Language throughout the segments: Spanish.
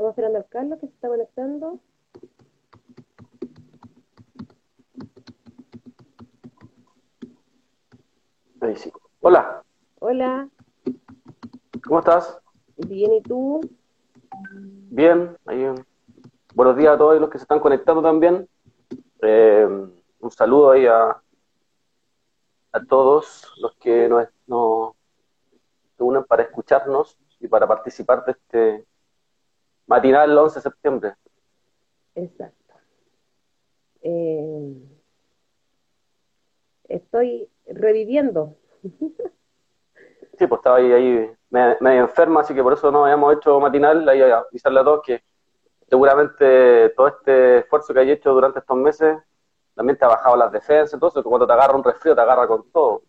Estamos esperando al Carlos que se está conectando. Ahí sí. Hola. Hola. ¿Cómo estás? Bien, ¿y tú? Bien. Ahí, buenos días a todos los que se están conectando también. Eh, un saludo ahí a, a todos los que nos, nos unen para escucharnos y para participar de este matinal el 11 de septiembre. Exacto. Eh, estoy reviviendo. Sí, pues estaba ahí, ahí medio, enferma, así que por eso no habíamos hecho matinal, ahí avisarle a todos que seguramente todo este esfuerzo que hay hecho durante estos meses también te ha bajado las defensas, entonces cuando te agarra un resfrío te agarra con todo.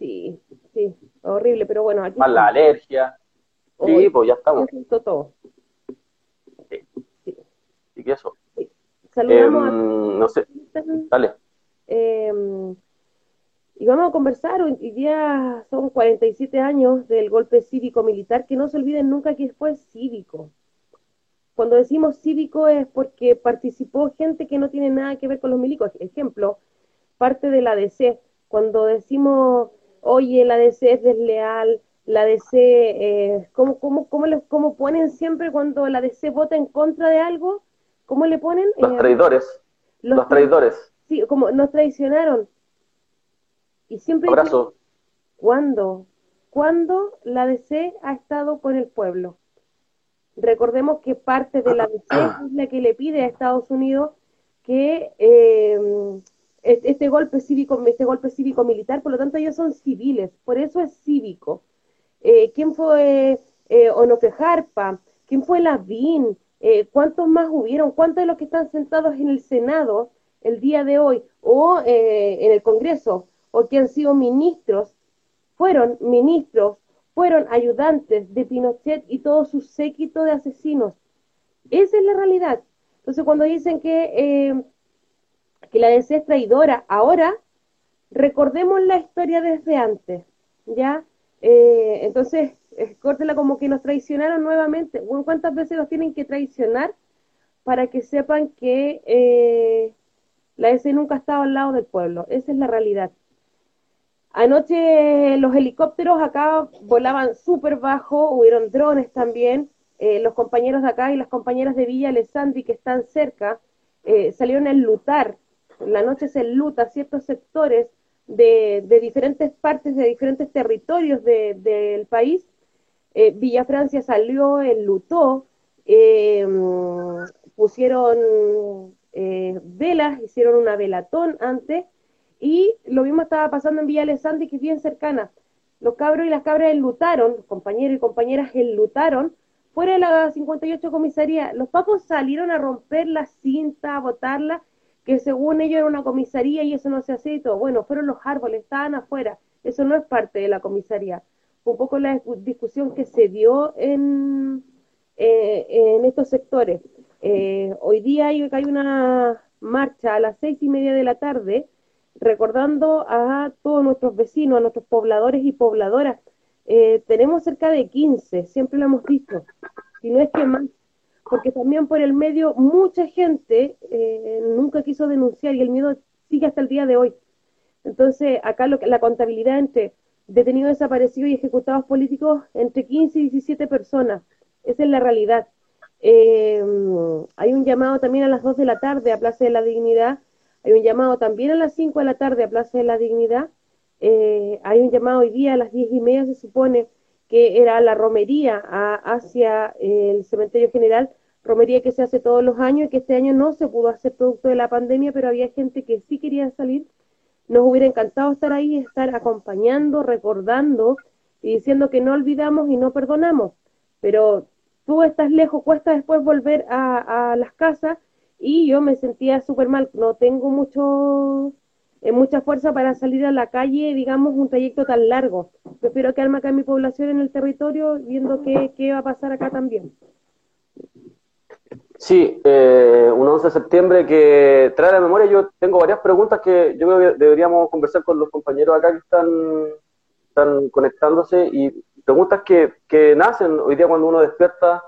Sí, sí, horrible, pero bueno, aquí... Más la alergia. Sí, pues ya estamos. todo. Sí. sí. Y que eso. Saludamos em, No sé, dale. Eh, y vamos a conversar, hoy día son 47 años del golpe cívico-militar, que no se olviden nunca que fue cívico. Cuando decimos cívico es porque participó gente que no tiene nada que ver con los milicos. Ejemplo, parte de la DC. Cuando decimos, oye, la DC es desleal, la DC, eh, ¿cómo, cómo, cómo, les, ¿cómo ponen siempre cuando la DC vota en contra de algo? ¿Cómo le ponen? Los eh, traidores. Los, traidores. Sí, como nos traicionaron. Y siempre... Abrazo. ¿Cuándo? ¿Cuándo la DC ha estado con el pueblo? Recordemos que parte de la DC es la que le pide a Estados Unidos que eh, este golpe cívico, este golpe cívico militar, por lo tanto ellos son civiles, por eso es cívico. Eh, ¿Quién fue eh, Onofe Jarpa? ¿Quién fue Lavín? Eh, ¿Cuántos más hubieron? ¿Cuántos de los que están sentados en el Senado el día de hoy o en el Congreso o que han sido ministros fueron ministros fueron ayudantes de Pinochet y todo su séquito de asesinos. Esa es la realidad. Entonces, cuando dicen que, eh, que la DC es traidora, ahora recordemos la historia desde antes, ¿ya? Eh, entonces, eh, córtela como que nos traicionaron nuevamente. ¿Cuántas veces los tienen que traicionar para que sepan que la DC nunca ha estado al lado del pueblo? Esa es la realidad. Anoche los helicópteros acá volaban súper bajo, hubieron drones también. Eh, los compañeros de acá y las compañeras de Villa Alessandri que están cerca eh, salieron a lutar. La noche se luta ciertos sectores de, diferentes partes, de diferentes territorios del país. Eh, Villa Francia salió, enlutó, pusieron velas, hicieron una velatón antes y lo mismo estaba pasando en Villa Alessandri, que es bien cercana. Los cabros y las cabras enlutaron, los compañeros y compañeras enlutaron, fuera de la 58 comisaría. Los papos salieron a romper la cinta, a botarla, que según ellos era una comisaría y eso no se hacía y todo. Bueno, fueron los árboles, estaban afuera. Eso no es parte de la comisaría. un poco la discusión que se dio en, eh, en estos sectores. Eh, hoy día hay, hay una marcha a las seis y media de la tarde recordando a todos nuestros vecinos, a nuestros pobladores y pobladoras. Eh, tenemos cerca de 15, siempre lo hemos visto, si no es que más, porque también por el medio mucha gente eh, nunca quiso denunciar y el miedo sigue hasta el día de hoy. Entonces, acá lo, la contabilidad entre detenidos, desaparecidos y ejecutados políticos, entre 15 y 17 personas. Esa es la realidad. Eh, hay un llamado también a las 2 de la tarde a Plaza de la Dignidad hay un llamado también a las 5 de la tarde a Plaza de la Dignidad. Eh, hay un llamado hoy día a las 10 y media, se supone que era la romería hacia el cementerio general, romería que se hace todos los años y que este año no se pudo hacer producto de la pandemia, pero había gente que sí quería salir. Nos hubiera encantado estar ahí, estar acompañando, recordando y diciendo que no olvidamos y no perdonamos. Pero tú estás lejos, cuesta después volver a, a las casas y yo me sentía súper mal, no tengo mucho, eh, mucha fuerza para salir a la calle, digamos, un trayecto tan largo. Prefiero quedarme acá en mi población, en el territorio, viendo qué, qué va a pasar acá también. Sí, eh, un 11 de septiembre que trae a la memoria, yo tengo varias preguntas que yo creo que deberíamos conversar con los compañeros acá que están, están conectándose y preguntas que, que nacen hoy día cuando uno despierta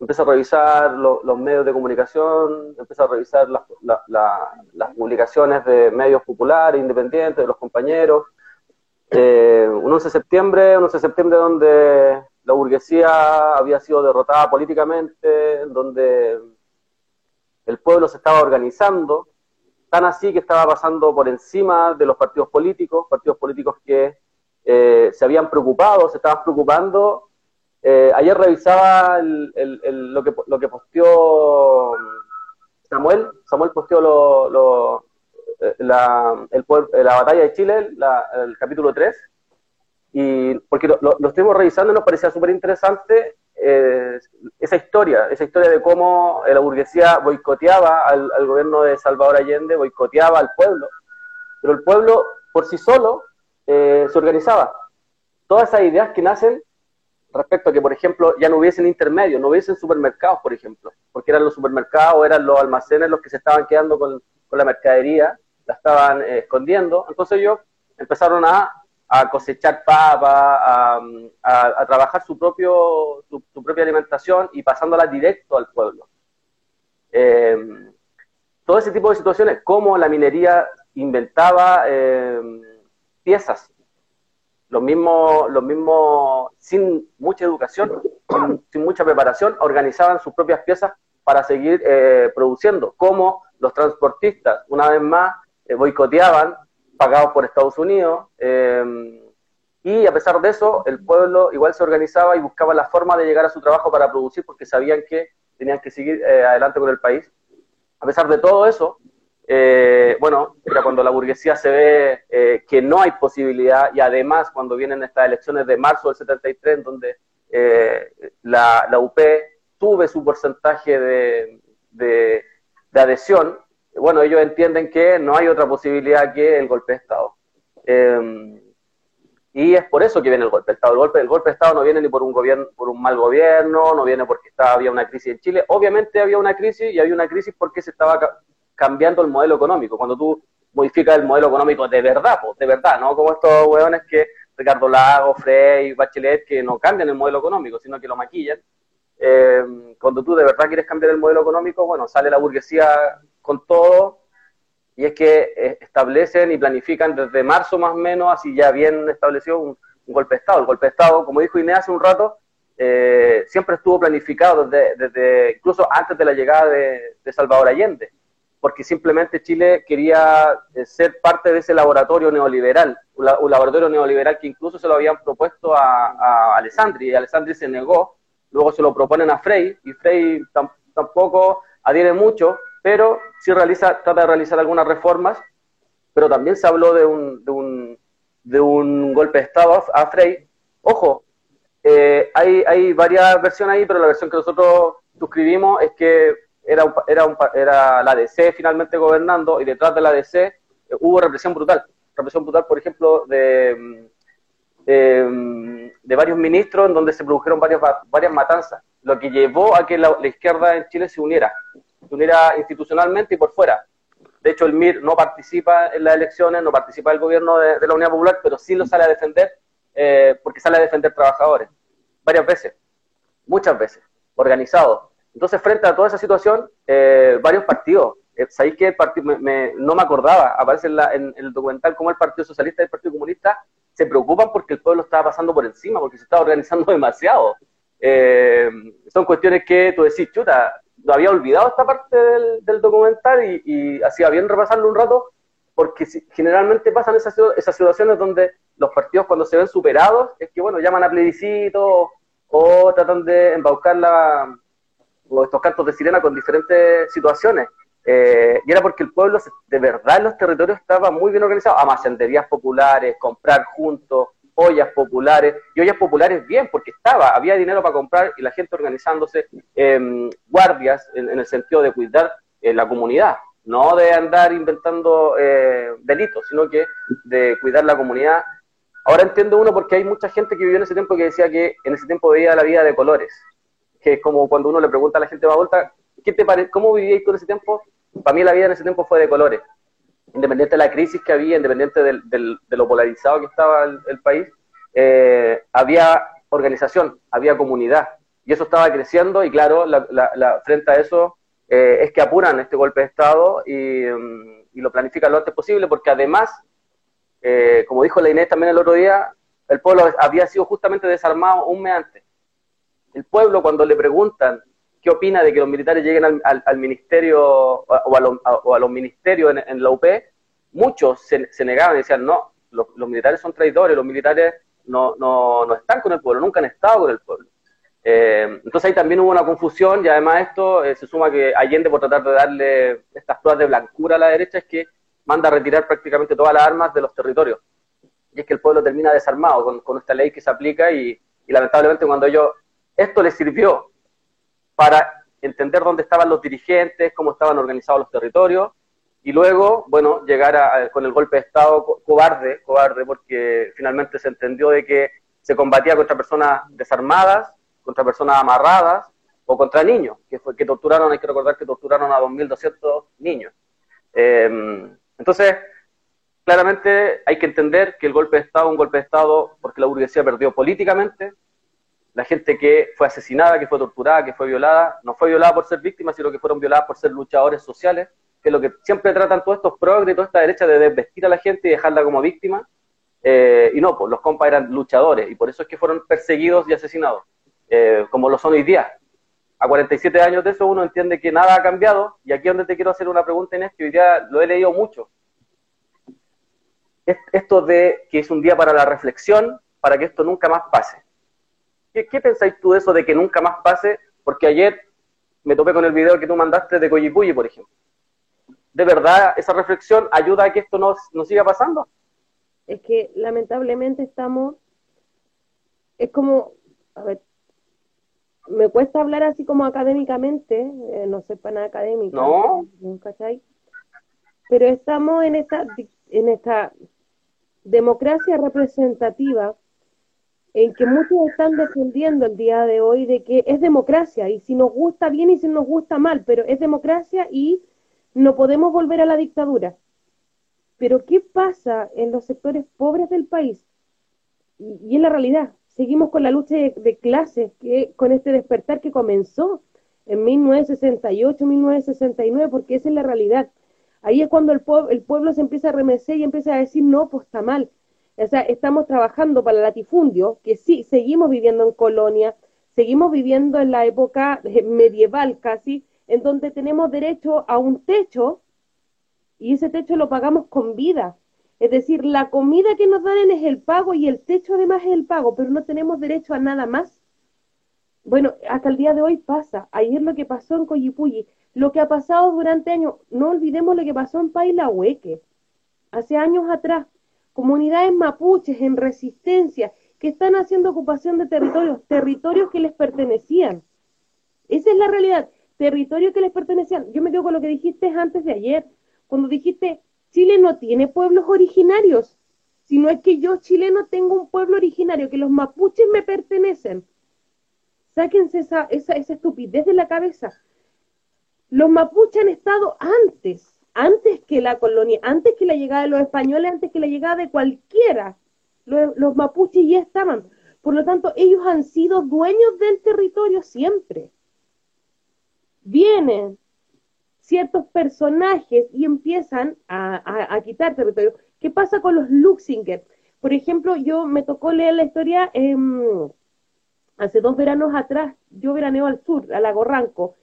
empecé a revisar los medios de comunicación, empecé a revisar las publicaciones de medios populares, independientes, de los compañeros. Eh, un 11 de septiembre, un 11 de septiembre donde la burguesía había sido derrotada políticamente, donde el pueblo se estaba organizando, tan así que estaba pasando por encima de los partidos políticos, partidos políticos que eh, se habían preocupado, se estaban preocupando. Eh, ayer revisaba lo, que, lo que posteó Samuel, Samuel posteó lo, eh, la, la batalla de Chile, el capítulo 3, y porque lo, lo, estuvimos revisando y nos parecía súper interesante eh, esa historia, esa historia de cómo la burguesía boicoteaba al, gobierno de Salvador Allende, boicoteaba al pueblo, pero el pueblo por sí solo eh, se organizaba. Todas esas ideas que nacen respecto a que, por ejemplo, ya no hubiesen intermedios, no hubiesen supermercados, por ejemplo, porque eran los supermercados, eran los almacenes los que se estaban quedando con, la mercadería, la estaban eh, escondiendo. Entonces ellos empezaron a a cosechar papa, a, trabajar su, propio, su, propia alimentación y pasándola directo al pueblo. Eh, todo ese tipo de situaciones, como la minería inventaba eh, piezas, los mismos, los mismos, sin mucha educación, sin, mucha preparación, organizaban sus propias piezas para seguir eh, produciendo, como los transportistas, una vez más, boicoteaban pagados por Estados Unidos. Eh, y a pesar de eso, el pueblo igual se organizaba y buscaba la forma de llegar a su trabajo para producir porque sabían que tenían que seguir eh, adelante con el país. A pesar de todo eso, eh, bueno, cuando la burguesía se ve que no hay posibilidad y además cuando vienen estas elecciones de marzo del 73, donde la, la, UP tuve su porcentaje de, adhesión, bueno, ellos entienden que no hay otra posibilidad que el golpe de Estado. Em, y es por eso que viene el golpe de Estado. El golpe, el golpe de Estado no viene ni por un gobierno, por un mal gobierno, no viene porque estaba, había una crisis en Chile. Obviamente había una crisis y había una crisis porque se estaba cambiando el modelo económico. Cuando tú modificas el modelo económico de verdad, pues, de verdad, no como estos hueones que Ricardo Lago, Frey, Bachelet, que no cambian el modelo económico, sino que lo maquillan. Em, cuando tú de verdad quieres cambiar el modelo económico, bueno, sale la burguesía con todo, y es que eh, establecen y planifican desde marzo más o menos, así ya bien establecido, un, golpe de Estado. El golpe de Estado, como dijo Inés hace un rato, eh, siempre estuvo planificado desde, desde, incluso antes de la llegada de, Salvador Allende, porque simplemente Chile quería eh, ser parte de ese laboratorio neoliberal, un, laboratorio neoliberal que incluso se lo habían propuesto a, a Alessandri, y Alessandri se negó, luego se lo proponen a Frey, y Frey tampoco adhiere mucho, pero sí realiza, trata de realizar algunas reformas, pero también se habló de un, de un, de un golpe de Estado a Frey. Ojo, eh, hay, hay varias versiones ahí, pero la versión que nosotros suscribimos es que era, era, un, era la DC finalmente gobernando y detrás de la DC eh, hubo represión brutal. Represión brutal, por ejemplo, de, de, varios ministros en donde se produjeron varias, varias matanzas, lo que llevó a que la izquierda en Chile se uniera se uniera institucionalmente y por fuera. De hecho, el MIR no participa en las elecciones, no participa el gobierno de, la Unidad Popular, pero sí lo sale a defender eh, porque sale a defender trabajadores. Varias veces, muchas veces, organizado. Entonces, frente a toda esa situación, eh, varios partidos, eh, ¿sabéis que el partido, no me acordaba, aparece en, el documental como el Partido Socialista y el Partido Comunista se preocupan porque el pueblo estaba pasando por encima, porque se estaba organizando demasiado. son cuestiones que tú decís, chuta, lo había olvidado esta parte del, documental y, y, hacía bien repasarlo un rato, porque generalmente pasan esas, esas situaciones donde los partidos cuando se ven superados es que, bueno, llaman a plebiscito o tratan de embaucar la, o estos cantos de sirena con diferentes situaciones. Eh, y era porque el pueblo de verdad en los territorios estaba muy bien organizado, amacenderías populares, comprar juntos, ollas populares, y ollas populares bien, porque estaba, había dinero para comprar y la gente organizándose, eh, guardias en, el sentido de cuidar eh, la comunidad, no de andar inventando eh, delitos, sino que de cuidar la comunidad. Ahora entiendo uno porque hay mucha gente que vivió en ese tiempo que decía que en ese tiempo veía la vida de colores, que es como cuando uno le pregunta a la gente más vuelta, ¿qué te parece, ¿cómo vivíais tú en ese tiempo? Para mí la vida en ese tiempo fue de colores independiente de la crisis que había, independiente de lo polarizado que estaba el, país, eh, había organización, había comunidad. y eso estaba creciendo y claro, la, frente a eso eh, es que apuran este golpe de Estado y, mm, y, lo planifican lo antes posible porque además, eh, como dijo la Inés también el otro día, el pueblo había sido justamente desarmado un mes antes. El pueblo cuando le preguntan qué opina de que los militares lleguen al, ministerio o a, los ministerios en, la UP, muchos se, negaban y decían, no, los, militares son traidores, los militares no, no, no, están con el pueblo, nunca han estado con el pueblo. Eh, entonces ahí también hubo una confusión y además esto eh, se suma que Allende por tratar de darle estas pruebas de blancura a la derecha es que manda a retirar prácticamente todas las armas de los territorios. Y es que el pueblo termina desarmado con, con esta ley que se aplica y, y lamentablemente cuando ellos, esto les sirvió para entender dónde estaban los dirigentes, cómo estaban organizados los territorios, y luego, bueno, llegar con el golpe de Estado cobarde, cobarde, porque finalmente se entendió de que se combatía contra personas desarmadas, contra personas amarradas o contra niños, que fue que torturaron, hay que recordar que torturaron a 2.200 niños. Em, entonces, claramente hay que entender que el golpe de Estado es un golpe de Estado porque la burguesía perdió políticamente, la gente que fue asesinada, que fue torturada, que fue violada, no fue violada por ser víctima, sino que fueron violadas por ser luchadores sociales, que es lo que siempre tratan todos estos progres toda esta derecha de desvestir a la gente y dejarla como víctima. Eh, y no, pues los compas eran luchadores y por eso es que fueron perseguidos y asesinados, eh, como lo son hoy día. A 47 años de eso uno entiende que nada ha cambiado y aquí es donde te quiero hacer una pregunta en esto, hoy día lo he leído mucho. Esto de que es un día para la reflexión, para que esto nunca más pase. ¿Qué, pensáis tú de eso de que nunca más pase? Porque ayer me topé con el video que tú mandaste de Coyipuyi, por ejemplo. ¿De verdad esa reflexión ayuda a que esto no, no siga pasando? Es que lamentablemente estamos, es como, a ver, me cuesta hablar así como académicamente, eh, no sé para nada académico. No. ¿cachai? Pero estamos en esta, en esta democracia representativa en que muchos están defendiendo el día de hoy de que es democracia y si nos gusta bien y si nos gusta mal, pero es democracia y no podemos volver a la dictadura. Pero ¿qué pasa en los sectores pobres del país? Y, en la realidad, seguimos con la lucha de, clases, que con este despertar que comenzó en 1968, 1969, porque esa es la realidad. Ahí es cuando el, el pueblo se empieza a remecer y empieza a decir, no, pues está mal o sea, estamos trabajando para el latifundio, que sí, seguimos viviendo en colonia, seguimos viviendo en la época medieval casi, en donde tenemos derecho a un techo y ese techo lo pagamos con vida. Es decir, la comida que nos dan es el pago y el techo además es el pago, pero no tenemos derecho a nada más. Bueno, hasta el día de hoy pasa. Ayer lo que pasó en Coyipulli, lo que ha pasado durante años, no olvidemos lo que pasó en Pailahueque, hace años atrás comunidades mapuches en resistencia que están haciendo ocupación de territorios, territorios que les pertenecían. Esa es la realidad, territorios que les pertenecían. Yo me quedo con lo que dijiste antes de ayer, cuando dijiste, Chile no tiene pueblos originarios, sino es que yo, chileno, tengo un pueblo originario, que los mapuches me pertenecen. Sáquense esa, esa, esa estupidez de la cabeza. Los mapuches han estado antes antes que la colonia, antes que la llegada de los españoles, antes que la llegada de cualquiera, los, mapuches ya estaban. Por lo tanto, ellos han sido dueños del territorio siempre. Vienen ciertos personajes y empiezan a, quitar territorio. ¿Qué pasa con los Luxinger? Por ejemplo, yo me tocó leer la historia hace dos veranos atrás, yo veraneo al sur, a Lago Ranco,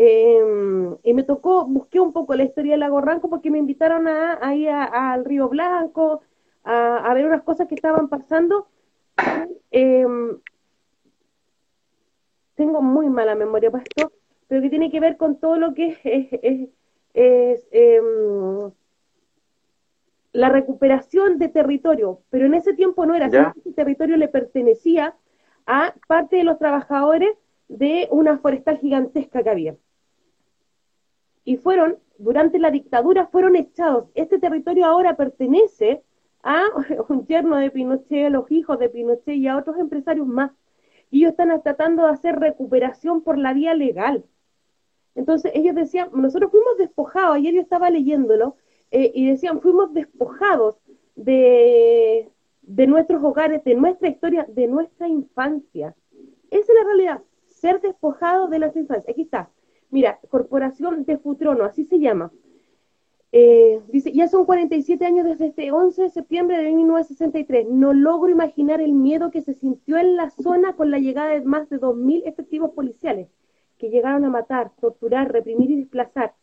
Em, y me tocó, busqué un poco la historia de Lago Ranco porque me invitaron a, ahí al Río Blanco a, ver unas cosas que estaban pasando. Em, tengo muy mala memoria para esto, pero que tiene que ver con todo lo que es, em, la recuperación de territorio, pero en ese tiempo no era así, ese territorio le pertenecía a parte de los trabajadores de una forestal gigantesca que había y fueron, durante la dictadura, fueron echados. Este territorio ahora pertenece a un yerno de Pinochet, a los hijos de Pinochet y a otros empresarios más. Y ellos están tratando de hacer recuperación por la vía legal. Entonces ellos decían, nosotros fuimos despojados, ayer yo estaba leyéndolo, eh, y decían, fuimos despojados de, de nuestros hogares, de nuestra historia, de nuestra infancia. Esa es la realidad. ser despojado de las infancias. Aquí está. Mira, Corporación de Futrono, así se llama. Eh, dice, ya son 47 años desde este 11 de septiembre de 1963. No logro imaginar el miedo que se sintió en la zona con la llegada de más de 2.000 efectivos policiales que llegaron a matar, torturar, reprimir y desplazar,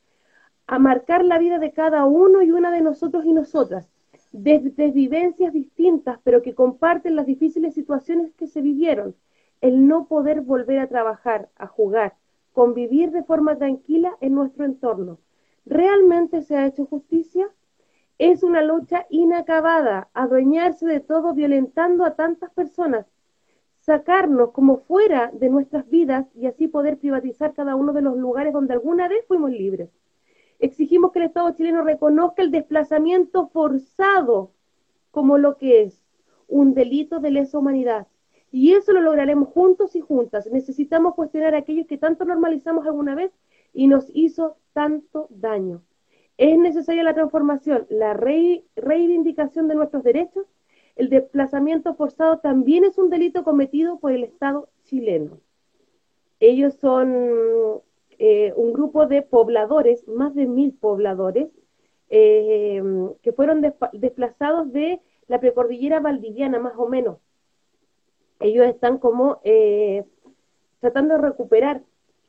a marcar la vida de cada uno y una de nosotros y nosotras, desde vivencias distintas, pero que comparten las difíciles situaciones que se vivieron, el no poder volver a trabajar, a jugar, convivir de forma tranquila en nuestro entorno ¿Realmente se ha hecho justicia? Es una lucha inacabada, adueñarse de todo violentando a tantas personas, sacarnos como fuera de nuestras vidas y así poder privatizar cada uno de los lugares donde alguna vez fuimos libres. Exigimos que el Estado chileno reconozca el desplazamiento forzado como lo que es un delito de lesa humanidad. Y eso lo lograremos juntos y juntas. Necesitamos cuestionar a aquellos que tanto normalizamos alguna vez y nos hizo tanto daño. Es necesaria la transformación, la reivindicación de nuestros derechos. El desplazamiento forzado también es un delito cometido por el Estado chileno. Ellos son eh, un grupo de pobladores, más de mil pobladores, eh, que fueron desplazados de la precordillera valdiviana, más o menos. Ellos están como eh, tratando de recuperar.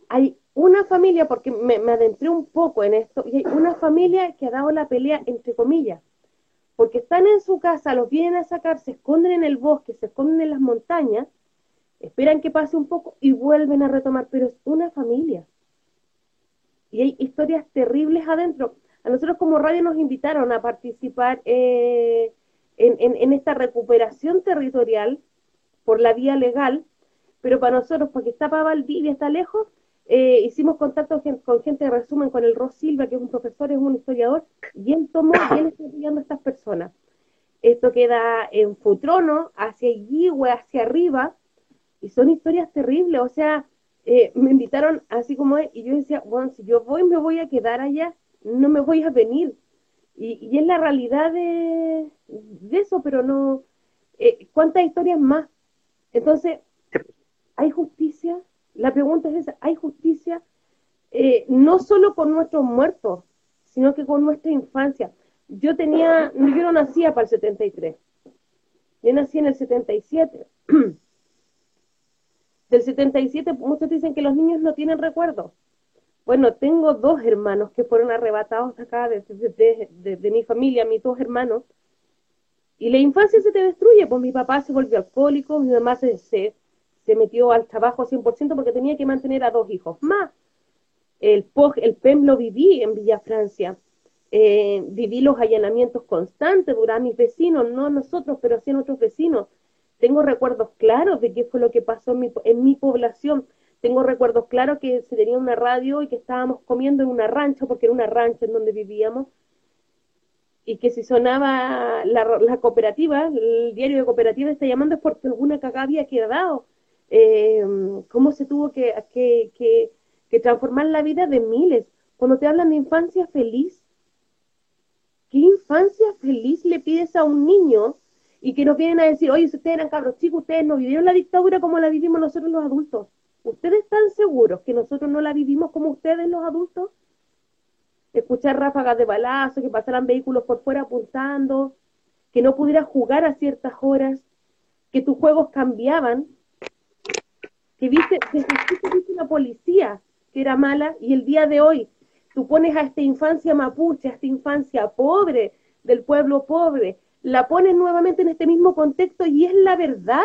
Hay una familia, porque me, adentré un poco en esto, y hay una familia que ha dado la pelea, entre comillas, porque están en su casa, los vienen a sacar, se esconden en el bosque, se esconden en las montañas, esperan que pase un poco y vuelven a retomar, pero es una familia. Y hay historias terribles adentro. A nosotros como radio nos invitaron a participar eh, en, en esta recuperación territorial por la vía legal, pero para nosotros, porque está para Valdivia, está lejos, eh, hicimos contacto con gente de resumen, con el Ross Silva, que es un profesor, es un historiador, y él tomó y él está apoyando a estas personas. Esto queda en Futrono, hacia Yigüe, hacia arriba, y son historias terribles, o sea, eh, me invitaron así como es, y yo decía, bueno, si yo voy, me voy a quedar allá, no me voy a venir. Y, y es la realidad de, de eso, pero no, eh, ¿cuántas historias más? Entonces, ¿hay justicia? La pregunta es esa, ¿hay justicia eh, no solo con nuestros muertos, sino que con nuestra infancia? Yo tenía, yo no nacía para el 73, yo nací en el 77. Del 77 muchos dicen que los niños no tienen recuerdos. Bueno, tengo dos hermanos que fueron arrebatados acá de, de, mi familia, mis dos hermanos, y la infancia se te destruye, pues mi papá se volvió alcohólico, mi mamá se, se, metió al trabajo 100% porque tenía que mantener a dos hijos más. El, POG, el PEM lo viví en Villa Francia. Eh, viví los allanamientos constantes, duraban mis vecinos, no nosotros, pero sí en otros vecinos. Tengo recuerdos claros de qué fue lo que pasó en mi, en mi población. Tengo recuerdos claros que se tenía una radio y que estábamos comiendo en una rancha, porque era una rancha en donde vivíamos, y que si sonaba la, la cooperativa, el diario de cooperativa está llamando es porque alguna cagada había quedado eh, cómo se tuvo que, que, transformar la vida de miles. Cuando te hablan de infancia feliz, ¿qué infancia feliz le pides a un niño? Y que nos vienen a decir, oye, si ustedes eran cabros chicos, ustedes no vivieron la dictadura como la vivimos nosotros los adultos. ¿Ustedes están seguros que nosotros no la vivimos como ustedes los adultos? Escuchar ráfagas de balazo, que pasaran vehículos por fuera apuntando, que no pudieras jugar a ciertas horas, que tus juegos cambiaban, que viste, desde una policía que era mala y el día de hoy tú pones a esta infancia mapuche, a esta infancia pobre, del pueblo pobre, la pones nuevamente en este mismo contexto y es la verdad.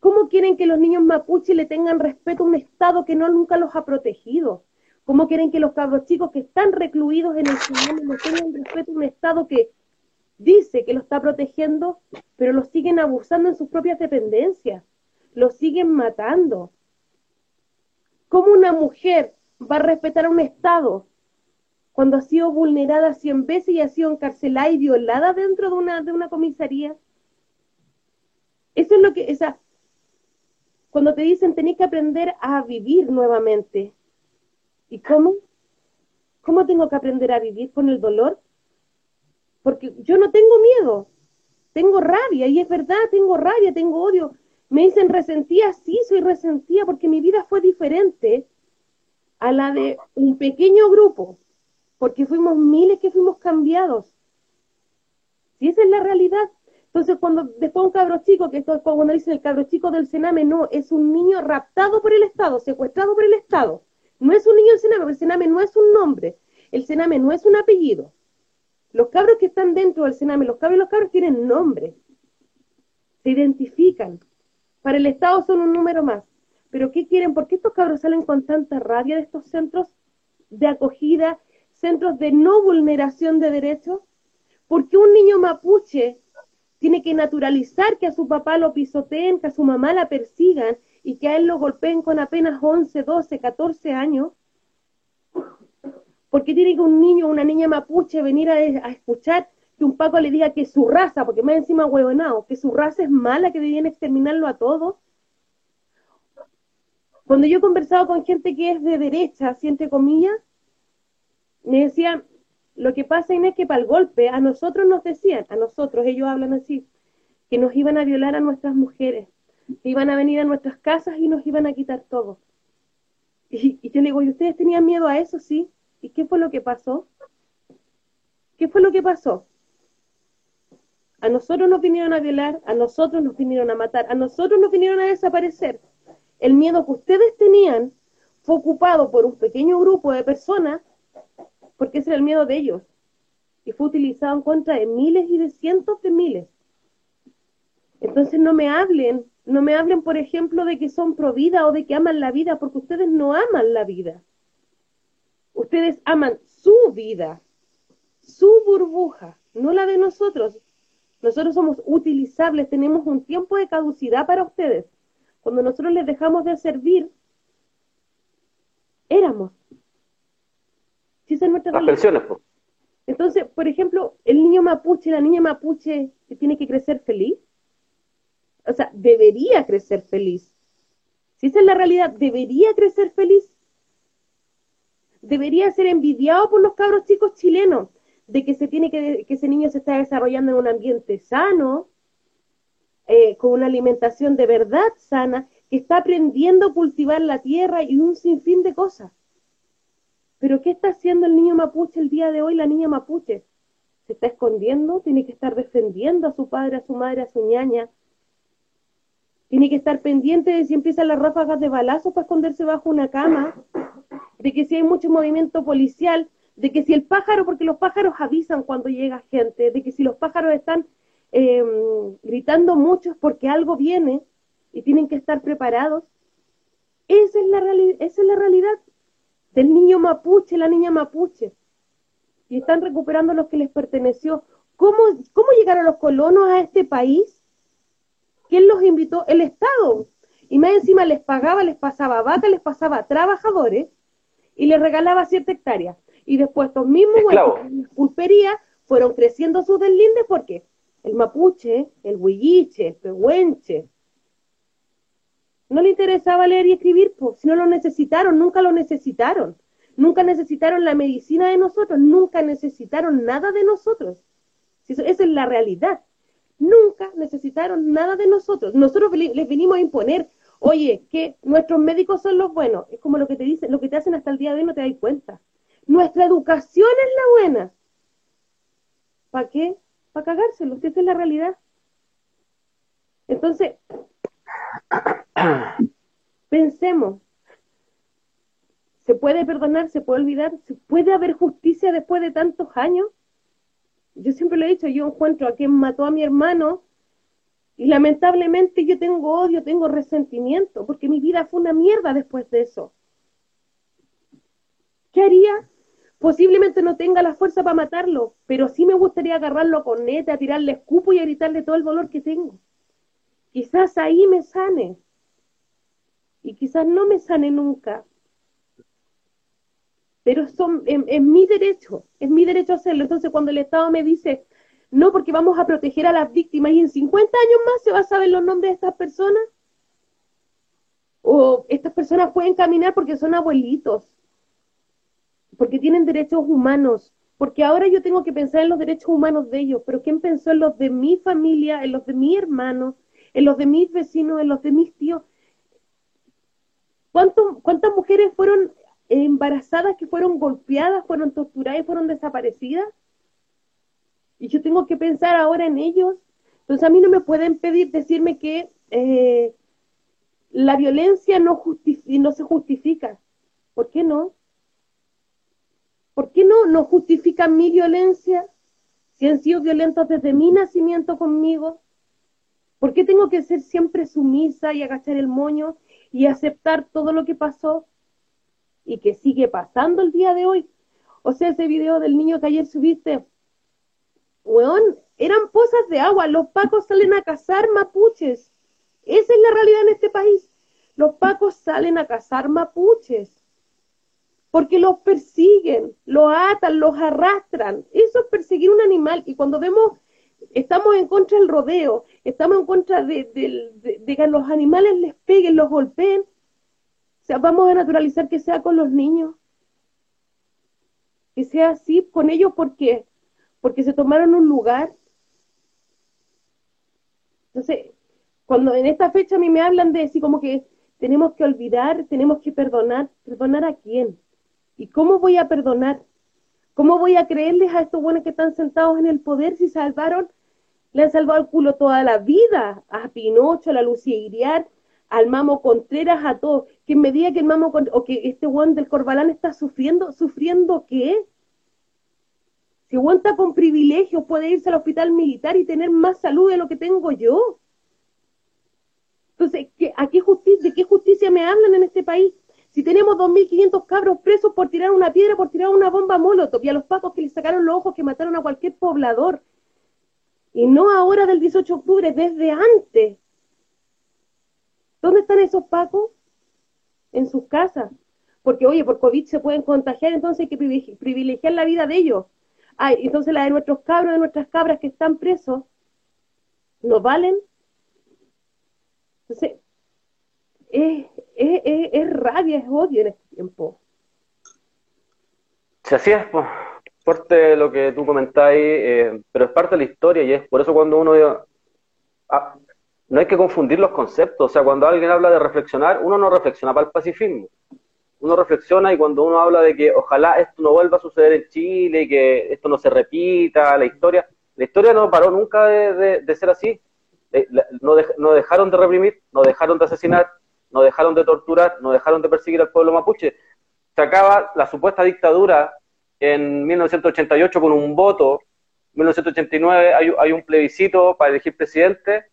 ¿Cómo quieren que los niños mapuche le tengan respeto a un Estado que no nunca los ha protegido? ¿Cómo quieren que los cabros chicos que están recluidos en el Señor no tengan respeto a un Estado que dice que lo está protegiendo, pero los siguen abusando en sus propias dependencias? lo siguen matando. ¿Cómo una mujer va a respetar a un Estado cuando ha sido vulnerada cien veces y ha sido encarcelada y violada dentro de una, de una comisaría? Eso es lo que, esa, cuando te dicen tenés que aprender a vivir nuevamente. ¿Y cómo? ¿Cómo tengo que aprender a vivir con el dolor? Porque yo no tengo miedo, tengo rabia, y es verdad, tengo rabia, tengo odio, Me dicen resentía, sí, soy resentía porque mi vida fue diferente a la de un pequeño grupo, porque fuimos miles que fuimos cambiados. Si esa es la realidad. Entonces, cuando después un cabro chico, que esto es cuando dicen el cabro chico del Sename, no, es un niño raptado por el Estado, secuestrado por el Estado. No es un niño del Sename, el Sename no es un nombre, el Sename no es un apellido. Los cabros que están dentro del Sename, los cabros y los cabros tienen nombre, se identifican. Para el Estado son un número más. Pero ¿qué quieren? ¿Por qué estos cabros salen con tanta rabia de estos centros de acogida, centros de no vulneración de derechos? ¿Por qué un niño mapuche tiene que naturalizar que a su papá lo pisoteen, que a su mamá la persigan y que a él lo golpeen con apenas 11, 12, 14 años? ¿Por qué tiene que un niño o una niña mapuche venir a, escuchar que un Paco le diga que su raza, porque más encima huevonao, que su raza es mala, que debían exterminarlo a todos. Cuando yo he conversado con gente que es de derecha, así entre comillas, me decían, lo que pasa es que para el golpe, a nosotros nos decían, a nosotros, ellos hablan así, que nos iban a violar a nuestras mujeres, iban a venir a nuestras casas y nos iban a quitar todo. Y, y yo le digo, ¿y ustedes tenían miedo a eso? Sí. ¿Y qué fue lo que pasó? ¿Qué fue lo que pasó? A nosotros nos vinieron a violar, a nosotros nos vinieron a matar, a nosotros nos vinieron a desaparecer. El miedo que ustedes tenían fue ocupado por un pequeño grupo de personas, porque ese era el miedo de ellos, y fue utilizado en contra de miles y de cientos de miles. Entonces no me hablen, no me hablen, por ejemplo, de que son pro vida o de que aman la vida, porque ustedes no aman la vida. Ustedes aman su vida, su burbuja, no la de nosotros. Nosotros somos utilizables, tenemos un tiempo de caducidad para ustedes. Cuando nosotros les dejamos de servir, éramos. ¿Sí es nuestra Las pensiones, Entonces, por ejemplo, el niño mapuche, la niña mapuche que tiene que crecer feliz, o sea, debería crecer feliz. Si esa es la realidad, debería crecer feliz. Debería ser envidiado por los cabros chicos chilenos de que se tiene que, que ese niño se está desarrollando en un ambiente sano, eh, con una alimentación de verdad sana, que está aprendiendo a cultivar la tierra y un sinfín de cosas. Pero ¿qué está haciendo el niño mapuche el día de hoy, la niña mapuche? ¿Se está escondiendo? ¿Tiene que estar defendiendo a su padre, a su madre, a su ñaña? ¿Tiene que estar pendiente de si empiezan las ráfagas de balazos para esconderse bajo una cama? ¿De que si hay mucho movimiento policial? de que si el pájaro, porque los pájaros avisan cuando llega gente, de que si los pájaros están em, gritando mucho es porque algo viene y tienen que estar preparados. Esa es, la esa es la realidad del niño mapuche, la niña mapuche. Y están recuperando lo que les perteneció. ¿Cómo, ¿Cómo llegaron los colonos a este país? ¿Quién los invitó? El Estado. Y más encima les pagaba, les pasaba vaca, les pasaba trabajadores y les regalaba cierta hectárea. Y después estos mismos pulperías fueron creciendo sus deslindes porque el mapuche, el huilliche, el pehuenche, no le interesaba leer y escribir, pues si no lo necesitaron, nunca lo necesitaron. Nunca necesitaron la medicina de nosotros, nunca necesitaron nada de nosotros. Esa es la realidad. Nunca necesitaron nada de nosotros. Nosotros les venimos a imponer, oye, que nuestros médicos son los buenos. Es como lo que te dicen, lo que te hacen hasta el día de hoy no te das cuenta. Nuestra educación es la buena. ¿Para qué? Para cagárselo, esa es la realidad. Entonces, pensemos, ¿se puede perdonar? ¿Se puede olvidar? ¿Se puede haber justicia después de tantos años? Yo siempre lo he dicho, yo encuentro a quien mató a mi hermano y lamentablemente yo tengo odio, tengo resentimiento, porque mi vida fue una mierda después de eso. ¿Qué haría? Posiblemente no tenga la fuerza para matarlo, pero sí me gustaría agarrarlo con neta, tirarle escupo y gritarle todo el dolor que tengo. Quizás ahí me sane. Y quizás no me sane nunca. Pero son, es, mi derecho, es mi derecho hacerlo. Entonces cuando el Estado me dice, no, porque vamos a proteger a las víctimas y en 50 años más se va a saber los nombres de estas personas, o estas personas pueden caminar porque son abuelitos, porque tienen derechos humanos, porque ahora yo tengo que pensar en los derechos humanos de ellos, pero ¿quién pensó en los de mi familia, en los de mi hermano, en los de mis vecinos, en los de mis tíos. ¿Cuántas mujeres fueron embarazadas que fueron golpeadas, fueron torturadas y fueron desaparecidas? Y yo tengo que pensar ahora en ellos. Entonces a mí no me pueden pedir decirme que eh, la violencia no, no se justifica. ¿Por qué no? ¿Por qué no, no justifican mi violencia si han sido violentos desde mi nacimiento conmigo? ¿Por qué tengo que ser siempre sumisa y agachar el moño y aceptar todo lo que pasó y que sigue pasando el día de hoy? O sea, ese video del niño que ayer subiste, weón, eran pozas de agua, los pacos salen a cazar mapuches. Esa es la realidad en este país. Los pacos salen a cazar mapuches porque los persiguen, los atan, los arrastran. Eso es perseguir un animal. Y cuando vemos, estamos en contra del rodeo, estamos en contra de, que los animales les peguen, los golpeen, vamos a naturalizar que sea con los niños. Que sea así con ellos, ¿por qué? Porque se tomaron un lugar. Entonces, cuando en esta fecha a mí me hablan de decir como que tenemos que olvidar, tenemos que perdonar, ¿perdonar a quién? ¿Y cómo voy a perdonar? ¿Cómo voy a creerles a estos buenos que están sentados en el poder si salvaron, le han salvado el culo toda la vida a Pinocho, a la Lucía Iriar, al Mamo Contreras, a todos? Que me diga que el Mamo o que este Juan del Corbalán está sufriendo, ¿sufriendo qué? Si está con privilegios, puede irse al hospital militar y tener más salud de lo que tengo yo. Entonces, ¿a qué justicia, ¿de qué justicia me hablan en este país? Si tenemos 2.500 cabros presos por tirar una piedra, por tirar una bomba molotov, y a los pacos que le sacaron los ojos, que mataron a cualquier poblador. Y no ahora del 18 de octubre, desde antes. ¿Dónde están esos pacos? En sus casas. Porque, oye, por COVID se pueden contagiar, entonces hay que privilegiar la vida de ellos. Ay, entonces la de nuestros cabros, de nuestras cabras que están presos, ¿no valen? Entonces, es, es, rabia, es odio en este tiempo. Sí, así es, pues. Fuerte lo que tú comentáis, eh, pero es parte de la historia y es por eso cuando uno... Ah, no hay que confundir los conceptos, o sea, cuando alguien habla de reflexionar, uno no reflexiona para el pacifismo. Uno reflexiona y cuando uno habla de que ojalá esto no vuelva a suceder en Chile, que esto no se repita, la historia, la historia no paró nunca de, ser así. Eh, no, no dejaron de reprimir, no dejaron de asesinar, no dejaron de torturar, no dejaron de perseguir al pueblo mapuche. Se acaba la supuesta dictadura en 1988 con un voto, en 1989 hay, hay un plebiscito para elegir presidente,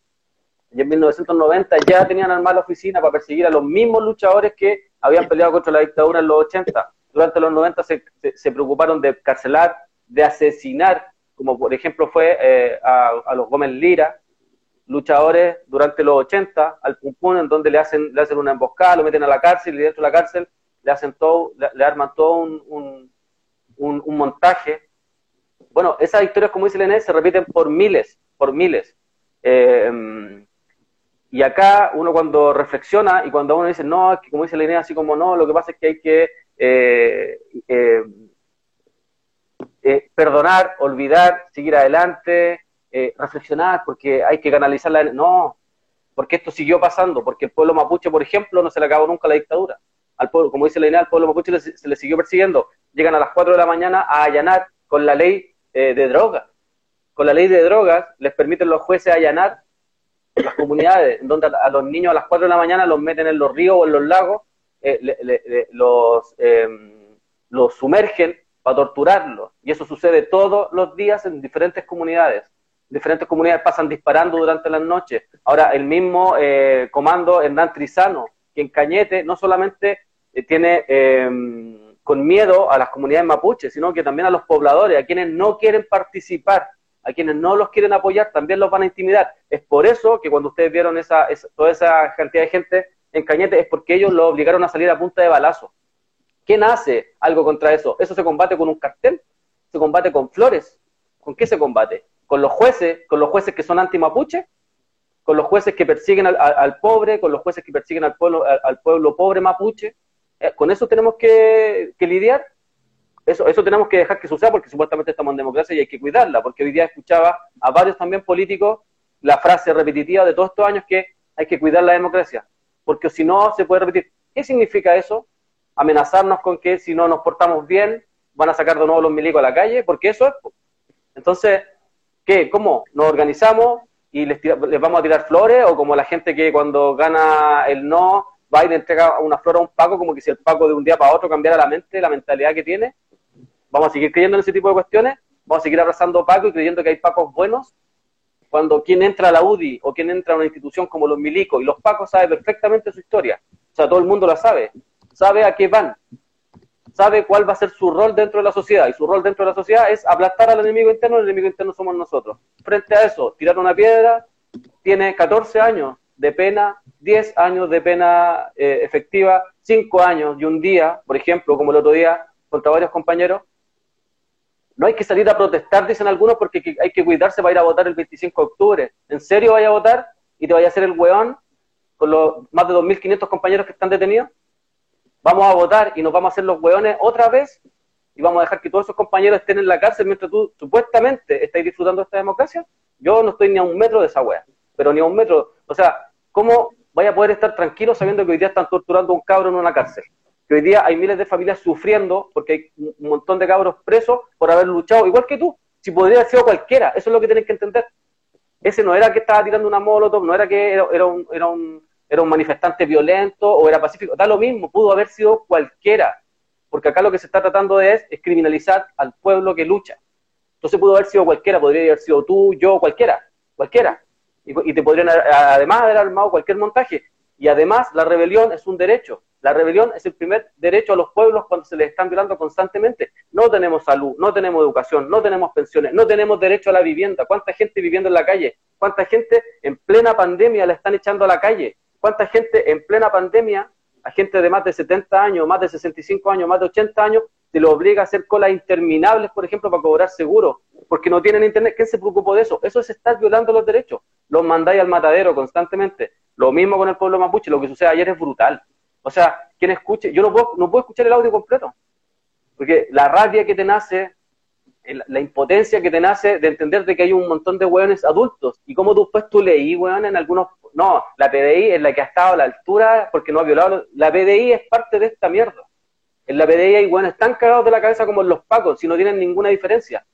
y en 1990 ya tenían armada la oficina para perseguir a los mismos luchadores que habían peleado contra la dictadura en los 80. Durante los 90 se, se, preocuparon de carcelar, de asesinar, como por ejemplo fue eh, a, a, los Gómez Lira, luchadores durante los 80 al Pum en donde le hacen, le hacen una emboscada, lo meten a la cárcel y dentro de la cárcel le hacen todo, le, arman todo un, un, un, montaje. Bueno, esas historias, como dice Lené, se repiten por miles, por miles. Eh, y acá uno cuando reflexiona y cuando uno dice, no, como dice Lené, así como no, lo que pasa es que hay que eh, eh, perdonar, olvidar, seguir adelante, eh, reflexionar, porque hay que canalizar la... No, porque esto siguió pasando, porque el pueblo mapuche, por ejemplo, no se le acabó nunca la dictadura. Al pueblo, como dice la idea, al pueblo mapuche se le siguió persiguiendo. Llegan a las 4 de la mañana a allanar con la ley eh, de drogas. Con la ley de drogas les permiten los jueces allanar las comunidades, en donde a los niños a las 4 de la mañana los meten en los ríos o en los lagos, eh, los, em, los sumergen para torturarlos. Y eso sucede todos los días en diferentes comunidades diferentes comunidades pasan disparando durante las noches. Ahora, el mismo eh, comando Hernán Trizano, que en Cañete no solamente eh, tiene em, con miedo a las comunidades mapuches, sino que también a los pobladores, a quienes no quieren participar, a quienes no los quieren apoyar, también los van a intimidar. Es por eso que cuando ustedes vieron esa, toda esa cantidad de gente en Cañete, es porque ellos lo obligaron a salir a punta de balazo. ¿Quién hace algo contra eso? ¿Eso se combate con un cartel? ¿Se combate con flores? ¿Con qué se combate? con los jueces, con los jueces que son anti-mapuche, con los jueces que persiguen al, pobre, con los jueces que persiguen al pueblo, al, pueblo pobre mapuche. Eh, con eso tenemos que, lidiar. Eso, eso tenemos que dejar que suceda porque supuestamente estamos en democracia y hay que cuidarla, porque hoy día escuchaba a varios también políticos la frase repetitiva de todos estos años que hay que cuidar la democracia, porque si no se puede repetir. ¿Qué significa eso? Amenazarnos con que si no nos portamos bien van a sacar de nuevo los milicos a la calle, porque eso es. Entonces, ¿qué? ¿Cómo? ¿Nos organizamos y les, les vamos a tirar flores? ¿O como la gente que cuando gana el no va y le entrega una flor a un Paco, como que si el Paco de un día para otro cambiara la mente, la mentalidad que tiene? ¿Vamos a seguir creyendo en ese tipo de cuestiones? ¿Vamos a seguir abrazando a Paco y creyendo que hay Pacos buenos? Cuando quien entra a la UDI o quien entra a una institución como los milicos y los Pacos sabe perfectamente su historia, o sea, todo el mundo la sabe, sabe a qué van, sabe cuál va a ser su rol dentro de la sociedad, y su rol dentro de la sociedad es aplastar al enemigo interno, el enemigo interno somos nosotros. Frente a eso, tirar una piedra, tiene 14 años de pena, 10 años de pena eh, efectiva, 5 años y un día, por ejemplo, como el otro día, contra varios compañeros, no hay que salir a protestar, dicen algunos, porque hay que cuidarse para ir a votar el 25 de octubre. ¿En serio vaya a votar y te vaya a hacer el weón con los más de 2.500 compañeros que están detenidos? Vamos a votar y nos vamos a hacer los weones otra vez y vamos a dejar que todos esos compañeros estén en la cárcel mientras tú supuestamente estás disfrutando de esta democracia. Yo no estoy ni a un metro de esa wea, pero ni a un metro. O sea, ¿cómo vaya a poder estar tranquilo sabiendo que hoy día están torturando a un cabro en una cárcel? Que hoy día hay miles de familias sufriendo porque hay un montón de cabros presos por haber luchado, igual que tú, si podría haber sido cualquiera, eso es lo que tienes que entender. Ese no era que estaba tirando una molotov, no era que era, un, era, un, era un manifestante violento o era pacífico, da lo mismo, pudo haber sido cualquiera, porque acá lo que se está tratando de es, es criminalizar al pueblo que lucha. Entonces pudo haber sido cualquiera, podría haber sido tú, yo, cualquiera, cualquiera. Y, y te podrían además haber armado cualquier montaje. Y además la rebelión es un derecho. La rebelión es el primer derecho a los pueblos cuando se les están violando constantemente. No tenemos salud, no tenemos educación, no tenemos pensiones, no tenemos derecho a la vivienda. ¿Cuánta gente viviendo en la calle? ¿Cuánta gente en plena pandemia la están echando a la calle? ¿Cuánta gente en plena pandemia, a gente de más de 70 años, más de 65 años, más de 80 años, se le obliga a hacer colas interminables, por ejemplo, para cobrar seguro, porque no tienen internet? ¿Quién se preocupó de eso? Eso es estar violando los derechos. Los mandáis al matadero constantemente. Lo mismo con el pueblo mapuche, lo que sucede ayer es brutal. O sea, quien escuche, yo no puedo, no puedo escuchar el audio completo, porque la rabia que te nace, la impotencia que te nace de entender de que hay un montón de hueones adultos, y como después tú leí, weón, en algunos, no, la PDI es la que ha estado a la altura porque no ha violado, la PDI es parte de esta mierda. En la PDI hay hueones tan cagados de la cabeza como en los pacos, si no tienen ninguna diferencia.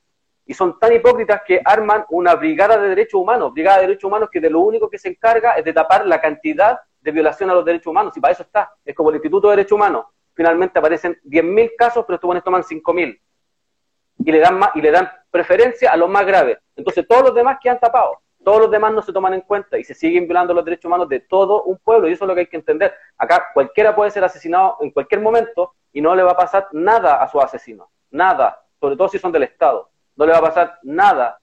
Y son tan hipócritas que arman una brigada de derechos humanos, brigada de derechos humanos que de lo único que se encarga es de tapar la cantidad de violación a los derechos humanos, y para eso está. Es como el Instituto de Derechos Humanos. Finalmente aparecen 10.000 casos, pero estos buenos toman 5.000. Y le dan más, y le dan preferencia a los más graves. Entonces todos los demás quedan tapados. Todos los demás no se toman en cuenta y se siguen violando los derechos humanos de todo un pueblo. Y eso es lo que hay que entender. Acá cualquiera puede ser asesinado en cualquier momento y no le va a pasar nada a su asesino. Nada. Sobre todo si son del Estado. No le va a pasar nada.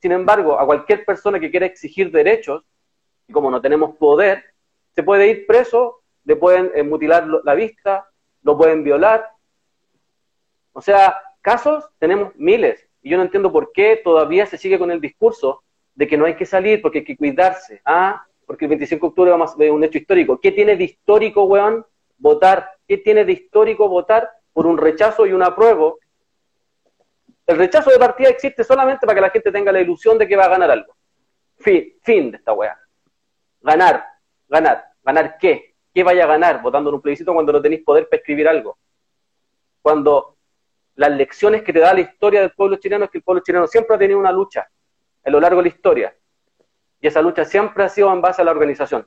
Sin embargo, a cualquier persona que quiera exigir derechos, y como no tenemos poder, se puede ir preso, le pueden eh, mutilar la vista, lo pueden violar. O sea, casos tenemos miles. Y yo no entiendo por qué todavía se sigue con el discurso de que no hay que salir porque hay que cuidarse. Ah, porque el 25 de octubre vamos a un hecho histórico. ¿Qué tiene de histórico, weón, votar? ¿Qué tiene de histórico votar por un rechazo y un apruebo? El rechazo de partida existe solamente para que la gente tenga la ilusión de que va a ganar algo. Fin, fin de esta weá. Ganar ganar. ¿Ganar qué? ¿Qué vaya a ganar votando en un plebiscito cuando no tenéis poder para escribir algo? Cuando las lecciones que te da la historia del pueblo chileno es que el pueblo chileno siempre ha tenido una lucha a lo largo de la historia. Y esa lucha siempre ha sido en base a la organización,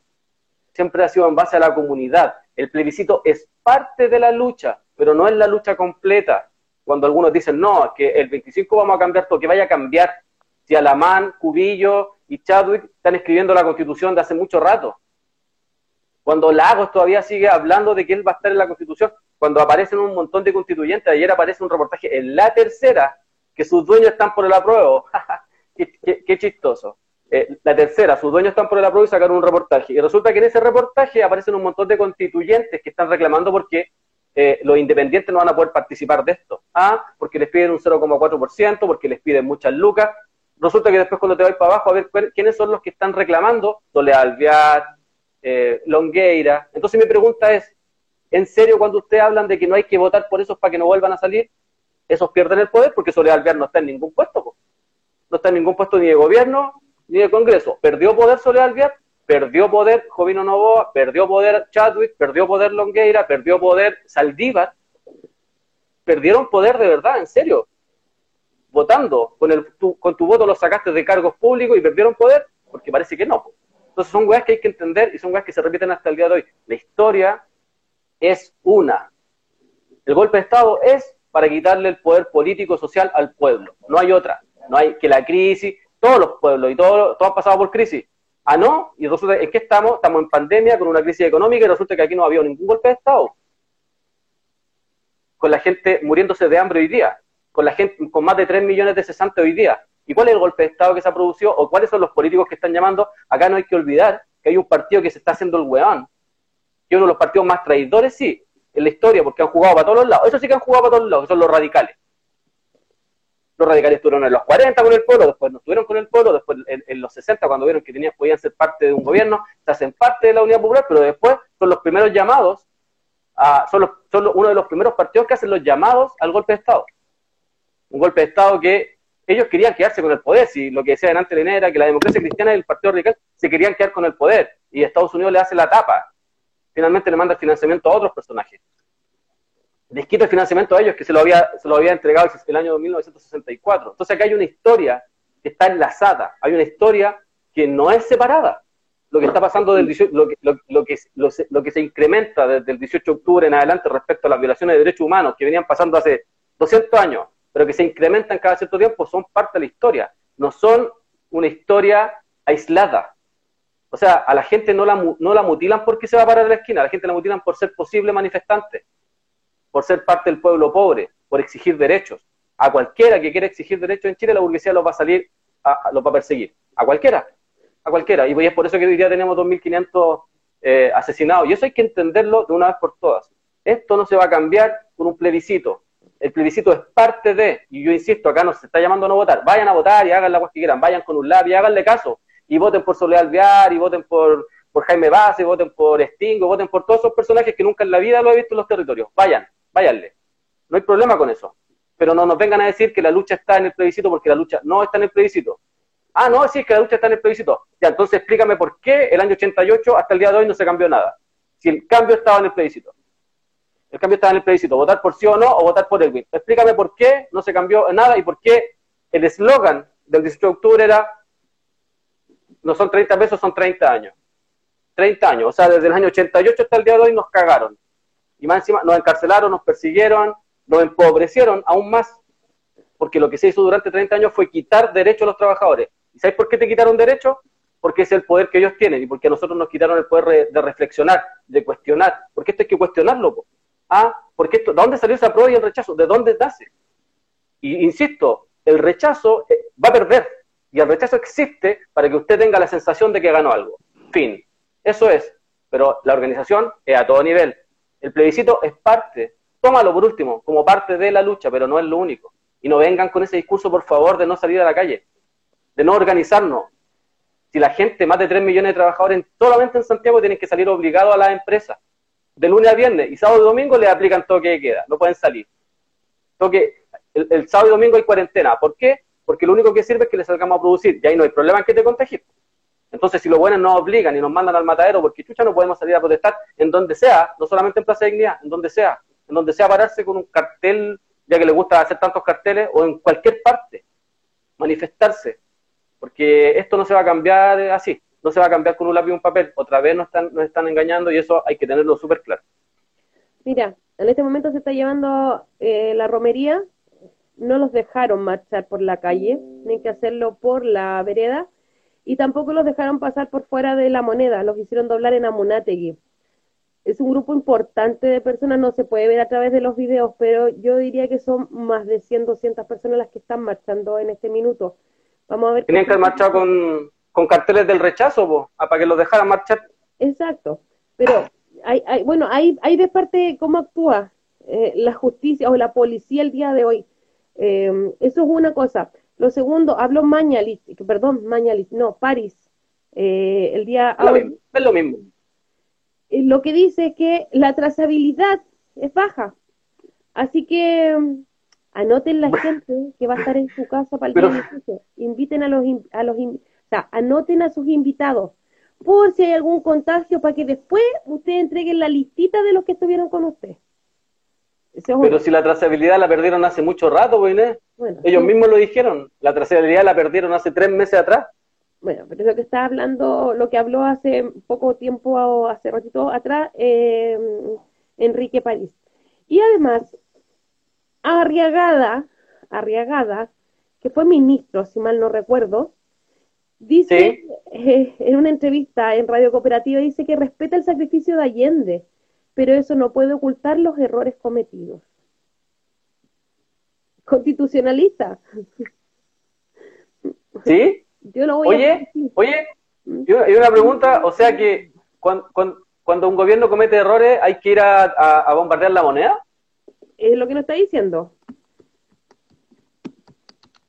siempre ha sido en base a la comunidad. El plebiscito es parte de la lucha, pero no es la lucha completa. Cuando algunos dicen, no, que el 25 vamos a cambiar todo, vaya a cambiar. Si Alamán, Cubillo y Chadwick están escribiendo la constitución de hace mucho rato. Cuando Lagos todavía sigue hablando de que él va a estar en la Constitución, cuando aparecen un montón de constituyentes, ayer aparece un reportaje en la tercera, que sus dueños están por el apruebo. qué, chistoso. Eh, la tercera, sus dueños están por el apruebo y sacaron un reportaje. Y resulta que en ese reportaje aparecen un montón de constituyentes que están reclamando porque eh, los independientes no van a poder participar de esto. Ah, porque les piden un 0,4%, porque les piden muchas lucas. Resulta que después cuando te vas para abajo a ver quiénes son los que están reclamando, Soledad Alvear, eh, Longueira. Entonces mi pregunta es, ¿en serio cuando ustedes hablan de que no hay que votar por esos para que no vuelvan a salir, esos pierden el poder? Porque Soledad Alvear no está en ningún puesto. No está en ningún puesto ni de gobierno, ni de Congreso. Perdió poder Soledad Alvear, perdió poder Jovino Novoa, perdió poder Chadwick, perdió poder Longueira, perdió poder Saldívar. Perdieron poder de verdad, en serio. Votando, con, el, tu, con tu voto los sacaste de cargos públicos y perdieron poder, porque parece que no. Entonces son weas que hay que entender y son weas que se repiten hasta el día de hoy. La historia es una. El golpe de Estado es para quitarle el poder político social al pueblo. No hay otra. No hay que la crisis, todos los pueblos y todos, todos han pasado por crisis. Ah, no, y resulta, ¿en qué estamos? Estamos en pandemia con una crisis económica y resulta que aquí no había ningún golpe de Estado. Con la gente muriéndose de hambre hoy día, con la gente con más de 3 millones de cesantes hoy día. ¿Y cuál es el golpe de Estado que se ha producido o cuáles son los políticos que están llamando? Acá no hay que olvidar que hay un partido que se está haciendo el weón, que uno de los partidos más traidores, sí, en la historia, porque han jugado para todos los lados. Eso sí que han jugado para todos lados, que son los radicales. Los radicales estuvieron en los 40 con el pueblo, después no estuvieron con el pueblo, después en, los 60 cuando vieron que tenían, podían ser parte de un gobierno, se hacen parte de la Unidad Popular, pero después son los primeros llamados, a, son, los, son uno de los primeros partidos que hacen los llamados al golpe de Estado. Un golpe de Estado que ellos querían quedarse con el poder, si lo que decía antes Elena era que la democracia cristiana y el Partido Radical se querían quedar con el poder, y Estados Unidos le hace la tapa, finalmente le manda el financiamiento a otros personajes. Desquito el financiamiento a ellos que se lo había, se lo había entregado el año 1964. Entonces acá hay una historia que está enlazada, hay una historia que no es separada. Lo que está pasando del lo, que, lo, que, lo, que se incrementa desde el 18 de octubre en adelante respecto a las violaciones de derechos humanos que venían pasando hace 200 años, pero que se incrementan cada cierto tiempo, son parte de la historia. No son una historia aislada. O sea, a la gente no la, no la mutilan porque se va a parar de la esquina, a la gente la mutilan por ser posible manifestante, por ser parte del pueblo pobre, por exigir derechos. A cualquiera que quiera exigir derechos en Chile, la burguesía los va a salir, a, los va a perseguir. A cualquiera, a cualquiera. Y es por eso que hoy día tenemos 2.500 eh, asesinados. Y eso hay que entenderlo de una vez por todas. Esto no se va a cambiar con un plebiscito. El plebiscito es parte de, y yo insisto, acá nos está llamando a no votar. Vayan a votar y hagan la que quieran. Vayan con un lápiz y háganle caso y voten por Soledad Alvear, y voten por, por Jaime Base, voten por Stingo, voten por todos esos personajes que nunca en la vida lo he visto en los territorios. Vayan, váyanle. No hay problema con eso. Pero no nos vengan a decir que la lucha está en el plebiscito porque la lucha no está en el plebiscito. Ah, no, sí, es que la lucha está en el plebiscito. Ya, entonces explícame por qué el año 88 hasta el día de hoy no se cambió nada. Si el cambio estaba en el plebiscito. El cambio estaba en el plebiscito, votar por sí o no o votar por Elwin. Explícame por qué no se cambió nada y por qué el eslogan del 18 de octubre era no son 30 pesos, son 30 años. 30 años, o sea, desde el año 88 hasta el día de hoy nos cagaron. Y más encima nos encarcelaron, nos persiguieron, nos empobrecieron aún más, porque lo que se hizo durante 30 años fue quitar derechos a los trabajadores. ¿Y sabes por qué te quitaron derechos? Porque es el poder que ellos tienen y porque a nosotros nos quitaron el poder de reflexionar, de cuestionar. Porque esto hay que cuestionarlo. Ah, porque esto, ¿de dónde salió esa prueba y el rechazo? ¿De dónde nace? Y insisto, el rechazo eh, va a perder, y el rechazo existe para que usted tenga la sensación de que ganó algo. Fin. Eso es. Pero la organización es a todo nivel. El plebiscito es parte, tómalo por último, como parte de la lucha, pero no es lo único. Y no vengan con ese discurso, por favor, de no salir a la calle, de no organizarnos. Si la gente, más de 3 millones de trabajadores solamente en Santiago, tienen que salir obligados a las empresas, de lunes a viernes, y sábado y domingo le aplican toque de queda, no pueden salir. Toque, el, sábado y domingo hay cuarentena. ¿Por qué? porque lo único que sirve es que le salgamos a producir, y ahí no hay problema en que te contagies. Entonces, si los buenos nos obligan y nos mandan al matadero, porque chucha no podemos salir a protestar en donde sea, no solamente en Plaza de Dignidad, en donde sea, en donde sea pararse con un cartel, ya que le gusta hacer tantos carteles, o en cualquier parte, manifestarse, porque esto no se va a cambiar así, no se va a cambiar con un lápiz y un papel, otra vez nos están, nos están engañando y eso hay que tenerlo súper claro. Mira, en este momento se está llevando eh, la romería no los dejaron marchar por la calle, tienen que hacerlo por la vereda, y tampoco los dejaron pasar por fuera de la moneda, los hicieron doblar en Amunategui. Es un grupo importante de personas, no se puede ver a través de los videos, pero yo diría que son más de 100, 200 personas las que están marchando en este minuto. Vamos a ver. Tenían que marchar con, con carteles del rechazo, ah, para que los dejaran marchar. Exacto, pero hay, hay, bueno, hay, hay de parte cómo actúa eh, la justicia o la policía el día de hoy Em, eso es una cosa. Lo segundo, hablo Mañalis, perdón, Mañalis, no, París. Eh, el día... es lo mismo. Lo que dice es que la trazabilidad es baja. Así que em, anoten la gente que va a estar en su casa para el día Inviten a los, a los, lista, anoten a sus invitados, por si hay algún contagio, para que después ustedes entreguen la listita de los que estuvieron con usted. Pero si la trazabilidad la perdieron hace mucho rato, pues, Bueno, Ellos mismos lo dijeron, la trazabilidad la perdieron hace tres meses atrás. Bueno, pero es lo que está hablando, lo que habló hace poco tiempo, o hace ratito atrás, eh, Enrique París. Y además, Arriagada, Arriagada, que fue ministro, si mal no recuerdo, dice eh, en una entrevista en Radio Cooperativa, dice que respeta el sacrificio de Allende, pero eso no puede ocultar los errores cometidos. Constitucionalista. ¿Sí? Yo lo voy oye, oye, ¿Mm? hay una pregunta, o sea que cuando, cuando, un gobierno comete errores hay que ir a bombardear la moneda es lo que nos está diciendo.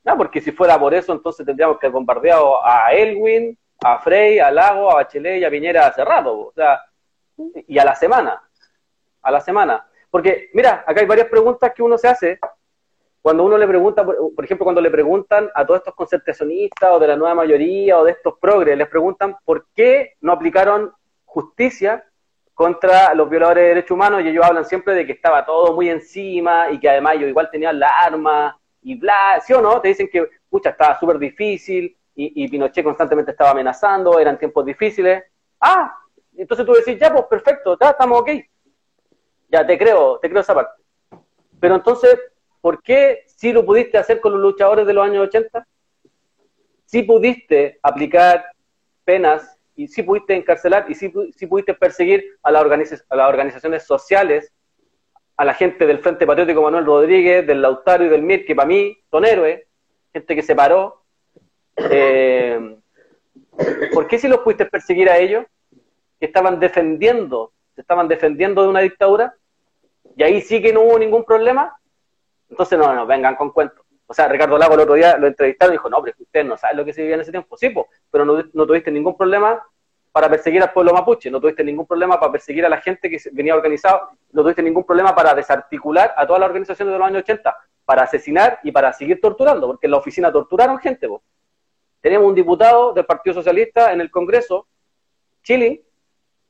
No, porque si fuera por eso, entonces tendríamos que bombardear a Elwin, a Frey, a Lago, a Bachelet y a Piñera cerrado, o sea, y a la semana, a la semana. Porque, mira, acá hay varias preguntas que uno se hace cuando uno le pregunta, por, ejemplo, cuando le preguntan a todos estos concertacionistas o de la nueva mayoría o de estos progres, les preguntan por qué no aplicaron justicia contra los violadores de derechos humanos y ellos hablan siempre de que estaba todo muy encima y que además ellos igual tenían la arma y bla, ¿sí o no? Te dicen que, pucha, estaba súper difícil y, Pinochet constantemente estaba amenazando, eran tiempos difíciles. Ah, entonces tú decís, ya, pues perfecto, ya estamos ok. Ya, te creo, te creo esa parte. Pero entonces, ¿por qué si lo pudiste hacer con los luchadores de los años 80? Si pudiste aplicar penas y sí pudiste encarcelar y sí, pudiste perseguir a las organizaciones sociales, a la gente del Frente Patriótico Manuel Rodríguez, del Lautaro y del MIR, que para mí son héroes, gente que se paró. Eh, ¿Por qué si los pudiste perseguir a ellos, que estaban defendiendo, se estaban defendiendo de una dictadura, y ahí sí que no hubo ningún problema? Entonces no, no, vengan con cuentos. O sea, Ricardo Lago el otro día lo entrevistaron y dijo, no, pero ustedes no saben lo que se vivía en ese tiempo. Sí, pero no, no, tuviste ningún problema para perseguir al pueblo mapuche, no tuviste ningún problema para perseguir a la gente que venía organizado, no tuviste ningún problema para desarticular a todas las organizaciones de los años 80, para asesinar y para seguir torturando, porque en la oficina torturaron gente. Po. Teníamos un diputado del Partido Socialista en el Congreso, Chile,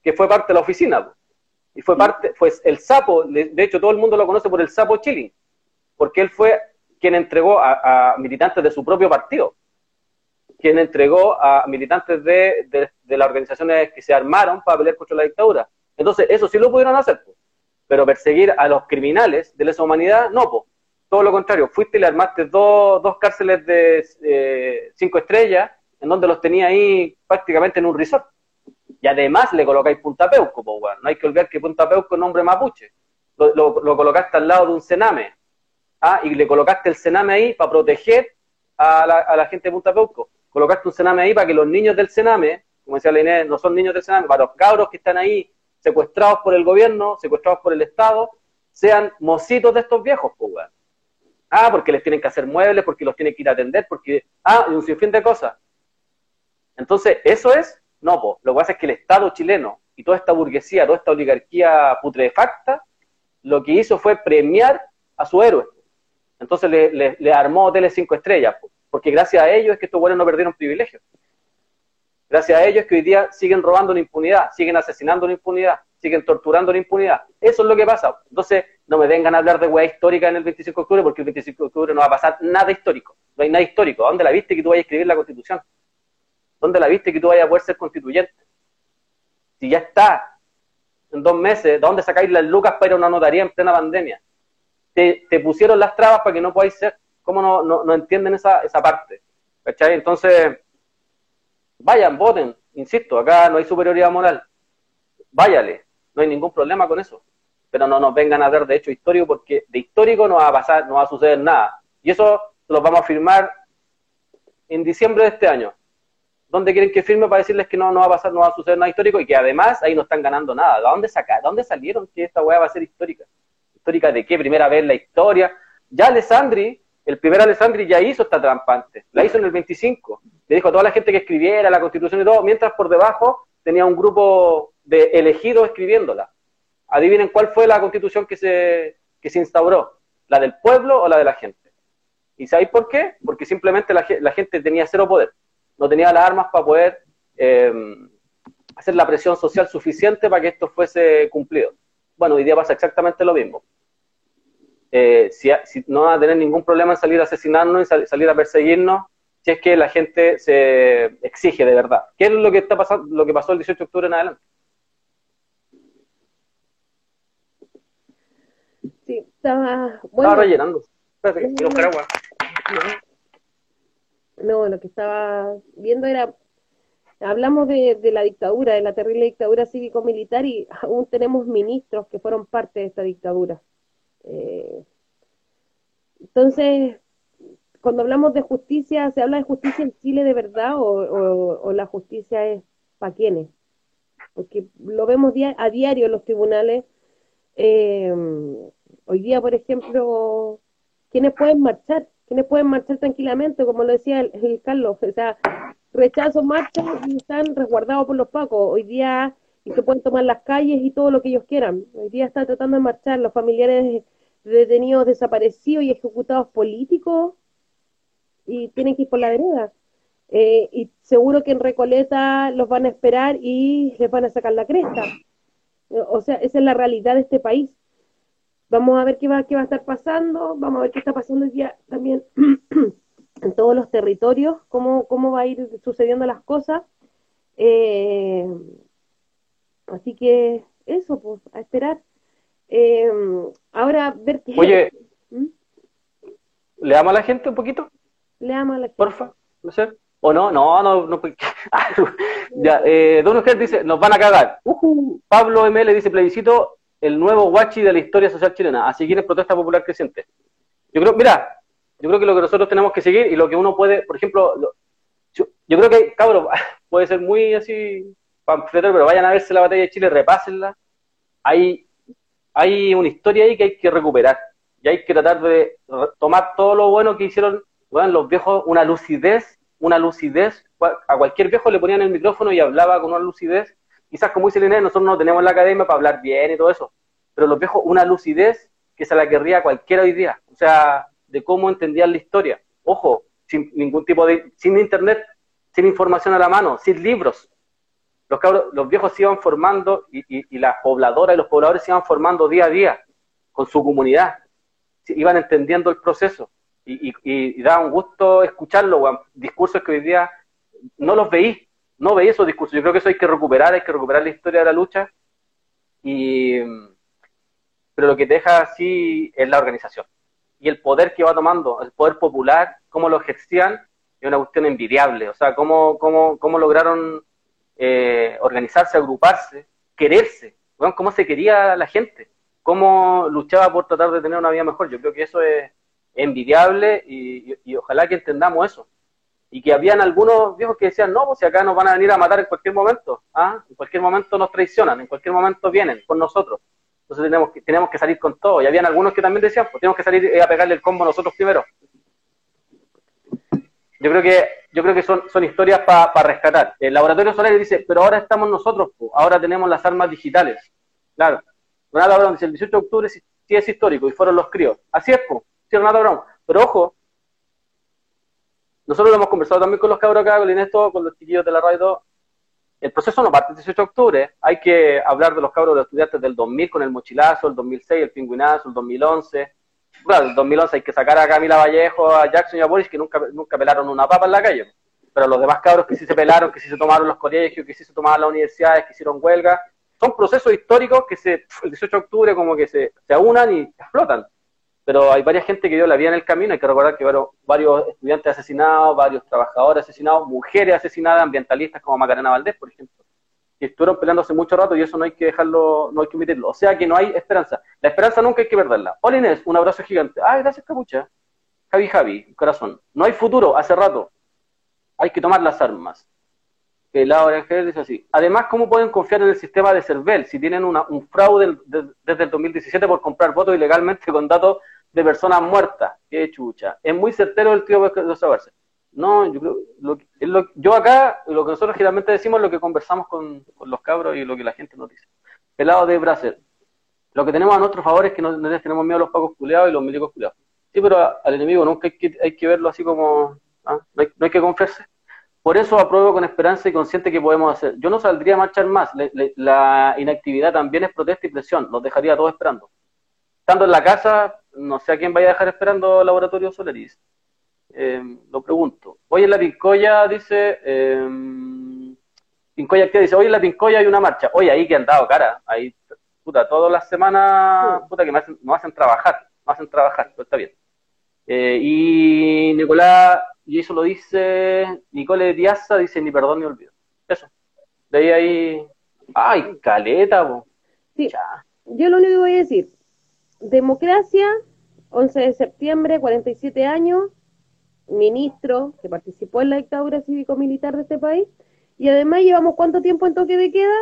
que fue parte de la oficina. Y fue parte, fue el sapo, de hecho todo el mundo lo conoce por el sapo Chile, porque él fue quien entregó a, militantes de su propio partido, quien entregó a militantes de, de, las organizaciones que se armaron para pelear contra la dictadura. Entonces, eso sí lo pudieron hacer, pero perseguir a los criminales de lesa humanidad, no, todo lo contrario, fuiste y le armaste dos, dos cárceles de cinco estrellas, en donde los tenía ahí prácticamente en un resort. Y además le colocáis Punta Peuco, no hay que olvidar que Punta Peuco es nombre mapuche. Lo, colocaste al lado de un cename, ¿ah? y le colocaste el cename ahí para proteger a la, gente de Punta Peuco. Colocaste un cename ahí para que los niños del cename, como decía la Inés, no son niños del cename, para los cabros que están ahí secuestrados por el gobierno, secuestrados por el Estado, sean mocitos de estos viejos, pues, Ah, porque les tienen que hacer muebles, porque los tienen que ir a atender, porque, ah, y un sinfín de cosas. Entonces, eso es, no, pues, lo que pasa es que el Estado chileno y toda esta burguesía, toda esta oligarquía putrefacta, lo que hizo fue premiar a su héroe. Entonces le, armó hoteles cinco estrellas, porque gracias a ellos es que estos buenos no perdieron privilegios. Gracias a ellos es que hoy día siguen robando la impunidad, siguen asesinando la impunidad, siguen torturando la impunidad. Eso es lo que pasa. Entonces, no me vengan a hablar de hueá histórica en el 25 de octubre, porque el 25 de octubre no va a pasar nada histórico. No hay nada histórico. ¿Dónde la viste que tú vayas a escribir la constitución? ¿Dónde la viste que tú vayas a poder ser constituyente? Si ya está en dos meses, ¿dónde sacáis las lucas para ir a una notaría en plena pandemia? te, pusieron las trabas para que no podáis ser. ¿Cómo no, no, entienden esa, esa parte? ¿Cachai? Entonces, vayan, voten. Insisto, acá no hay superioridad moral. Váyale, no hay ningún problema con eso. Pero no nos vengan a dar de hecho histórico porque de histórico no va a pasar, no va a suceder nada. Y eso lo vamos a firmar en diciembre de este año. ¿Dónde quieren que firme para decirles que no, no va a pasar, no va a suceder nada histórico y que además ahí no están ganando nada? ¿De dónde sacar? ¿De dónde salieron que esta weá va a ser histórica? histórica de qué, primera vez la historia. Ya Alessandri, el primer Alessandri ya hizo esta trampante, la hizo en el 25, le dijo a toda la gente que escribiera la constitución y todo, mientras por debajo tenía un grupo de elegidos escribiéndola. Adivinen cuál fue la constitución que se, que se instauró, la del pueblo o la de la gente. ¿Y sabéis por qué? Porque simplemente la, la gente tenía cero poder. no tenía las armas para poder eh, hacer la presión social suficiente para que esto fuese cumplido. Bueno, hoy día pasa exactamente lo mismo. Eh, si, no van a tener ningún problema en salir a asesinarnos y salir a perseguirnos, si es que la gente se exige de verdad. ¿Qué es lo que está pasando, lo que pasó el 18 de octubre en adelante? Sí, estaba, bueno, estaba rellenando. Espérate, No, lo que estaba viendo era, hablamos de, la dictadura, de la terrible dictadura cívico-militar y aún tenemos ministros que fueron parte de esta dictadura. Eh, entonces, cuando hablamos de justicia, ¿se habla de justicia en Chile de verdad o, la justicia es para quiénes? Porque lo vemos a diario en los tribunales. Eh, hoy día, por ejemplo, ¿quiénes pueden marchar? ¿Quiénes pueden marchar tranquilamente? Como lo decía el, Carlos, o sea, rechazo marcha y están resguardados por los pacos. Hoy día y se pueden tomar las calles y todo lo que ellos quieran. Hoy día están tratando de marchar los familiares detenidos desaparecidos y ejecutados políticos y tienen que ir por la vereda. Eh, y seguro que en Recoleta los van a esperar y les van a sacar la cresta. O sea, esa es la realidad de este país. Vamos a ver qué va, qué va a estar pasando, vamos a ver qué está pasando día también en todos los territorios, cómo, cómo va a ir sucediendo las cosas. Eh, así que eso, pues, a esperar. Eh, ahora, qué... Oye, ¿Mm? ¿le ama a la gente un poquito? Le ama a la gente. Porfa, no sé. ¿O no? No, no, no. ya, eh, Don Eugenio dice, nos van a cagar. Pablo M. le dice, plebiscito el nuevo guachi de la historia social chilena. Así que protesta popular creciente. Yo creo, mira, yo creo que lo que nosotros tenemos que seguir y lo que uno puede, por ejemplo, yo, creo que, cabrón, puede ser muy así panfletero, pero vayan a verse la batalla de Chile, repásenla. Hay, hay una historia ahí que hay que recuperar y hay que tratar de tomar todo lo bueno que hicieron los viejos, una lucidez, una lucidez. A cualquier viejo le ponían el micrófono y hablaba con una lucidez. Quizás, como dice Linés, nosotros no tenemos la academia para hablar bien y todo eso, pero los viejos, una lucidez que se la querría cualquiera hoy día. O sea, de cómo entendían la historia. Ojo, sin ningún tipo de, sin internet, sin información a la mano, sin libros. Los, los viejos se iban formando y, y, las pobladoras y los pobladores se iban formando día a día con su comunidad. Iban entendiendo el proceso y, y, da un gusto escucharlo, Discursos que hoy día no los veí, no veí esos discursos. Yo creo que eso hay que recuperar, hay que recuperar la historia de la lucha. Y, pero lo que deja así es la organización y el poder que va tomando, el poder popular, cómo lo ejercían, es una cuestión envidiable. O sea, cómo, cómo, cómo lograron eh, organizarse, agruparse, quererse, cómo se quería la gente, cómo luchaba por tratar de tener una vida mejor. Yo creo que eso es envidiable y, ojalá que entendamos eso. Y que habían algunos viejos que decían, no, pues si acá nos van a venir a matar en cualquier momento, ¿ah? en cualquier momento nos traicionan, en cualquier momento vienen con nosotros. Entonces tenemos que, tenemos que salir con todo. Y habían algunos que también decían, pues tenemos que salir eh, a pegarle el combo nosotros primero. Yo creo que, yo creo que son, son historias para rescatar. El Laboratorio Solar dice, pero ahora estamos nosotros, pues, ahora tenemos las armas digitales. Claro. Ronaldo dice, el 18 de octubre sí, es histórico y fueron los críos. Así es, pues, sí, Ronaldo Brown. Pero ojo, nosotros lo hemos conversado también con los cabros acá, con Inesto, con los chiquillos de la radio el proceso no parte el 18 de octubre, hay que hablar de los cabros de los estudiantes del 2000 con el mochilazo, el 2006 el pingüinazo, el 2011. Bueno, el 2011 hay que sacar a Camila Vallejo, a Jackson y a Boris que nunca, nunca pelaron una papa en la calle. Pero los demás cabros que sí se pelaron, que sí se tomaron los colegios, que sí se tomaron las universidades, que hicieron huelga, son procesos históricos que se, el 18 de octubre como que se, se aunan y explotan. Pero hay varias gente que dio la vida en el camino, hay que recordar que varios, varios estudiantes asesinados, varios trabajadores asesinados, mujeres asesinadas, ambientalistas como Macarena Valdés, por ejemplo, que estuvieron peleando hace mucho rato y eso no hay que dejarlo, no hay que omitirlo. O sea que no hay esperanza. La esperanza nunca hay que perderla. Hola un abrazo gigante. Ay, gracias Capucha. Javi Javi, corazón. No hay futuro, hace rato. Hay que tomar las armas. Laura Ángel dice así. Además, ¿cómo pueden confiar en el sistema de CERVEL si tienen un fraude desde el 2017 por comprar votos ilegalmente con datos de personas muertas. Qué chucha. Es muy certero el tío de saberse. No, yo creo, lo, yo acá, lo que nosotros generalmente decimos lo que conversamos con, los cabros y lo que la gente nos dice. El lado de Brasil. Lo que tenemos a nuestro favor es que no, tenemos miedo a los pagos culeados y los milicos culeados. Sí, pero al enemigo nunca hay que, hay que verlo así como, ¿ah? no, hay, que confiarse. por eso apruebo con esperanza y consciente que podemos hacer. Yo no saldría a marchar más. la inactividad también es protesta y presión. Los dejaría todos esperando. Estando en la casa, no sé a quién vaya a dejar esperando Laboratorio Solaris. Eh, lo pregunto. Hoy en la Pincoya dice. Eh, Pincoya ¿qué dice: Hoy en la Pincoya hay una marcha. Oye, ahí que han dado cara. Ahí, puta, todas las semanas, puta, que me hacen, hacen trabajar. Hacen trabajar, pero está bien. Eh, y Nicolás y eso lo dice Nicole Diaza, dice ni perdón ni olvido. Eso. De ahí ahí. ¡Ay, caleta! Sí. Yo lo único que voy a decir: democracia, 11 de septiembre, 47 años, ministro que participó en la dictadura cívico-militar de este país. Y además, ¿llevamos cuánto tiempo en toque de queda?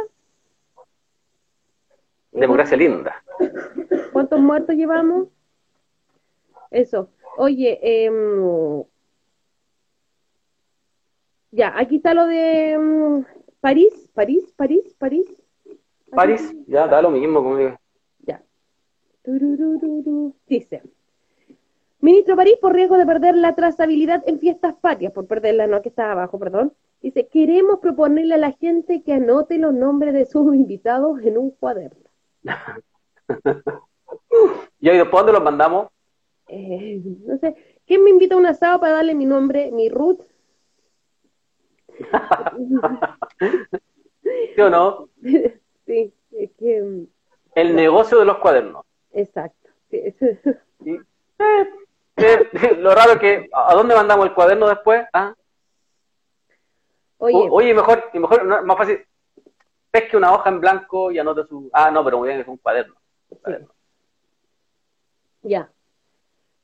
Democracia linda. ¿Cuántos muertos llevamos? Eso. Oye, eh, ya, aquí está lo de mm, París, París, París, París. París, ya, da lo mismo. Como Ya. Dice. Ministro París, por riesgo de perder la trazabilidad en fiestas patrias, por perderla, no, que está abajo, perdón. Dice, queremos proponerle a la gente que anote los nombres de sus invitados en un cuaderno. ¿Y ahí después dónde los mandamos? Eh, no sé, ¿quién me invita a un asado para darle mi nombre, mi root, ¿Sí o no? Sí, es que... Mm, El negocio de los cuadernos. Exacto. Eh, lo raro es que, ¿a dónde mandamos el cuaderno después? ¿Ah? Oye, oye, mejor, mejor, más fácil, pesque una hoja en blanco y anote su... Ah, no, pero muy bien, es un cuaderno. Ya.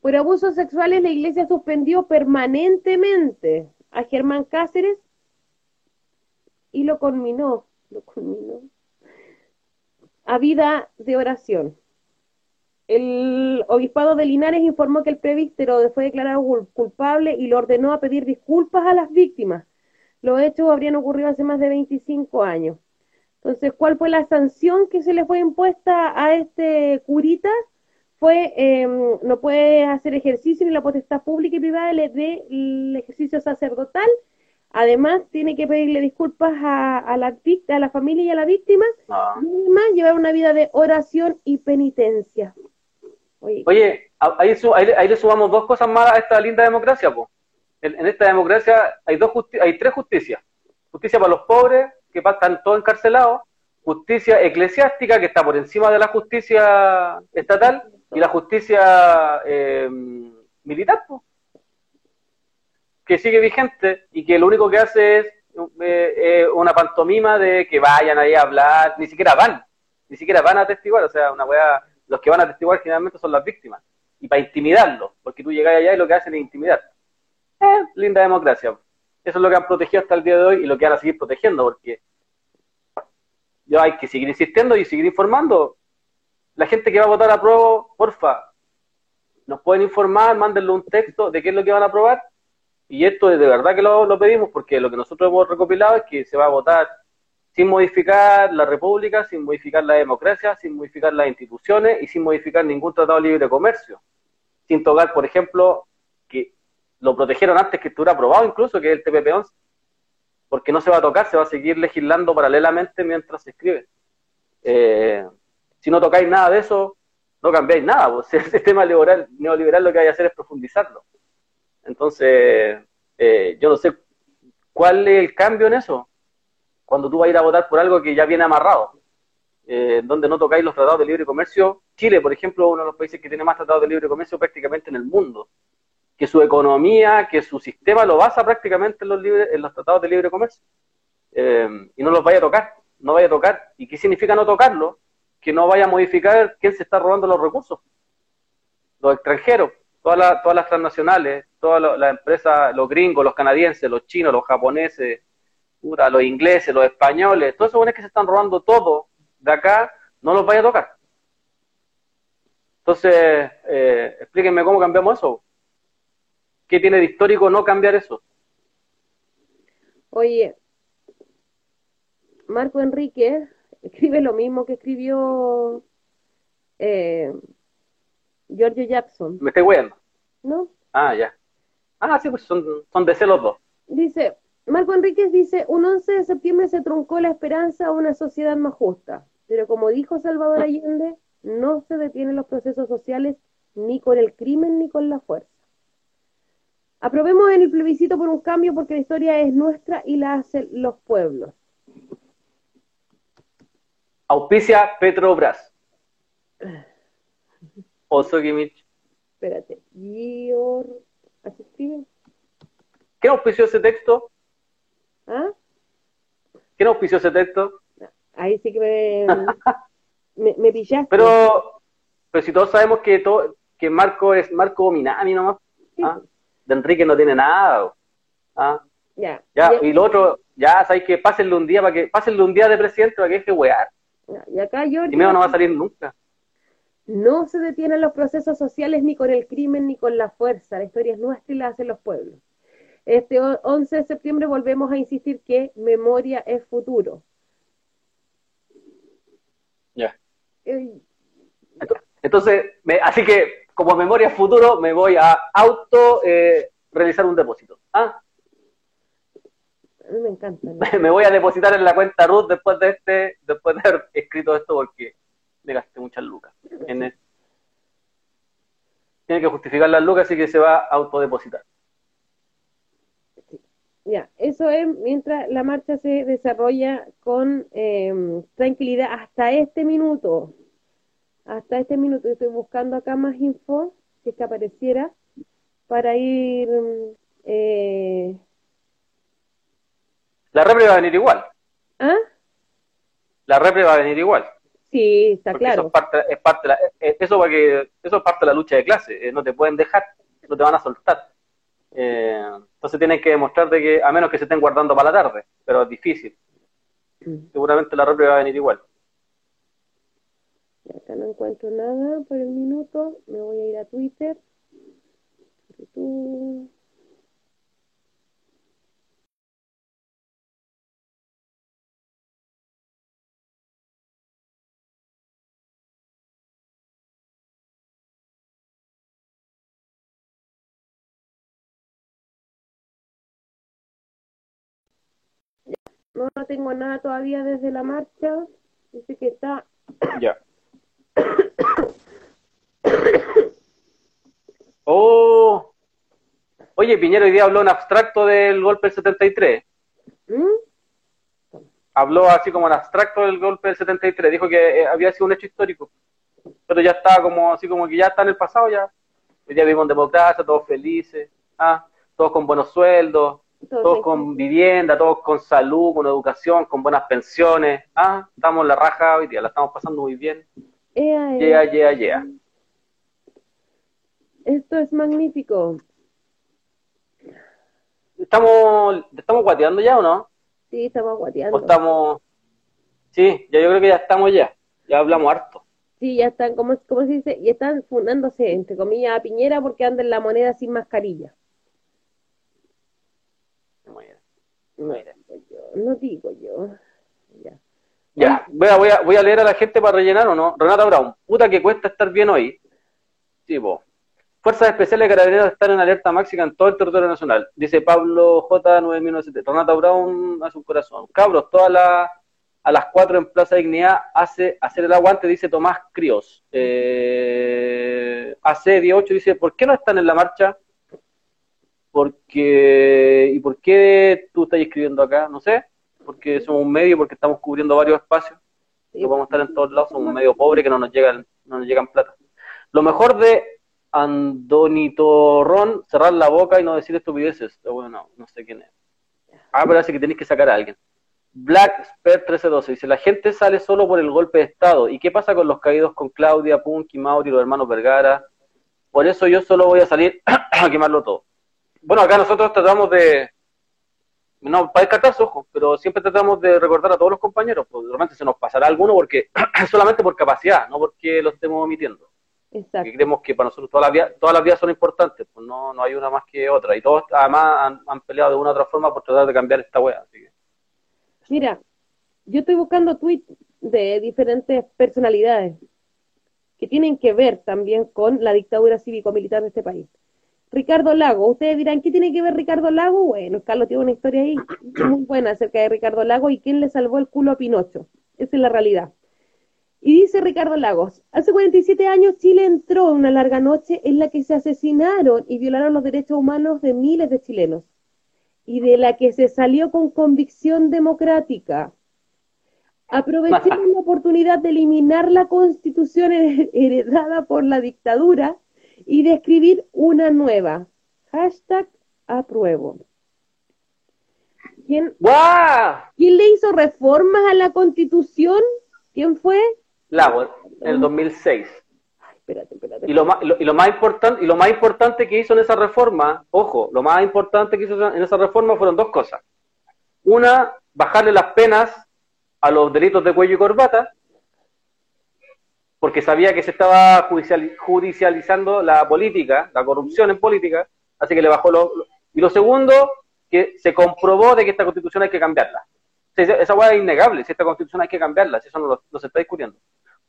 Por abusos sexuales la iglesia suspendió permanentemente a Germán Cáceres y lo culminó, lo culminó a vida de oración. El obispado de Linares informó que el prevístero fue declarado culpable y lo ordenó a pedir disculpas a las víctimas. Los hechos habrían ocurrido hace más de 25 años. Entonces, ¿cuál fue la sanción que se le fue impuesta a este curita? Fue, em, no puede hacer ejercicio ni la potestad pública y privada del ejercicio sacerdotal Además, tiene que pedirle disculpas a, la, a la familia y a la víctima. Ah. Y además, llevar una vida de oración y penitencia. Oye, ahí, ahí, le sumamos dos cosas más a esta linda democracia. Po. En, esta democracia hay, dos hay tres justicias. Justicia para los pobres, que están todos encarcelados. Justicia eclesiástica, que está por encima de la justicia estatal. Y la justicia eh, militar. Po que sigue vigente y que lo único que hace es eh, eh, una pantomima de que vayan ahí a hablar, ni siquiera van, ni siquiera van a testiguar, o sea, una weá, los que van a testiguar generalmente son las víctimas, y para intimidarlos, porque tú llegas allá y lo que hacen es intimidar. Eh, linda democracia. Eso es lo que han protegido hasta el día de hoy y lo que van a seguir protegiendo, porque yo hay que seguir insistiendo y seguir informando. La gente que va a votar a prueba, porfa, nos pueden informar, mándenle un texto de qué es lo que van a aprobar y esto es de verdad que lo, pedimos porque lo que nosotros hemos recopilado es que se va a votar sin modificar la república, sin modificar la democracia, sin modificar las instituciones y sin modificar ningún tratado libre de comercio. Sin tocar, por ejemplo, que lo protegieron antes que estuviera aprobado incluso, que es el TPP-11, porque no se va a tocar, se va a seguir legislando paralelamente mientras se escribe. Eh, si no tocáis nada de eso, no cambiáis nada, pues el sistema liberal, neoliberal lo que hay que hacer es profundizarlo. Entonces, eh, yo no sé cuál es el cambio en eso, cuando tú vas a ir a votar por algo que ya viene amarrado, eh, donde no tocáis los tratados de libre comercio. Chile, por ejemplo, uno de los países que tiene más tratados de libre comercio prácticamente en el mundo, que su economía, que su sistema lo basa prácticamente en los, en los tratados de libre comercio. Eh, y no los vaya a tocar, no vaya a tocar. ¿Y qué significa no tocarlo? Que no vaya a modificar quién se está robando los recursos. Los extranjeros todas, todas las transnacionales, todas las empresas, los gringos, los canadienses, los chinos, los japoneses, los ingleses, los españoles, todos esos buenos que se están robando todo de acá, no los vaya a tocar. Entonces, eh, explíquenme cómo cambiamos eso. ¿Qué tiene de histórico no cambiar eso? Oye, Marco Enrique escribe lo mismo que escribió eh, Giorgio Jackson. ¿Me estoy weando? ¿No? Ah, ya. Ah, sí, pues son, son de los dos. Dice, Marco Enríquez dice, un 11 de septiembre se truncó la esperanza a una sociedad más justa, pero como dijo Salvador Allende, no se detienen los procesos sociales ni con el crimen ni con la fuerza. Aprobemos en el plebiscito por un cambio porque la historia es nuestra y la hacen los pueblos. Auspicia Petrobras. Oso Espérate. Gior... ¿Así escribe? ¿Quién auspició ese texto? ¿Ah? ¿Quién auspició ese texto? Ahí sí que me, me, pillaste. Pero, pero si todos sabemos que todo, que Marco es Marco Minami nomás. ¿ah? De Enrique no tiene nada. ¿ah? Ya. ya. Y lo otro, ya sabéis que pásenle un día para que pásenle un día de presidente para que deje wear. Y acá yo. Y no va a salir nunca. No se detienen los procesos sociales ni con el crimen ni con la fuerza. La historia es nuestra y la hacen los pueblos. Este 11 de septiembre volvemos a insistir que memoria es futuro. Ya. Entonces, así que como memoria es futuro, me voy a auto eh, realizar un depósito. ¿Ah? A mí me encanta. me voy a depositar en la cuenta Ruth después de este, después de haber escrito esto porque me gasté muchas lucas. Tiene que justificar las lucas, así que se va a autodepositar. Ya, eso es mientras la marcha se desarrolla con em, tranquilidad hasta este minuto. Hasta este minuto estoy buscando acá más info, si es que apareciera, para ir... Eh... La repre va a venir igual. ¿Ah? La repre va a venir igual. Sí, está claro. Eso es parte, es parte la, eh, eso, porque, eso es parte de la lucha de clase. Eh, no te pueden dejar, no te van a soltar. Eh, entonces tienen que demostrar de que, a menos que se estén guardando para la tarde, pero es difícil. Mm. Seguramente la ropa va a venir igual. Acá no encuentro nada por el minuto. Me voy a ir a Twitter. No, tengo nada todavía desde la marcha. Dice que está. Ya. oh. Oye, Piñero hoy día habló en abstracto del golpe del 73. ¿Mm? Habló así como en abstracto del golpe del 73. Dijo que eh, había sido un hecho histórico. Pero ya está como así como que ya está en el pasado ya. Hoy día vivimos en democracia, todos felices, ah, todos con buenos sueldos, todos con vivienda, todos con salud, con educación, con buenas pensiones. Ah, estamos en la raja hoy día, la estamos pasando muy bien. Yeah, yeah, yeah. Esto es magnífico. ¿Estamos, estamos guateando ya o no? Sí, estamos guateando. estamos... Sí, ya yo creo que ya estamos ya. Ya hablamos harto. Sí, ya están, ¿cómo, cómo se dice? Y están fundándose, entre comillas, a Piñera porque andan la moneda sin mascarilla. No, digo yo. Ya. Ya, voy a, voy, a, voy a leer a la gente para rellenar o no. Renata Brown, puta que cuesta estar bien hoy. Tipo, Fuerzas Especiales de Carabineros están en alerta máxima en todo el territorio nacional. Dice Pablo J. 9970. Renata Brown hace un corazón. Cabros, toda la, a las 4 en Plaza Dignidad hace hacer el aguante, dice Tomás Críos. Eh, AC18 dice, ¿por qué no están en la marcha? Porque ¿y por qué tú estás escribiendo acá? No sé, porque somos un medio, porque estamos cubriendo varios espacios, no vamos a estar en todos lados, somos un medio pobre que no nos llegan, no nos llegan plata. Lo mejor de Andonito Ron, cerrar la boca y no decir estupideces. Bueno, no sé quién es. Ah, pero así que tenéis que sacar a alguien. Black Spert 1312 dice, la gente sale solo por el golpe de Estado. ¿Y qué pasa con los caídos con Claudia, Punky, Mauri, los hermanos Vergara? Por eso yo solo voy a salir a quemarlo todo bueno, acá nosotros tratamos de, no para descartarse, ojo, pero siempre tratamos de recordar a todos los compañeros, pues realmente se nos pasará alguno porque solamente por capacidad, no porque lo estemos omitiendo. Exacto. creemos que para nosotros todas las vías, todas las vías son importantes, pues no, no hay una más que otra. Y todos además han, peleado de una u otra forma por tratar de cambiar esta wea. Mira, yo estoy buscando tweets de diferentes personalidades que tienen que ver también con la dictadura cívico-militar de este país. Ricardo Lago. Ustedes dirán, ¿qué tiene que ver Ricardo Lago? Bueno, Carlos tiene una historia ahí muy buena acerca de Ricardo Lago y quién le salvó el culo a Pinocho. Esa es la realidad. Y dice Ricardo Lagos, hace 47 años Chile entró en una larga noche en la que se asesinaron y violaron los derechos humanos de miles de chilenos y de la que se salió con convicción democrática. Aprovechemos la oportunidad de eliminar la constitución heredada por la dictadura y de escribir una nueva. Hashtag apruebo. ¿Quién, ¿Quién le hizo reformas a la constitución? ¿Quién fue? Lago, en el 2006. Y lo, más, y lo más importante y lo más importante que hizo en esa reforma, ojo, lo más importante que hizo en esa reforma fueron dos cosas. Una, bajarle las penas a los delitos de cuello y corbata, porque sabía que se estaba judicializando la política, la corrupción en política, así que le bajó lo, y lo segundo, que se comprobó de que esta constitución hay que cambiarla. Esa hueá es innegable, si esta constitución hay que cambiarla, si eso no lo, se está discutiendo.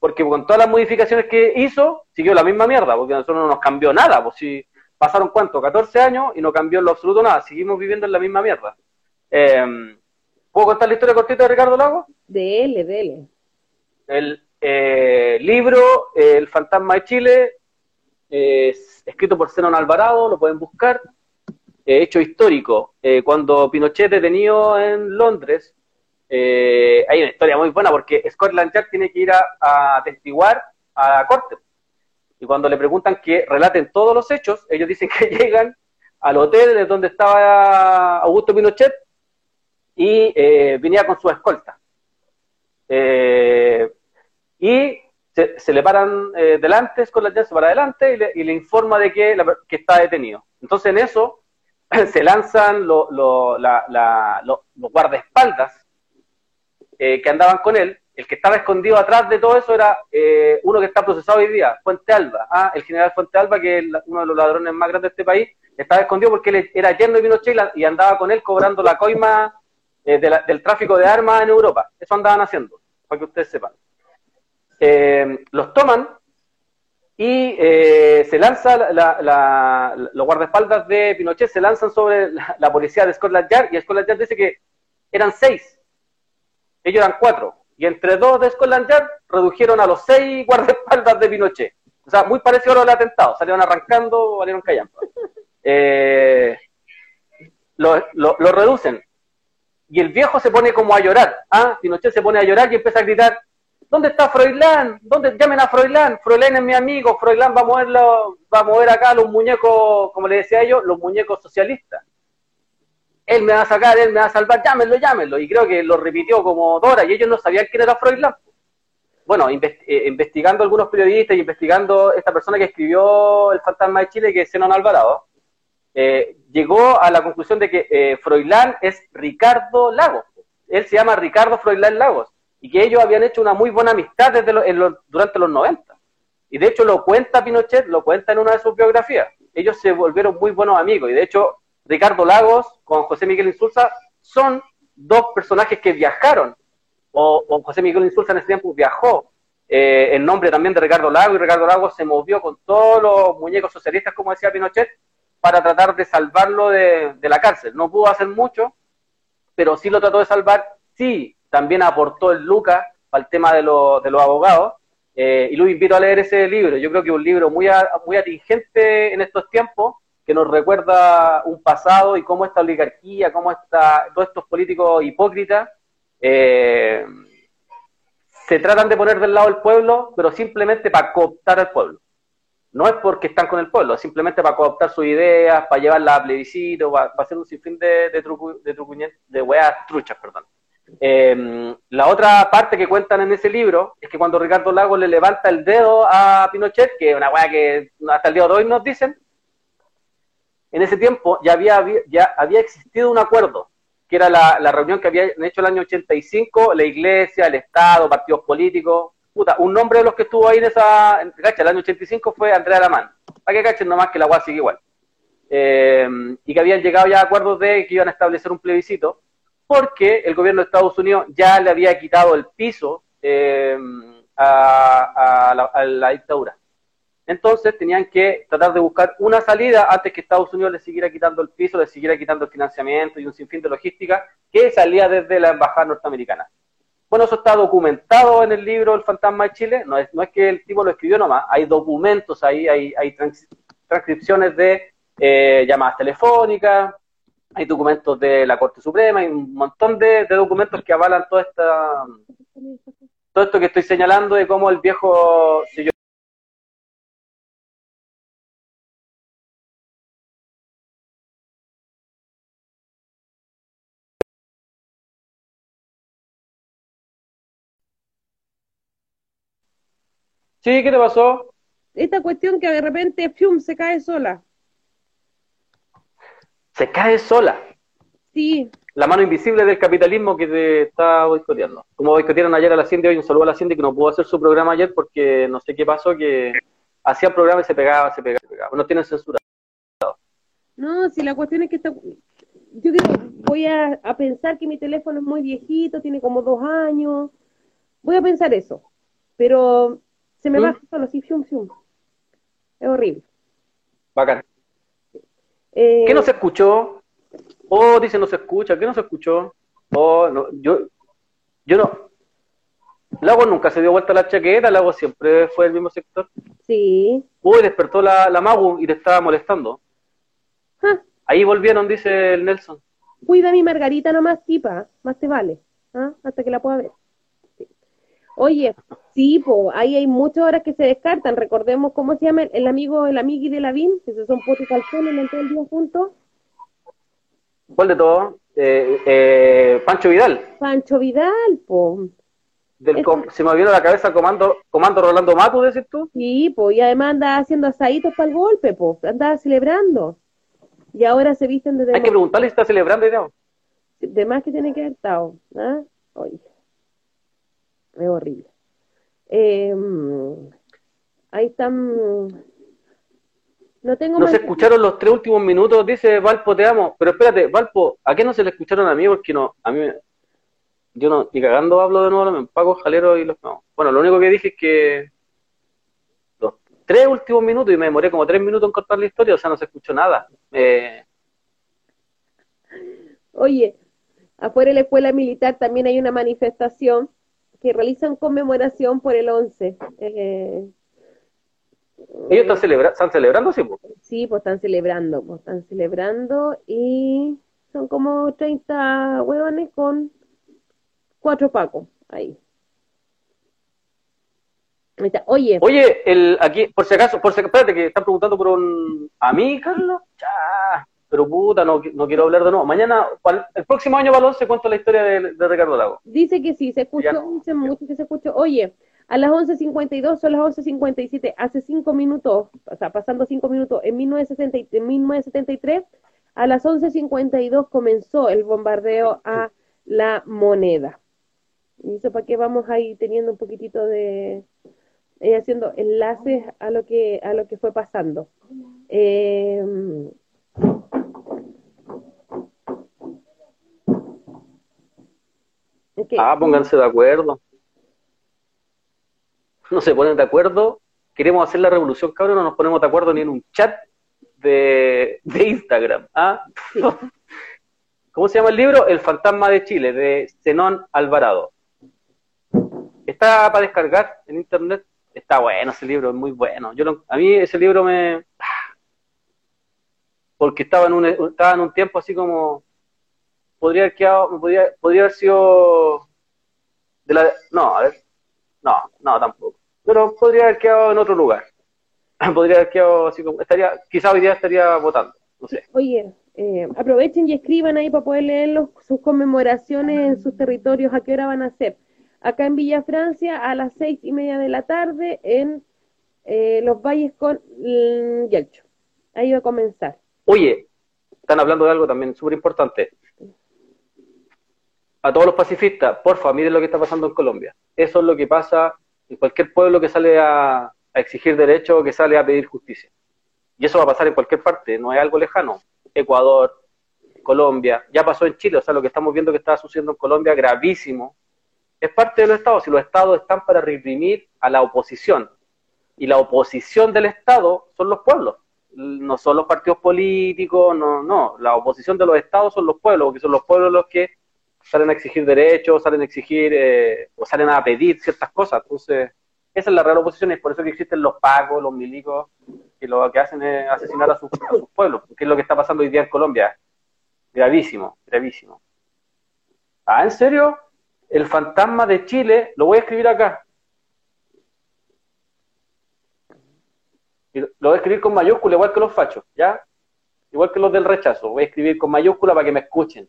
Porque con todas las modificaciones que hizo, siguió la misma mierda, porque a nosotros no nos cambió nada, pues si pasaron cuánto, 14 años y no cambió en lo absoluto nada, seguimos viviendo en la misma mierda. Eh, ¿Puedo contar la historia cortita de Ricardo Lago? Dele, dele. El eh, libro El fantasma de Chile, escrito por Zenon Alvarado, lo pueden buscar. hecho histórico. Eh, cuando Pinochet detenido en Londres, eh, hay una historia muy buena porque Scotland Yard tiene que ir a, atestiguar a la corte. Y cuando le preguntan que relaten todos los hechos, ellos dicen que llegan al hotel de donde estaba Augusto Pinochet y eh, venía con su escolta. Eh, y se, le paran eh, delante, Scotland Yard se para adelante y le, informa de que, está detenido. Entonces en eso se lanzan los guardaespaldas que andaban con él. El que estaba escondido atrás de todo eso era uno que está procesado hoy día, Fuente Alba. Ah, el general Fuente Alba, que es uno de los ladrones más grandes de este país, estaba escondido porque él era yerno de Pinochet y andaba con él cobrando la coima eh, del tráfico de armas en Europa. Eso andaban haciendo, para que ustedes sepan. Eh, los toman y eh, se lanza los guardaespaldas de Pinochet se lanzan sobre la, policía de Scotland Yard y Scotland Yard dice que eran seis, ellos eran cuatro, y entre dos de Scotland Yard redujeron a los seis guardaespaldas de Pinochet. O sea, muy parecido a lo del atentado, salieron arrancando, salieron callando. lo, lo, reducen y el viejo se pone como a llorar, ¿ah? Pinochet se pone a llorar y empieza a gritar, ¿dónde está Froilán? ¿Dónde llamen a Froilán? Froilán es mi amigo, Froilán va a moverlo, va a mover acá los muñecos, como le decía yo, los muñecos socialistas. Él me va a sacar, él me va a salvar, llámenlo, llámenlo. Y creo que lo repitió como Dora y ellos no sabían quién era Froilán. Bueno, eh, investigando algunos periodistas y investigando esta persona que escribió El fantasma de Chile, que es Zenon Alvarado, eh, llegó a la conclusión de que eh, Froilán es Ricardo Lagos. Él se llama Ricardo Froilán Lagos. Y que ellos habían hecho una muy buena amistad desde durante los 90. Y de hecho lo cuenta Pinochet, lo cuenta en una de sus biografías. Ellos se volvieron muy buenos amigos. Y de hecho, Ricardo Lagos con José Miguel Insulza son dos personajes que viajaron. O, José Miguel Insulza en ese tiempo viajó eh, en nombre también de Ricardo Lagos. Y Ricardo Lagos se movió con todos los muñecos socialistas, como decía Pinochet, para tratar de salvarlo de, la cárcel. No pudo hacer mucho, pero sí lo trató de salvar. Sí, también aportó el Luca al tema de, de los abogados. Eh, y lo invito a leer ese libro. Yo creo que es un libro muy, muy atingente en estos tiempos, que nos recuerda un pasado y cómo esta oligarquía, cómo está, todos estos políticos hipócritas eh, se tratan de poner del lado del pueblo, pero simplemente para cooptar al pueblo no es porque están con el pueblo, simplemente para cooptar sus ideas, para llevarla a plebiscito, para, hacer un sinfín de, de, trucu, de, de weas truchas, perdón. Em, la otra parte que cuentan en ese libro es que cuando Ricardo Lagos le levanta el dedo a Pinochet, que es una wea que hasta el día de hoy nos dicen, en ese tiempo ya había, ya había existido un acuerdo, que era la, la reunión que habían hecho el año 85 la iglesia, el Estado, partidos políticos, puta, un nombre de los que estuvo ahí en esa, cacha, el año 85 fue Andrea Alamán. Para que cachen nomás que la UAS sigue igual. Eh, y que habían llegado ya a acuerdos de que iban a establecer un plebiscito, porque el gobierno de Estados Unidos ya le había quitado el piso eh, a, la, dictadura. entonces tenían que tratar de buscar una salida antes que Estados Unidos les siguiera quitando el piso, les siguiera quitando el financiamiento y un sinfín de logística que salía desde la embajada norteamericana. Bueno, eso está documentado en el libro El fantasma de Chile, no es, no es que el tipo lo escribió nomás, hay documentos ahí, hay, hay transcripciones de eh, llamadas telefónicas, hay documentos de la Corte Suprema, hay un montón de, documentos que avalan toda esta, todo esto que estoy señalando de cómo el viejo Sí, ¿qué te pasó? Esta cuestión que de repente fium, se cae sola. Se cae sola. Sí. La mano invisible del capitalismo que te está boicoteando. Como boicotearon ayer a la Cindy, hoy un saludo a la Cindy que no pudo hacer su programa ayer porque no sé qué pasó, que hacía programa y se pegaba, se pegaba, se pegaba. No tienen censura. No, si la cuestión es que está... Yo voy a, a pensar que mi teléfono es muy viejito, tiene como dos años. Voy a pensar eso. Pero se me va solo así, fium, fium. Es horrible. Bacán. Eh, ¿Qué no se escuchó? Oh, dice no se escucha. ¿Qué no se escuchó? Oh, no, yo, yo no. Lago nunca se dio vuelta la chaqueta, Lago siempre fue el mismo sector. Sí. Uy, despertó la, la Magu y te estaba molestando. Ah. Ahí volvieron, dice el Nelson. Cuida mi Margarita nomás, tipa, más te vale, ¿ah? hasta que la pueda ver. Oye, sí, po, ahí hay muchas horas que se descartan. Recordemos cómo se llama el, amigo, el amigui de la BIM, que se son potes calzones en todo el día juntos. ¿Cuál de todos? Eh, eh, Pancho Vidal. Pancho Vidal, po. se me vino a la cabeza comando, comando Rolando Mato, decís tú. Sí, pues, y además anda haciendo asaditos para el golpe, pues, anda celebrando. Y ahora se visten de... Hay que preguntarle si está celebrando, ¿no? De más que tiene que haber estado. ¿ah? Oye es horrible. Eh, ahí están. No tengo No se escucharon los tres últimos minutos, dice Valpo, te amo. Pero espérate, Valpo, ¿a qué no se le escucharon a mí? Porque no, a mí, yo no, y cagando hablo de nuevo, me pago jalero y los no. Bueno, lo único que dije es que los tres últimos minutos, y me demoré como tres minutos en cortar la historia, o sea, no se escuchó nada. Eh... Oye, afuera de la escuela militar también hay una manifestación que realizan conmemoración por el 11. Eh, ¿Ellos están, celebra están celebrando, sí? Sí, pues están celebrando, pues están celebrando y son como 30 huevones con cuatro pacos ahí. Oye. Oye, el, aquí, por si acaso, por si espérate, que están preguntando por un. ¿A mí, Carlos? Ya pero puta, no, no quiero hablar de nuevo. Mañana, el próximo año, Balón, se cuenta la historia de, Ricardo Lago. Dice que sí, se escuchó, dice mucho que se escuchó. Oye, a las 11.52 son las 11.57, hace cinco minutos, o sea, pasando cinco minutos, en, 1960, en 1973, a las 11.52 comenzó el bombardeo a la moneda. Y eso para qué vamos ahí teniendo un poquitito de... Eh, haciendo enlaces a lo que a lo que fue pasando. Eh, Ah, pónganse de acuerdo. No se ponen de acuerdo. Queremos hacer la revolución, cabrón, no nos ponemos de acuerdo ni en un chat de, Instagram. ¿ah? ¿Cómo se llama el libro? El fantasma de Chile, de Zenón Alvarado. Está para descargar en internet. Está bueno ese libro, es muy bueno. Yo a mí ese libro me... Porque estaba en un, estaba en un tiempo así como podría haber quedado, podría, podría haber sido de la, no, a ver, no, no tampoco, pero podría haber quedado en otro lugar, podría haber quedado así como, estaría, quizá hoy día estaría votando, no sé. Oye, eh, aprovechen y escriban ahí para poder leer sus conmemoraciones en sus territorios, a qué hora van a ser. Acá en Villa Francia a las seis y media de la tarde en eh, Los Valles con Yelcho. Ahí va a comenzar. Oye, están hablando de algo también súper importante a todos los pacifistas, porfa, miren lo que está pasando en Colombia. Eso es lo que pasa en cualquier pueblo que sale a, exigir derechos o que sale a pedir justicia. Y eso va a pasar en cualquier parte, no es algo lejano. Ecuador, Colombia, ya pasó en Chile, o sea, lo que estamos viendo que está sucediendo en Colombia, gravísimo, es parte de los estados. Si los estados están para reprimir a la oposición, Y la oposición del Estado son los pueblos, no son los partidos políticos, no, no, la oposición de los estados son los pueblos, porque son los pueblos los que salen a exigir derechos, salen a exigir eh, o salen a pedir ciertas cosas. Entonces, esa es la real oposición y es por eso que existen los pacos, los milicos, que lo que hacen es asesinar a sus, pueblos, que es lo que está pasando hoy día en Colombia. Gravísimo, gravísimo. Ah, ¿en serio? El fantasma de Chile, lo voy a escribir acá. lo voy a escribir con mayúscula, igual que los fachos, ¿ya? Igual que los del rechazo. Voy a escribir con mayúscula para que me escuchen.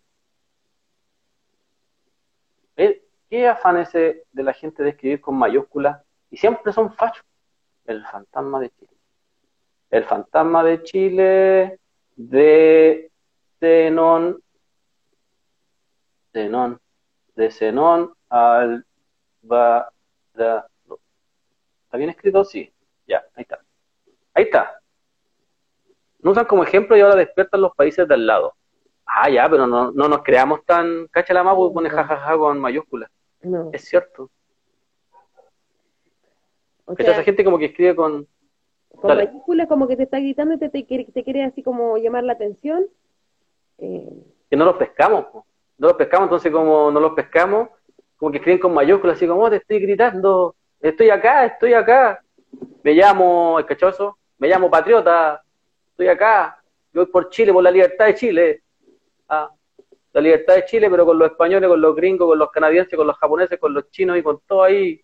¿Qué afán ese de la gente de escribir con mayúsculas? Y siempre son fachos. El fantasma de Chile. El fantasma de Chile de Zenón. Zenón. De Zenón al ¿Está bien escrito? Sí. Ya, ahí está. Ahí está. No usan como ejemplo y ahora despiertan los países de al lado. Ah, ya, pero no, no nos creamos tan. Cacha la y pone jajaja con mayúsculas. No. Es cierto. O sea, esa gente como que escribe con. Con mayúsculas, como que te está gritando y te, te, quiere así como llamar la atención. Eh... Que no los pescamos. No los pescamos, entonces, como no los pescamos, como que escriben con mayúsculas, así como, oh, te estoy gritando, estoy acá, estoy acá. Me llamo, ¿el cachoso? Me llamo Patriota, estoy acá, yo voy por Chile, por la libertad de Chile. Ah, la libertad de Chile, pero con los españoles, con los gringos, con los canadienses, con los japoneses, con los chinos y con todo ahí.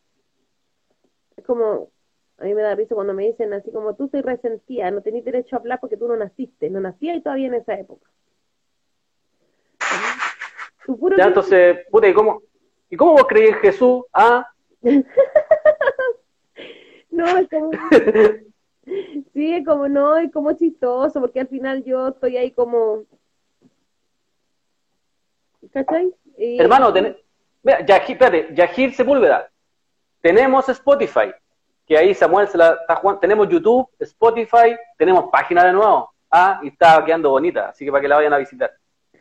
Es como, a mí me da risa cuando me dicen así como tú soy resentida, no tenés derecho a hablar porque tú no naciste, no nacías y todavía en esa época. Ya, entonces, puta, ¿y cómo, ¿y cómo vos creí en Jesús? Ah. no, es como... sí, es como no, es como chistoso, porque al final yo estoy ahí como ¿Cachai? Hermano, Mira, Yajir, espérate, Yajir Sepúlveda, tenemos Spotify, que ahí Samuel se la está jugando, tenemos YouTube, Spotify, tenemos página de nuevo, ah, y está quedando bonita, así que para que la vayan a visitar.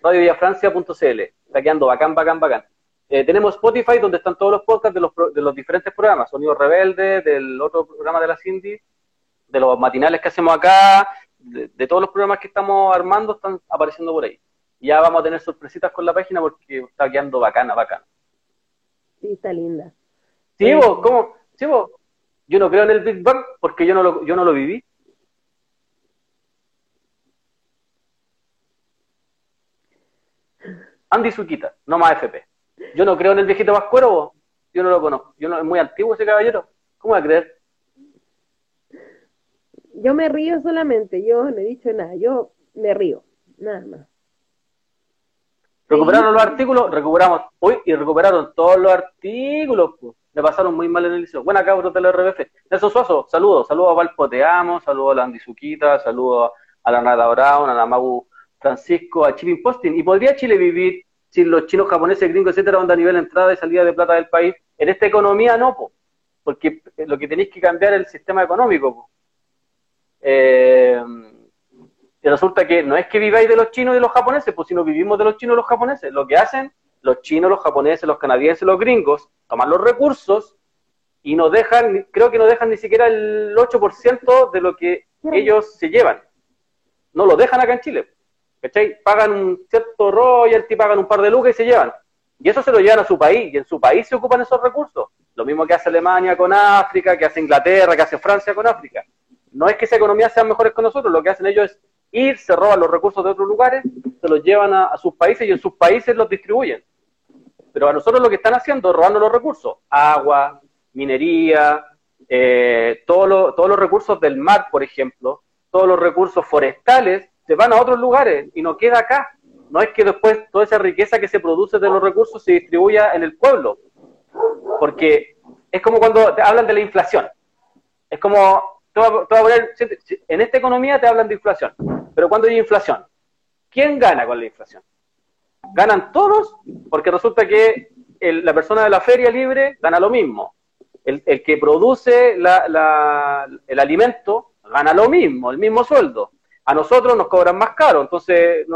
RadioVillafrancia.cl, está quedando bacán, bacán, bacán. Eh, tenemos Spotify donde están todos los podcasts de los, de los diferentes programas, Sonido Rebelde, del otro programa de la Cindy, de los matinales que hacemos acá, de todos los programas que estamos armando están apareciendo por ahí ya vamos a tener sorpresitas con la página porque está quedando bacana, bacana. Sí, está linda. Sí, vos, ¿cómo? Sí, vos. Yo no creo en el Big Bang porque yo no lo, yo no lo viví. Andy Suquita, no más FP. Yo no creo en el viejito vascuero, vos. Yo no lo conozco. Yo no, es muy antiguo ese caballero. ¿Cómo va a creer? Yo me río solamente, yo no he dicho nada, yo me río, nada más. Recuperaron los artículos, recuperamos hoy y recuperaron todos los artículos. Pues. Me pasaron muy mal en el liceo. Buena cabros del RBF. Nelson Suazo, saludos. Saludos a Valpo Te Amo, saludos a la Andy Suquita, saludos a la Nada Brown, a la Magu Francisco, a Chile Posting. ¿Y podría Chile vivir sin los chinos, japoneses, gringos, etcétera, donde a nivel de entrada y salida de plata del país? En esta economía no, po. porque lo que tenéis que cambiar es el sistema económico. Po. Eh, y resulta que no es que viváis de los chinos y de los japoneses, pues sino vivimos de los chinos y los japoneses. Lo que hacen los chinos, los japoneses, los canadienses, los gringos, toman los recursos y nos dejan, creo que no dejan ni siquiera el 8% de lo que ellos se llevan. No lo dejan acá en Chile. ¿Cachai? Pagan un cierto royalty, pagan un par de lucas y se llevan. Y eso se lo llevan a su país, y en su país se ocupan esos recursos. Lo mismo que hace Alemania con África, que hace Inglaterra, que hace Francia con África. No es que esa economía sean mejores que nosotros, lo que hacen ellos es ir, se roban los recursos de otros lugares, se los llevan a, sus países y en sus países los distribuyen. Pero a nosotros lo que están haciendo es robando los recursos, agua, minería, eh, todos los recursos del mar, por ejemplo, todos los recursos forestales, se van a otros lugares y no queda acá. No es que después toda esa riqueza que se produce de los recursos se distribuya en el pueblo, porque es como cuando te hablan de la inflación. Es como, en esta economía te hablan de inflación. Pero cuando hay inflación, ¿quién gana con la inflación? Ganan todos porque resulta que la persona de la feria libre gana lo mismo. El, que produce el alimento gana lo mismo, el mismo sueldo. A nosotros nos cobran más caro, entonces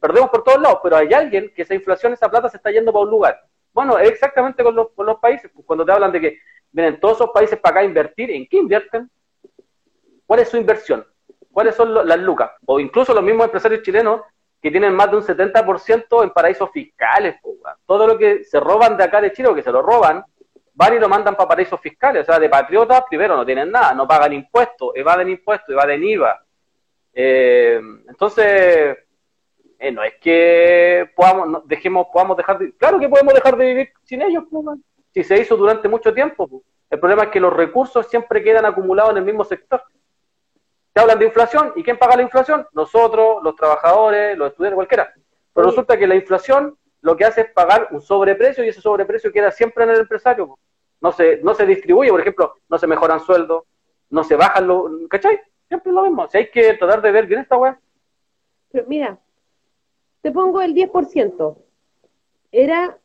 perdemos por todos lados, pero hay alguien que esa inflación, esa plata se está yendo para un lugar. Bueno, exactamente con los, países, cuando te hablan de que vienen todos esos países para acá a invertir, ¿en qué invierten? ¿Cuál es su inversión? ¿Cuáles son las lucas? O incluso los mismos empresarios chilenos que tienen más de un 70% en paraísos fiscales. Todo lo que se roban de acá de Chile o que se lo roban, van y lo mandan para paraísos fiscales. O sea, de patriotas, primero, no tienen nada, no pagan impuestos, evaden impuestos, evaden IVA. Eh, entonces, eh, no es que podamos, dejemos, podamos dejar de, claro que podemos dejar de vivir sin ellos, si se hizo durante mucho tiempo. El problema es que los recursos siempre quedan acumulados en el mismo sector. Te hablan de inflación, ¿y quién paga la inflación? Nosotros, los trabajadores, los estudiantes, cualquiera. Pero resulta que la inflación lo que hace es pagar un sobreprecio y ese sobreprecio queda siempre en el empresario. No se, no se distribuye, por ejemplo, no se mejoran sueldos, no se bajan los... ¿Cachai? Siempre es lo mismo. Si hay que tratar de ver bien esta weá. Pero mira, te pongo el 10%. Era...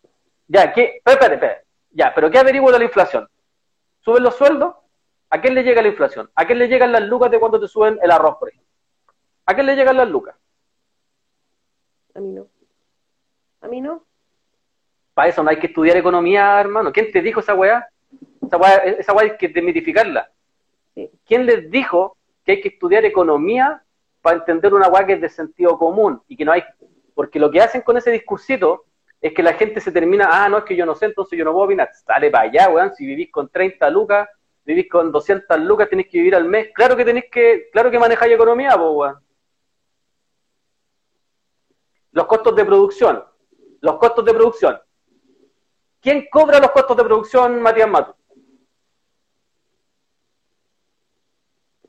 Ya, ¿qué? Espera, espera, Ya, pero ¿qué averiguo de la inflación? ¿Suben los sueldos? ¿A quién le llega la inflación? ¿A quién le llegan las lucas de cuando te suben el arroz, por ejemplo? ¿A quién le llegan las lucas? A mí no. A mí no. Para eso no hay que estudiar economía, hermano. ¿Quién te dijo esa weá? Esa weá, esa weá hay que desmitificarla. ¿Quién les dijo que hay que estudiar economía para entender una weá que es de sentido común y que no hay... Porque lo que hacen con ese discursito es que la gente se termina, ah, no, es que yo no sé, entonces yo no puedo opinar. Sale para allá, weón, si vivís con 30 lucas, vivís con 200 lucas, tenéis que vivir al mes. Claro que tenéis que, claro que manejáis economía, pues, weón. Los costos de producción. Los costos de producción. ¿Quién cobra los costos de producción, Matías Mato?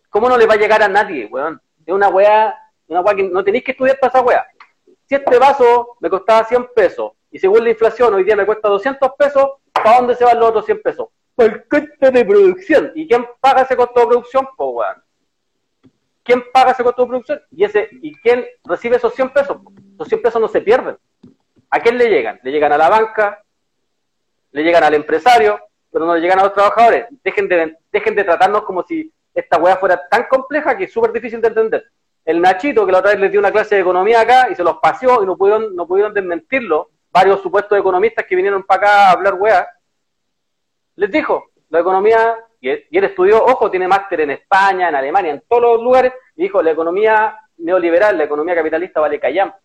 ¿Cómo no le va a llegar a nadie, weón? Es una weá, una weá que no tenéis que estudiar para esa weá. Si este vaso me costaba 100 pesos y según la inflación hoy día me cuesta 200 pesos, ¿para dónde se van los otros 100 pesos? Para el costo de producción. ¿Y quién paga ese costo de producción? Pues. ¿Quién paga ese costo de producción? ¿Y, ese, ¿Y quién recibe esos 100 pesos? Esos 100 pesos no se pierden. ¿A quién le llegan? Le llegan a la banca, le llegan al empresario, pero no le llegan a los trabajadores. Dejen de, dejen de tratarnos como si esta weá fuera tan compleja que es súper difícil de entender. El Nachito, que la otra vez les dio una clase de economía acá y se los paseó y no pudieron, no pudieron desmentirlo, varios supuestos economistas que vinieron para acá a hablar weá, les dijo, la economía, y él, estudió, ojo, tiene máster en España, en Alemania, en todos los lugares, y dijo, la economía neoliberal, la economía capitalista vale callampa,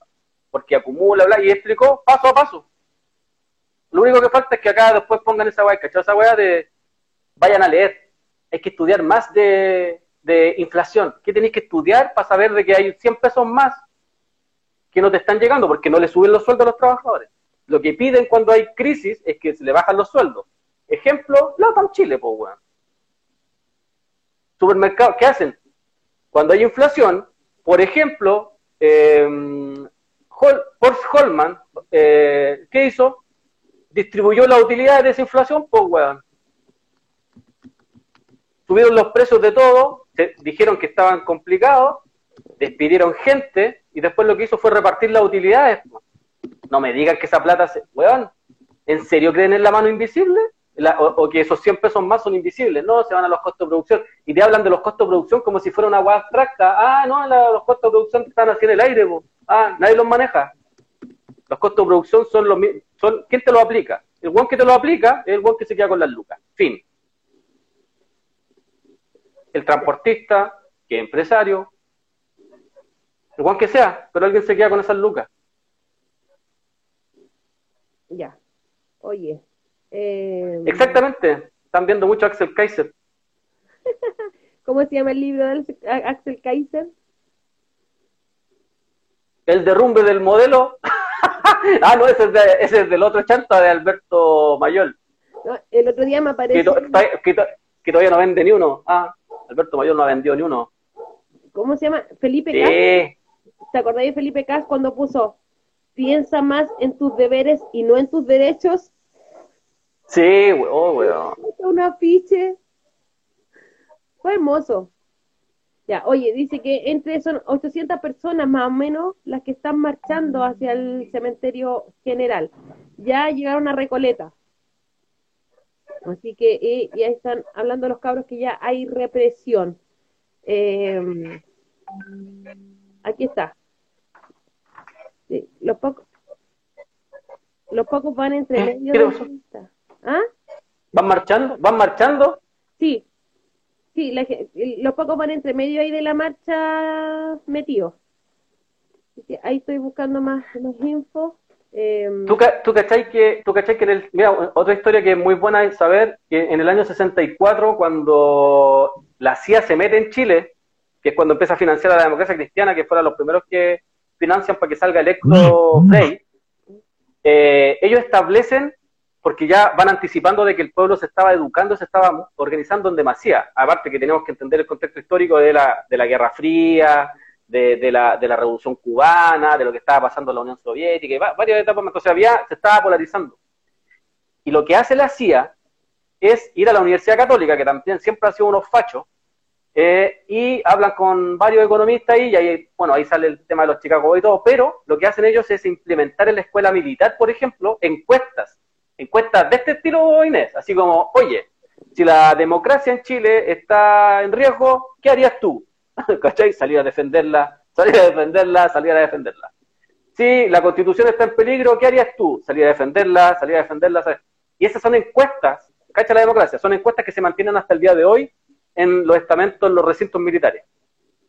porque acumula, bla, y explicó paso a paso. Lo único que falta es que acá después pongan esa weá, ¿cachai? Esa weá de vayan a leer. Hay que estudiar más de, de inflación. ¿Qué tenéis que estudiar para saber de que hay 100 pesos más que no te están llegando? Porque no le suben los sueldos a los trabajadores. Lo que piden cuando hay crisis es que se le bajan los sueldos. Ejemplo, Latam Chile, pues, weón. Supermercados, ¿qué hacen? Cuando hay inflación, por ejemplo, eh, Holman, eh, ¿qué hizo? Distribuyó la utilidad de esa inflación, pues, weón. Subieron los precios de todo, dijeron que estaban complicados, despidieron gente y después lo que hizo fue repartir las utilidades. No me digan que esa plata se... Weón, ¿en serio creen en la mano invisible? O, que esos 100 pesos más son invisibles, no, se van a los costos de producción, y te hablan de los costos de producción como si fuera una agua abstracta, ah, no, los costos de producción están así en el aire, ah, nadie los maneja. Los costos de producción son los son ¿quién te lo aplica? El buen que te lo aplica es el buen que se queda con las lucas. Fin. El transportista, que es empresario, el buen que sea, pero alguien se queda con esas lucas. Ya. Oye, eh, Exactamente, están viendo mucho Axel Kaiser. ¿Cómo se llama el libro de Axel Kaiser? El derrumbe del modelo. ah, no, ese es, de, del otro chanta de Alberto Mayol. el otro día me apareció. Que, todavía no vende ni uno. Ah, Alberto Mayol no ha vendido ni uno. ¿Cómo se llama? Felipe Cas. ¿Te acordáis de Felipe Cas cuando puso piensa más en tus deberes y no en tus derechos? Sí, oh, weón. Un afiche. Fue hermoso. Ya, oye, dice que entre son 800 personas más o menos las que están marchando hacia el cementerio general. Ya llegaron a Recoleta. Así que eh, ya están hablando los cabros que ya hay represión. Em, aquí está. los pocos los pocos van entre medio de ¿Ah? ¿Van marchando? ¿Van marchando? Sí. Sí, los pocos van entre medio ahí de la marcha metidos. Ahí estoy buscando más, más info. Em, ¿Tú, tú cachai que, tú cachai que en el, mira, otra historia que es muy buena es saber que en el año 64, cuando la CIA se mete en Chile, que es cuando empieza a financiar a la democracia cristiana, que fueron los primeros que financian para que salga electo mm. Frey, eh, ellos establecen, porque ya van anticipando de que el pueblo se estaba educando, se estaba organizando en demasía, aparte que tenemos que entender el contexto histórico de la, de la Guerra Fría, de, la, de la Revolución Cubana, de lo que estaba pasando en la Unión Soviética, y varias etapas más. Entonces había, se estaba polarizando. Y lo que hace la CIA es ir a la Universidad Católica, que también siempre ha sido unos fachos, eh, y hablan con varios economistas y ahí, bueno, ahí sale el tema de los Chicago y todo, pero lo que hacen ellos es implementar en la escuela militar, por ejemplo, encuestas, encuestas de este estilo, Inés, así como, oye, si la democracia en Chile está en riesgo, ¿qué harías tú? ¿Cachai? Salir a defenderla, salir a defenderla, salir a defenderla. Si la constitución está en peligro, ¿qué harías tú? Salir a defenderla, salir a defenderla. Y esas son encuestas, ¿cachai la democracia? Son encuestas que se mantienen hasta el día de hoy en los estamentos, en los recintos militares.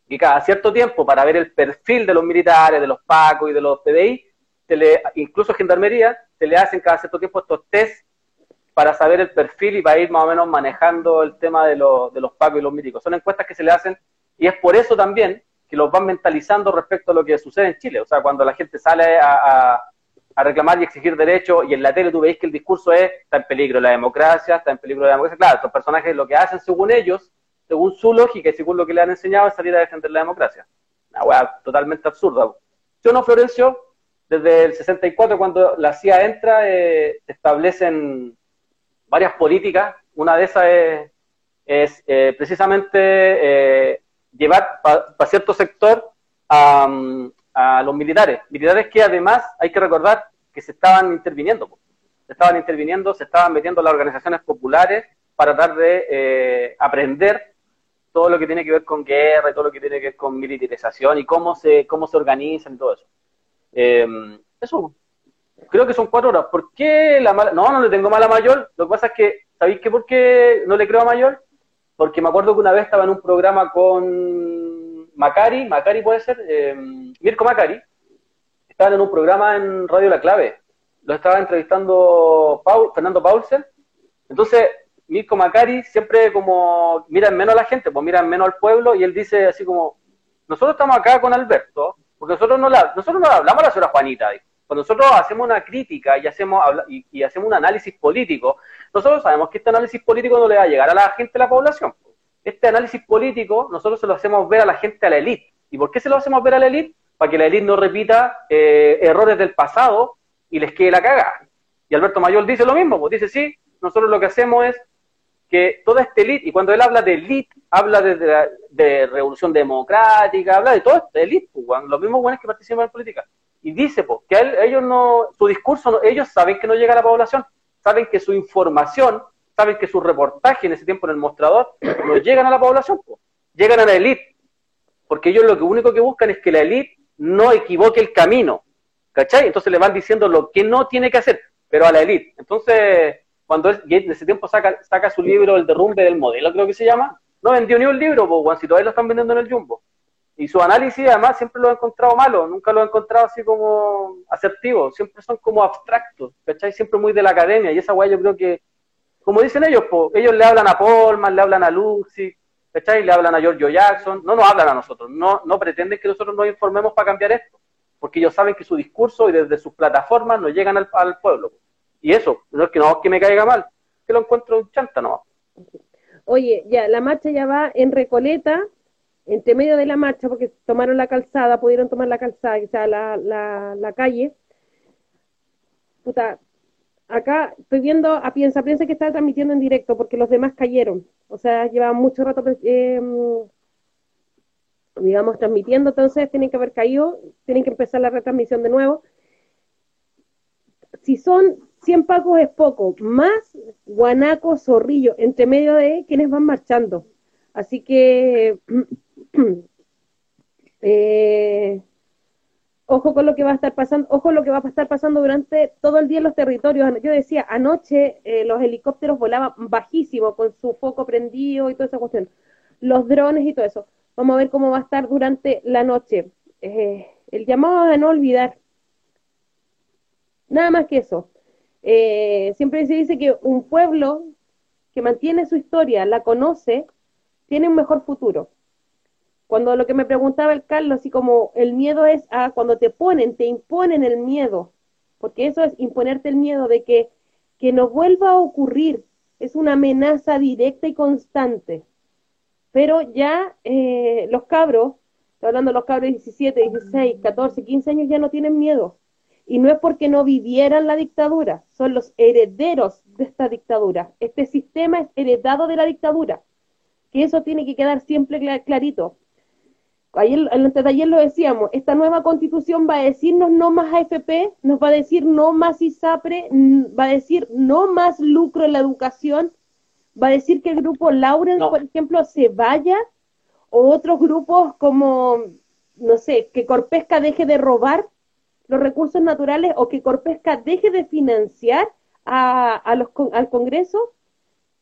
Y cada cierto tiempo, para ver el perfil de los militares, de los PACO y de los PDI, incluso Gendarmería, se le hacen cada cierto tiempo estos test para saber el perfil y para ir más o menos manejando el tema de, los, de los PACO y los míticos. Son encuestas que se le hacen y es por eso también que los van mentalizando respecto a lo que sucede en Chile. O sea, cuando la gente sale a, reclamar y exigir derechos y en la tele tú veis que el discurso es está en peligro la democracia, está en peligro la democracia. Claro, estos personajes lo que hacen según ellos, según su lógica y según lo que le han enseñado es salir a defender la democracia. Una weá totalmente absurda. Yo no, Florencio, desde el 64 cuando la CIA entra, eh, establecen varias políticas. Una de esas es, eh, precisamente eh, llevar para cierto sector a, los militares. Militares que además hay que recordar que se estaban interviniendo. Se estaban interviniendo, se estaban metiendo las organizaciones populares para tratar de eh, aprender todo lo que tiene que ver con guerra y todo lo que tiene que ver con militarización y cómo se, cómo se organizan y todo eso. Em, eso, creo que son cuatro horas. ¿Por qué la mala? No, no le tengo mala mayor. Lo que pasa es que, ¿sabéis qué por qué no le creo a mayor? porque me acuerdo que una vez estaba en un programa con Macari, Macari puede ser, eh, Mirko Macari, estaban en un programa en Radio La Clave, lo estaba entrevistando Fernando Paulsen, entonces Mirko Macari siempre como miran menos a la gente, pues miran menos al pueblo, y él dice así como, nosotros estamos acá con Alberto, porque nosotros no, la, nosotros no hablamos a la señora Juanita, cuando nosotros hacemos una crítica y hacemos, y, hacemos un análisis político, nosotros sabemos que este análisis político no le va a llegar a la gente de la población. Este análisis político nosotros se lo hacemos ver a la gente, a la élite. ¿Y por qué se lo hacemos ver a la élite? Para que la élite no repita eh, errores del pasado y les quede la cagada. Y Alberto Mayor dice lo mismo, pues dice, sí, nosotros lo que hacemos es que toda esta élite, y cuando él habla de élite, habla de, de, revolución democrática, habla de todo esto, élite, pues, los mismos buenos que participan en política. Y dice pues, que ellos no, su discurso, ellos saben que no llega a la población, saben que su información, saben que su reportaje en ese tiempo en el mostrador no llegan a la población, pues, llegan a la élite, porque ellos lo que único que buscan es que la élite no equivoque el camino, ¿cachai? Entonces le van diciendo lo que no tiene que hacer, pero a la élite. Entonces, cuando él en ese tiempo saca, saca su libro El derrumbe del modelo, creo que se llama, no vendió ni un libro, pues, si todavía lo están vendiendo en el Jumbo. Y su análisis además siempre lo he encontrado malo, nunca lo he encontrado así como asertivo, siempre son como abstractos, ¿cachai? Siempre muy de la academia, y esa weá yo creo que, como dicen ellos, ellos le hablan a Polman, le hablan a Lucy, ¿cachai? Le hablan a Giorgio Jackson, no nos hablan a nosotros, no, no pretenden que nosotros nos informemos para cambiar esto, porque ellos saben que su discurso y desde sus plataformas no llegan al, pueblo. Y eso, no es que no que me caiga mal, que lo encuentro chanta no. Oye, ya, la marcha ya va en Recoleta, entre medio de la marcha, porque tomaron la calzada, pudieron tomar la calzada, o sea, la, calle. Puta, acá estoy viendo a Piensa, Piensa que está transmitiendo en directo, porque los demás cayeron. O sea, llevaban mucho rato, eh, digamos, transmitiendo, entonces tienen que haber caído, tienen que empezar la retransmisión de nuevo. Si son 100 pacos es poco, más guanacos, zorrillo, entre medio de quienes van marchando. Así que Eh, ojo con lo que va a estar pasando, ojo lo que va a estar pasando durante todo el día en los territorios. Yo decía, anoche eh, los helicópteros volaban bajísimo con su foco prendido y toda esa cuestión. los drones y todo eso. Vamos a ver cómo va a estar durante la noche. Eh, el llamado a no olvidar. Nada más que eso. Eh, siempre se dice que un pueblo que mantiene su historia, la conoce, tiene un mejor futuro. Cuando lo que me preguntaba el Carlos, así como el miedo es a cuando te ponen, te imponen el miedo, porque eso es imponerte el miedo de que, que no vuelva a ocurrir, es una amenaza directa y constante. Pero ya eh, los cabros, estoy hablando de los cabros de 17, 16, 14, 15 años, ya no tienen miedo. Y no es porque no vivieran la dictadura, son los herederos de esta dictadura. Este sistema es heredado de la dictadura. Que eso tiene que quedar siempre clarito. Ayer, antes de ayer lo decíamos, esta nueva constitución va a decirnos no más AFP, nos va a decir no más ISAPRE, va a decir no más lucro en la educación, va a decir que el grupo Lauren, por ejemplo, se vaya, o otros grupos como, no sé, que Corpesca deje de robar los recursos naturales o que Corpesca deje de financiar a, los, al Congreso.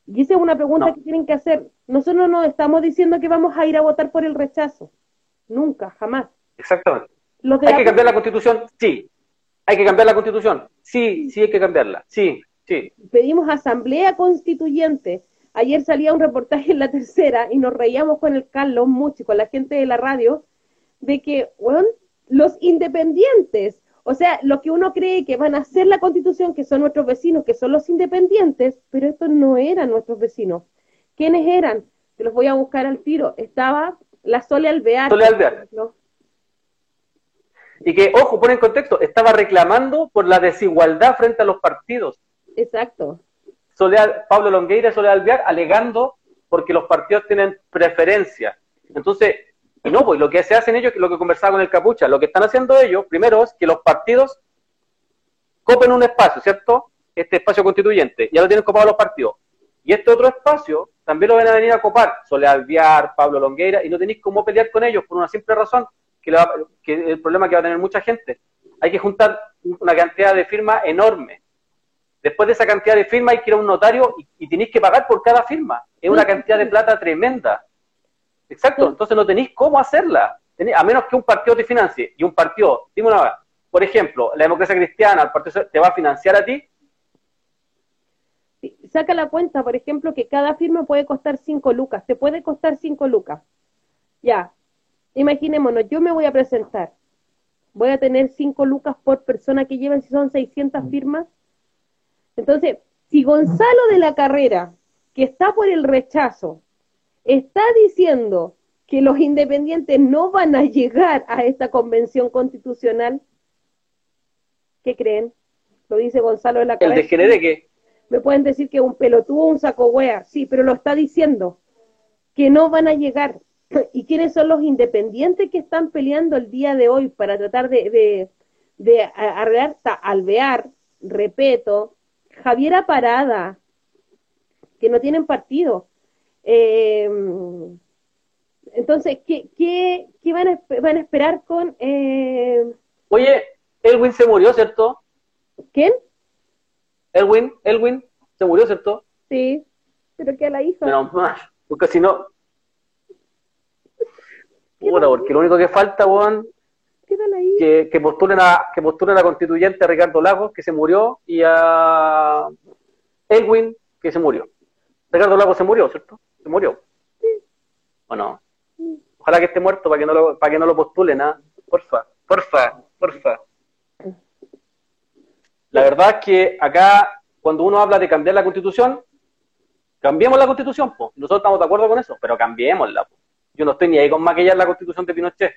Y esa es una pregunta que tienen que hacer. Nosotros no estamos diciendo que vamos a ir a votar por el rechazo Nunca, jamás. Exactamente. ¿Hay que cambiar la constitución? Sí. ¿Hay que cambiar la constitución? Sí, sí hay que cambiarla. Sí, sí. Pedimos asamblea constituyente. Ayer salía un reportaje en la tercera y nos reíamos con el Carlos mucho y con la gente de la radio de que, bueno, los independientes, o sea, lo que uno cree que van a hacer la constitución, que son nuestros vecinos, que son los independientes, pero estos no eran nuestros vecinos. ¿Quiénes eran? Te los voy a buscar al tiro. Estaba la Sole Alvear. Sole Alvear. Y que, ojo, pone en contexto, estaba reclamando por la desigualdad frente a los partidos. Exacto. Soledad, Pablo Longueira y Soledad Alvear alegando porque los partidos tienen preferencia. Entonces, y no, pues lo que se hacen ellos, lo que conversaba con el Capucha, lo que están haciendo ellos, primero es que los partidos copen un espacio, ¿cierto? Este espacio constituyente, ya lo tienen copado los partidos. Y este otro espacio también lo van a venir a copar Soledad Alviar, Pablo Longueira, y no tenéis cómo pelear con ellos por una simple razón, que, el problema que va a tener mucha gente. Hay que juntar una cantidad de firmas enorme. Después de esa cantidad de firmas hay que ir a un notario y, tenéis que pagar por cada firma. Es una cantidad de plata tremenda. Exacto, entonces no tenéis cómo hacerla. a menos que un partido te financie. Y un partido, dime una vez, por ejemplo, la democracia cristiana, el partido te va a financiar a ti, saca la cuenta, por ejemplo, que cada firma puede costar 5 lucas, te puede costar 5 lucas. Ya, imaginémonos, yo me voy a presentar, voy a tener 5 lucas por persona que lleven, si son 600 firmas. Entonces, si Gonzalo de la Carrera, que está por el rechazo, está diciendo que los independientes no van a llegar a esta convención constitucional, ¿qué creen? Lo dice Gonzalo de la Carrera. ¿El de qué? me pueden decir que un pelotudo, un saco wea, sí, pero lo está diciendo, que no van a llegar. ¿Y quiénes son los independientes que están peleando el día de hoy para tratar de, de, de arreglar, alvear, repeto, Javiera Parada, que no tienen partido? Em, entonces, ¿qué, qué, qué van, a, van, a, esperar con... Eh... Oye, Elwin se murió, ¿cierto? ¿Quién? Elwin, Elwin, se murió, ¿cierto? Sí, pero que a la hija. Porque si no. Bueno, porque lo único que falta, weón, que, que, postulen a, que postulen a constituyente a Ricardo Lagos, que se murió, y a Elwin, que se murió. Ricardo Lagos se murió, ¿cierto? Se murió. ¿O no? Ojalá que esté muerto para que no lo, para que no lo postulen, ¿ah? Porfa, porfa, porfa. La verdad es que acá, cuando uno habla de cambiar la constitución, cambiemos la constitución, pues. Nosotros estamos de acuerdo con eso, pero cambiémosla. Yo no estoy ni ahí con maquillar la constitución de Pinochet.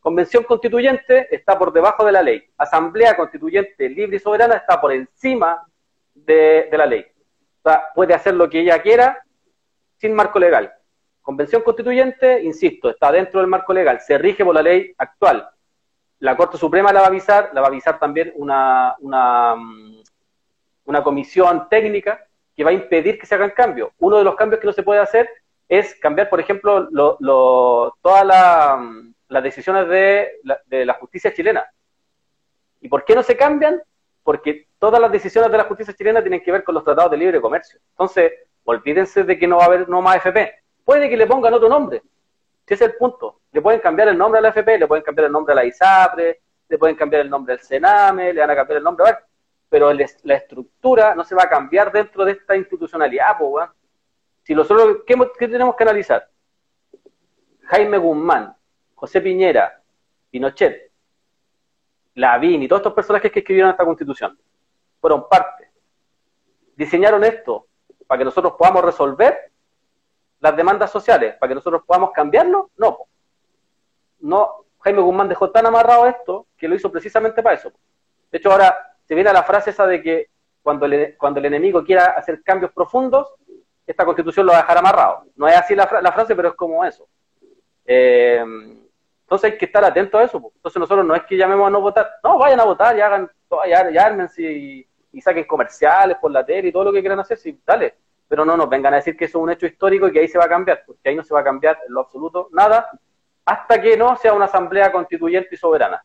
Convención constituyente está por debajo de la ley. Asamblea constituyente libre y soberana está por encima de, de la ley. O sea, puede hacer lo que ella quiera sin marco legal. Convención constituyente, insisto, está dentro del marco legal, se rige por la ley actual la Corte Suprema la va a avisar, la va a avisar también una, una, mm, una comisión técnica que va a impedir que se hagan cambios. Uno de los cambios que no se puede hacer es cambiar, por ejemplo, todas mm, las decisiones de la, de la justicia chilena. ¿Y por qué no se cambian? Porque todas las decisiones de la justicia chilena tienen que ver con los tratados de libre comercio. Entonces, olvídense de que no va a haber no más FP. puede que le pongan otro nombre. Ese es el punto. Le pueden cambiar el nombre a la FP, le pueden cambiar el nombre a la ISAPRE, le pueden cambiar el nombre al Sename, le van a cambiar el nombre a pero la estructura no se va a cambiar dentro de esta institucionalidad, pues, Si nosotros, ¿qué, ¿qué, tenemos que analizar? Jaime Guzmán, José Piñera, Pinochet, Lavín y todos estos personajes que escribieron esta constitución fueron parte. Diseñaron esto para que nosotros podamos resolver las demandas sociales, para que nosotros podamos cambiarlo. No. No, Jaime Guzmán dejó tan amarrado esto que lo hizo precisamente para eso. De hecho, ahora se viene la frase esa de que cuando el, cuando el enemigo quiera hacer cambios profundos, esta constitución lo va a dejar amarrado. No es así la, frase, pero es como eso. Eh, entonces hay que estar atentos a eso. Entonces nosotros no es que llamemos a no votar, no, vayan a votar y hagan, ya, ya ármense y, y, saquen comerciales por la tele y todo lo que quieran hacer, sí, dale. Pero no nos vengan a decir que eso es un hecho histórico y que ahí se va a cambiar, porque ahí no se va a cambiar en lo absoluto nada, hasta que no sea una asamblea constituyente y soberana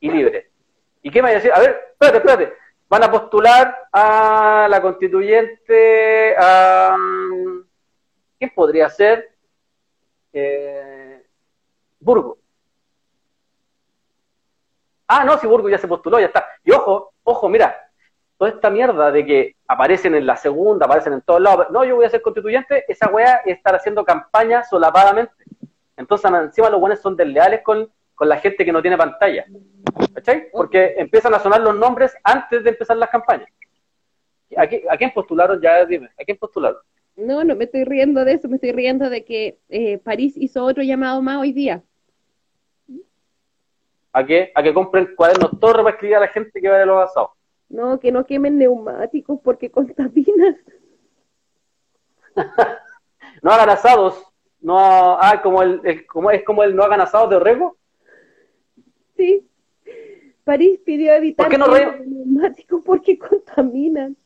y libre. ¿Y qué me va a decir? A ver, espérate, espérate. Van a postular a la constituyente, a... ¿Quién podría ser? Eh, Burgo. Ah, no, si Burgo ya se postuló, ya está. Y ojo, ojo, mira, toda esta mierda de que aparecen en la segunda, aparecen en todos lados, no, yo voy a ser constituyente, esa weá es estar haciendo campaña solapadamente. Entonces, encima los buenos son desleales con con la gente que no tiene pantalla. ¿Cachai? Porque empiezan a sonar los nombres antes de empezar las campañas. ¿A, quién postularon? Ya dime, ¿a quién postularon? No, no me estoy riendo de eso, me estoy riendo de que eh, París hizo otro llamado más hoy día. ¿A qué? A que compren cuadernos torres para escribir a la gente que vaya a los asados. No, que no quemen neumáticos porque contaminan. no hagan asados. No, ah, como el, como es como el no hagan asados de Orrego. Sí. París pidió evitar ¿Por qué no neumáticos porque contaminan.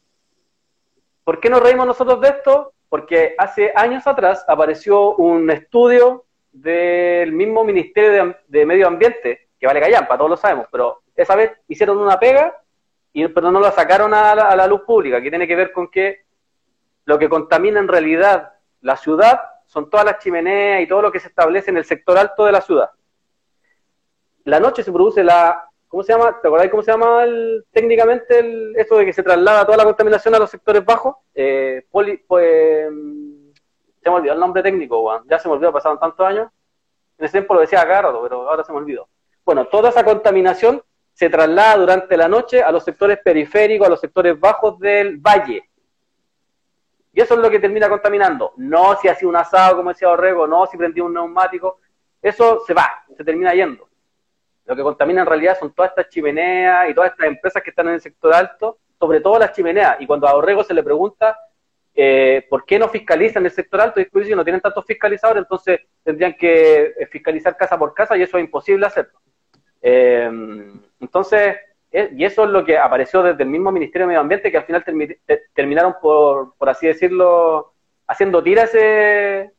¿Por qué nos reímos nosotros de esto? Porque hace años atrás apareció un estudio del mismo Ministerio de, Medio Ambiente, que vale callampa, todos lo sabemos, pero esa vez hicieron una pega, y, pero no la sacaron a la, a la luz pública, que tiene que ver con que lo que contamina en realidad la ciudad son todas las chimeneas y todo lo que se establece en el sector alto de la ciudad la noche se produce la, ¿cómo se llama? ¿Te acordáis cómo se llama técnicamente el, eso de que se traslada toda la contaminación a los sectores bajos? Eh, poli, pues, se me olvidó el nombre técnico, ya se me olvidó, pasaron tantos años. En ese tiempo lo decía Gardo, pero ahora se me olvidó. Bueno, toda esa contaminación se traslada durante la noche a los sectores periféricos, a los sectores bajos del valle. Y eso es lo que termina contaminando. No si hacía un asado, como decía Orrego, no si prendía un neumático. Eso se va, se termina yendo. Lo que contamina en realidad son todas estas chimeneas y todas estas empresas que están en el sector alto, sobre todo las chimeneas. Y cuando a Orrego se le pregunta eh, por qué no fiscalizan el sector alto, y no tienen tantos fiscalizadores, entonces tendrían que eh, fiscalizar casa por casa y eso es imposible hacerlo. Eh, entonces, y eso es lo que apareció desde el mismo Ministerio de Medio Ambiente, que al final terminaron por, por así decirlo, haciendo tira ese,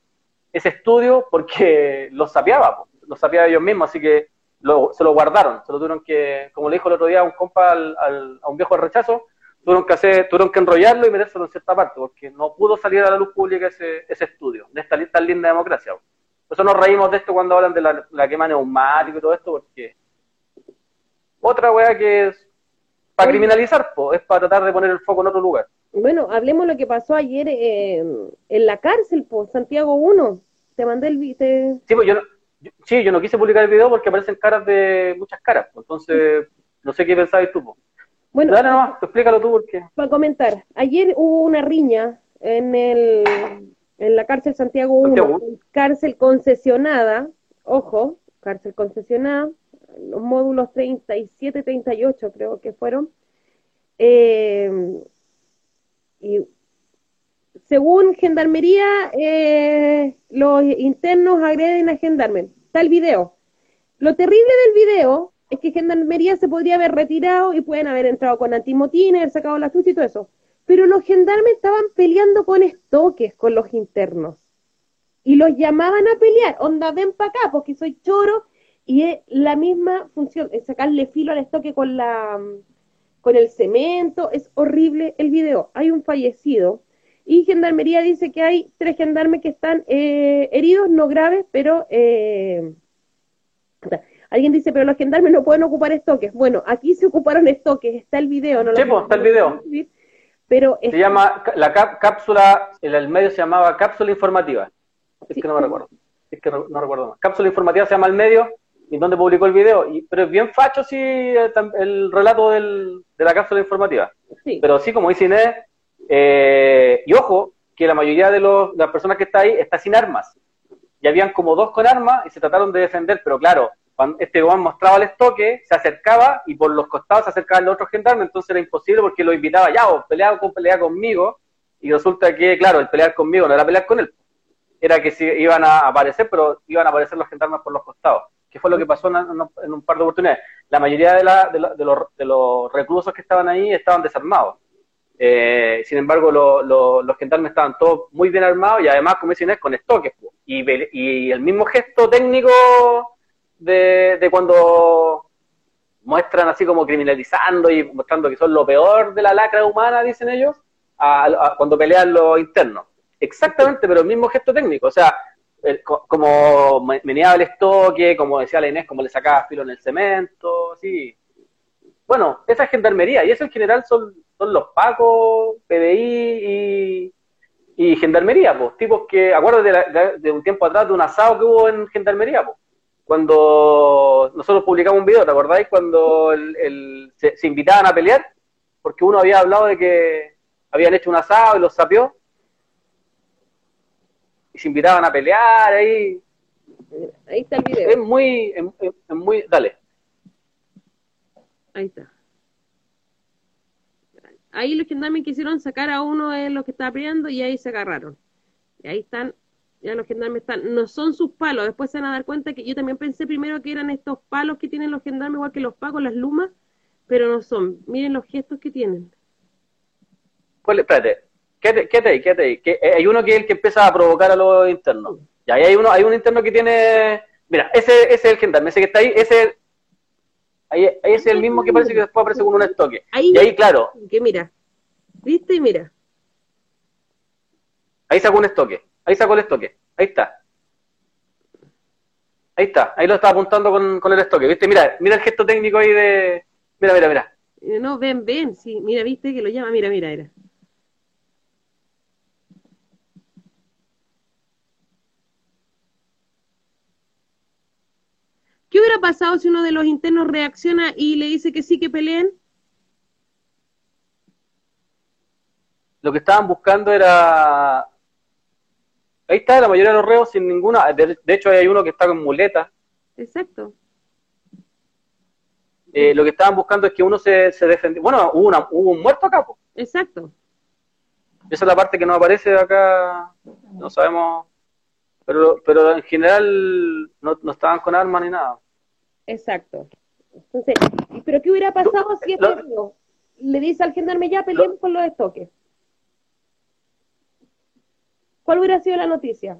ese estudio porque los sapeaba, los sapeaba ellos mismos, así que se lo guardaron, se lo tuvieron que, como le dijo el otro día un compa a un viejo de rechazo, tuvieron que hacer, tuvieron que enrollarlo y metérselo en cierta parte, porque no pudo salir a la luz pública ese, ese estudio, de esta tan linda democracia. Por eso nos reímos de esto cuando hablan de la, quema neumática y todo esto, porque otra wea que es para criminalizar, es para tratar de poner el foco en otro lugar. Bueno, hablemos lo que pasó ayer en la cárcel, pues, Santiago 1. Te mandé el... Te... Sí, pues yo no, sí, yo no quise publicar el video porque aparecen caras de muchas caras, entonces no sé qué pensabas tú. Pues. Bueno, Dale nomás, explícalo tú porque... Para comentar, ayer hubo una riña en el en la cárcel Santiago 1, cárcel concesionada, ojo, cárcel concesionada, los módulos 37, 38 creo que fueron, eh, y según Gendarmería, eh, los internos agreden a Gendarme. Está el video. Lo terrible del video es que Gendarmería se podría haber retirado y pueden haber entrado con antimotines, haber sacado la suya y todo eso. Pero los gendarmes estaban peleando con estoques con los internos. Y los llamaban a pelear. Onda, ven para acá porque soy choro. Y es la misma función, es sacarle filo al estoque con la con el cemento. Es horrible el video. Hay un fallecido Y Gendarmería dice que hay tres gendarmes que están eh, heridos, no graves, pero... Eh, alguien dice, pero los gendarmes no pueden ocupar estoques. Bueno, aquí se ocuparon estoques, está el video, ¿no? Sí, pues, está el video. Pero se llama, la cápsula, el, el, medio se llamaba cápsula informativa. Es que no me recuerdo. Es que no, recuerdo más. Cápsula informativa se llama el medio y donde publicó el video. Y, pero es bien facho, sí, el, relato del, de la cápsula informativa. Pero sí, como dice Inés, eh, y ojo, que la mayoría de, los, las personas que está ahí está sin armas. Y habían como dos con armas y se trataron de defender, pero claro, cuando este gobierno mostraba el estoque, se acercaba y por los costados se acercaban los otros gendarmes, entonces era imposible porque lo invitaba ya, o peleaba con pelea conmigo, y resulta que, claro, el pelear conmigo no era pelear con él, era que si iban a aparecer, pero iban a aparecer los gendarmes por los costados, que fue lo que pasó en, un par de oportunidades. La mayoría de, la, de, los, de, los, reclusos que estaban ahí estaban desarmados. Eh, sin embargo, los gendarmes estaban todos muy bien armados y además, como dicen, con estoques. Y, y el mismo gesto técnico de, cuando muestran así como criminalizando y mostrando que son lo peor de la lacra humana, dicen ellos, a, cuando pelean los internos. Exactamente, pero el mismo gesto técnico. O sea, como meneaba el estoque, como decía la Inés, como le sacaba filo en el cemento, así. Bueno, esa es gendarmería, y eso en general son, son los pacos, PDI y, gendarmería, pues, tipos que, acuerdo de, de, un tiempo atrás de un asado que hubo en gendarmería, pues cuando nosotros publicamos un video, ¿te acordáis? Cuando el, se, invitaban a pelear, porque uno había hablado de que habían hecho un asado y los sapió, y se invitaban a pelear ahí. Ahí está el video. Es muy, es, muy, dale. Ahí está. Ahí los gendarmes quisieron sacar a uno de los que estaba peleando y ahí se agarraron. Y ahí están ya los gendarmes están, no son sus palos, después se van a dar cuenta que yo también pensé primero que eran estos palos que tienen los gendarmes, igual que los pagos, las lumas, pero no son. Miren los gestos que tienen. ¿Cuál, espérate, quédate, quédate ahí, quédate ahí. Que, eh, hay uno que es el que empieza a provocar a los internos. Y ahí hay uno, hay un interno que tiene, mira, ese, ese es el gendarme, ese que está ahí, ese, ahí, ahí es el mismo que parece que después aparece con un estoque. y ahí, claro. Que mira, viste y mira. Ahí sacó un estoque. Ahí sacó el estoque. Ahí está. Ahí está. Ahí lo está apuntando con, el estoque. ¿Viste? Mira, mira el gesto técnico ahí de. Mira, mira, mira. Eh, no, ven, ven. Sí, mira, viste que lo llama. Mira, mira, era. ¿Qué hubiera pasado si uno de los internos reacciona y le dice que sí que peleen? Lo que estaban buscando era Ahí está la mayoría de los reos sin ninguna. De, hecho, hay uno que está con muleta. Exacto. Eh, lo que estaban buscando es que uno se, se defendió. Bueno, hubo, una, hubo un muerto acá. Exacto. Esa es la parte que no aparece acá. No sabemos. Pero, pero en general no, no estaban con armas ni nada. Exacto. Entonces, ¿pero qué hubiera pasado si este le dice al gendarme ya peleemos con los estoques? ¿cuál hubiera sido la noticia?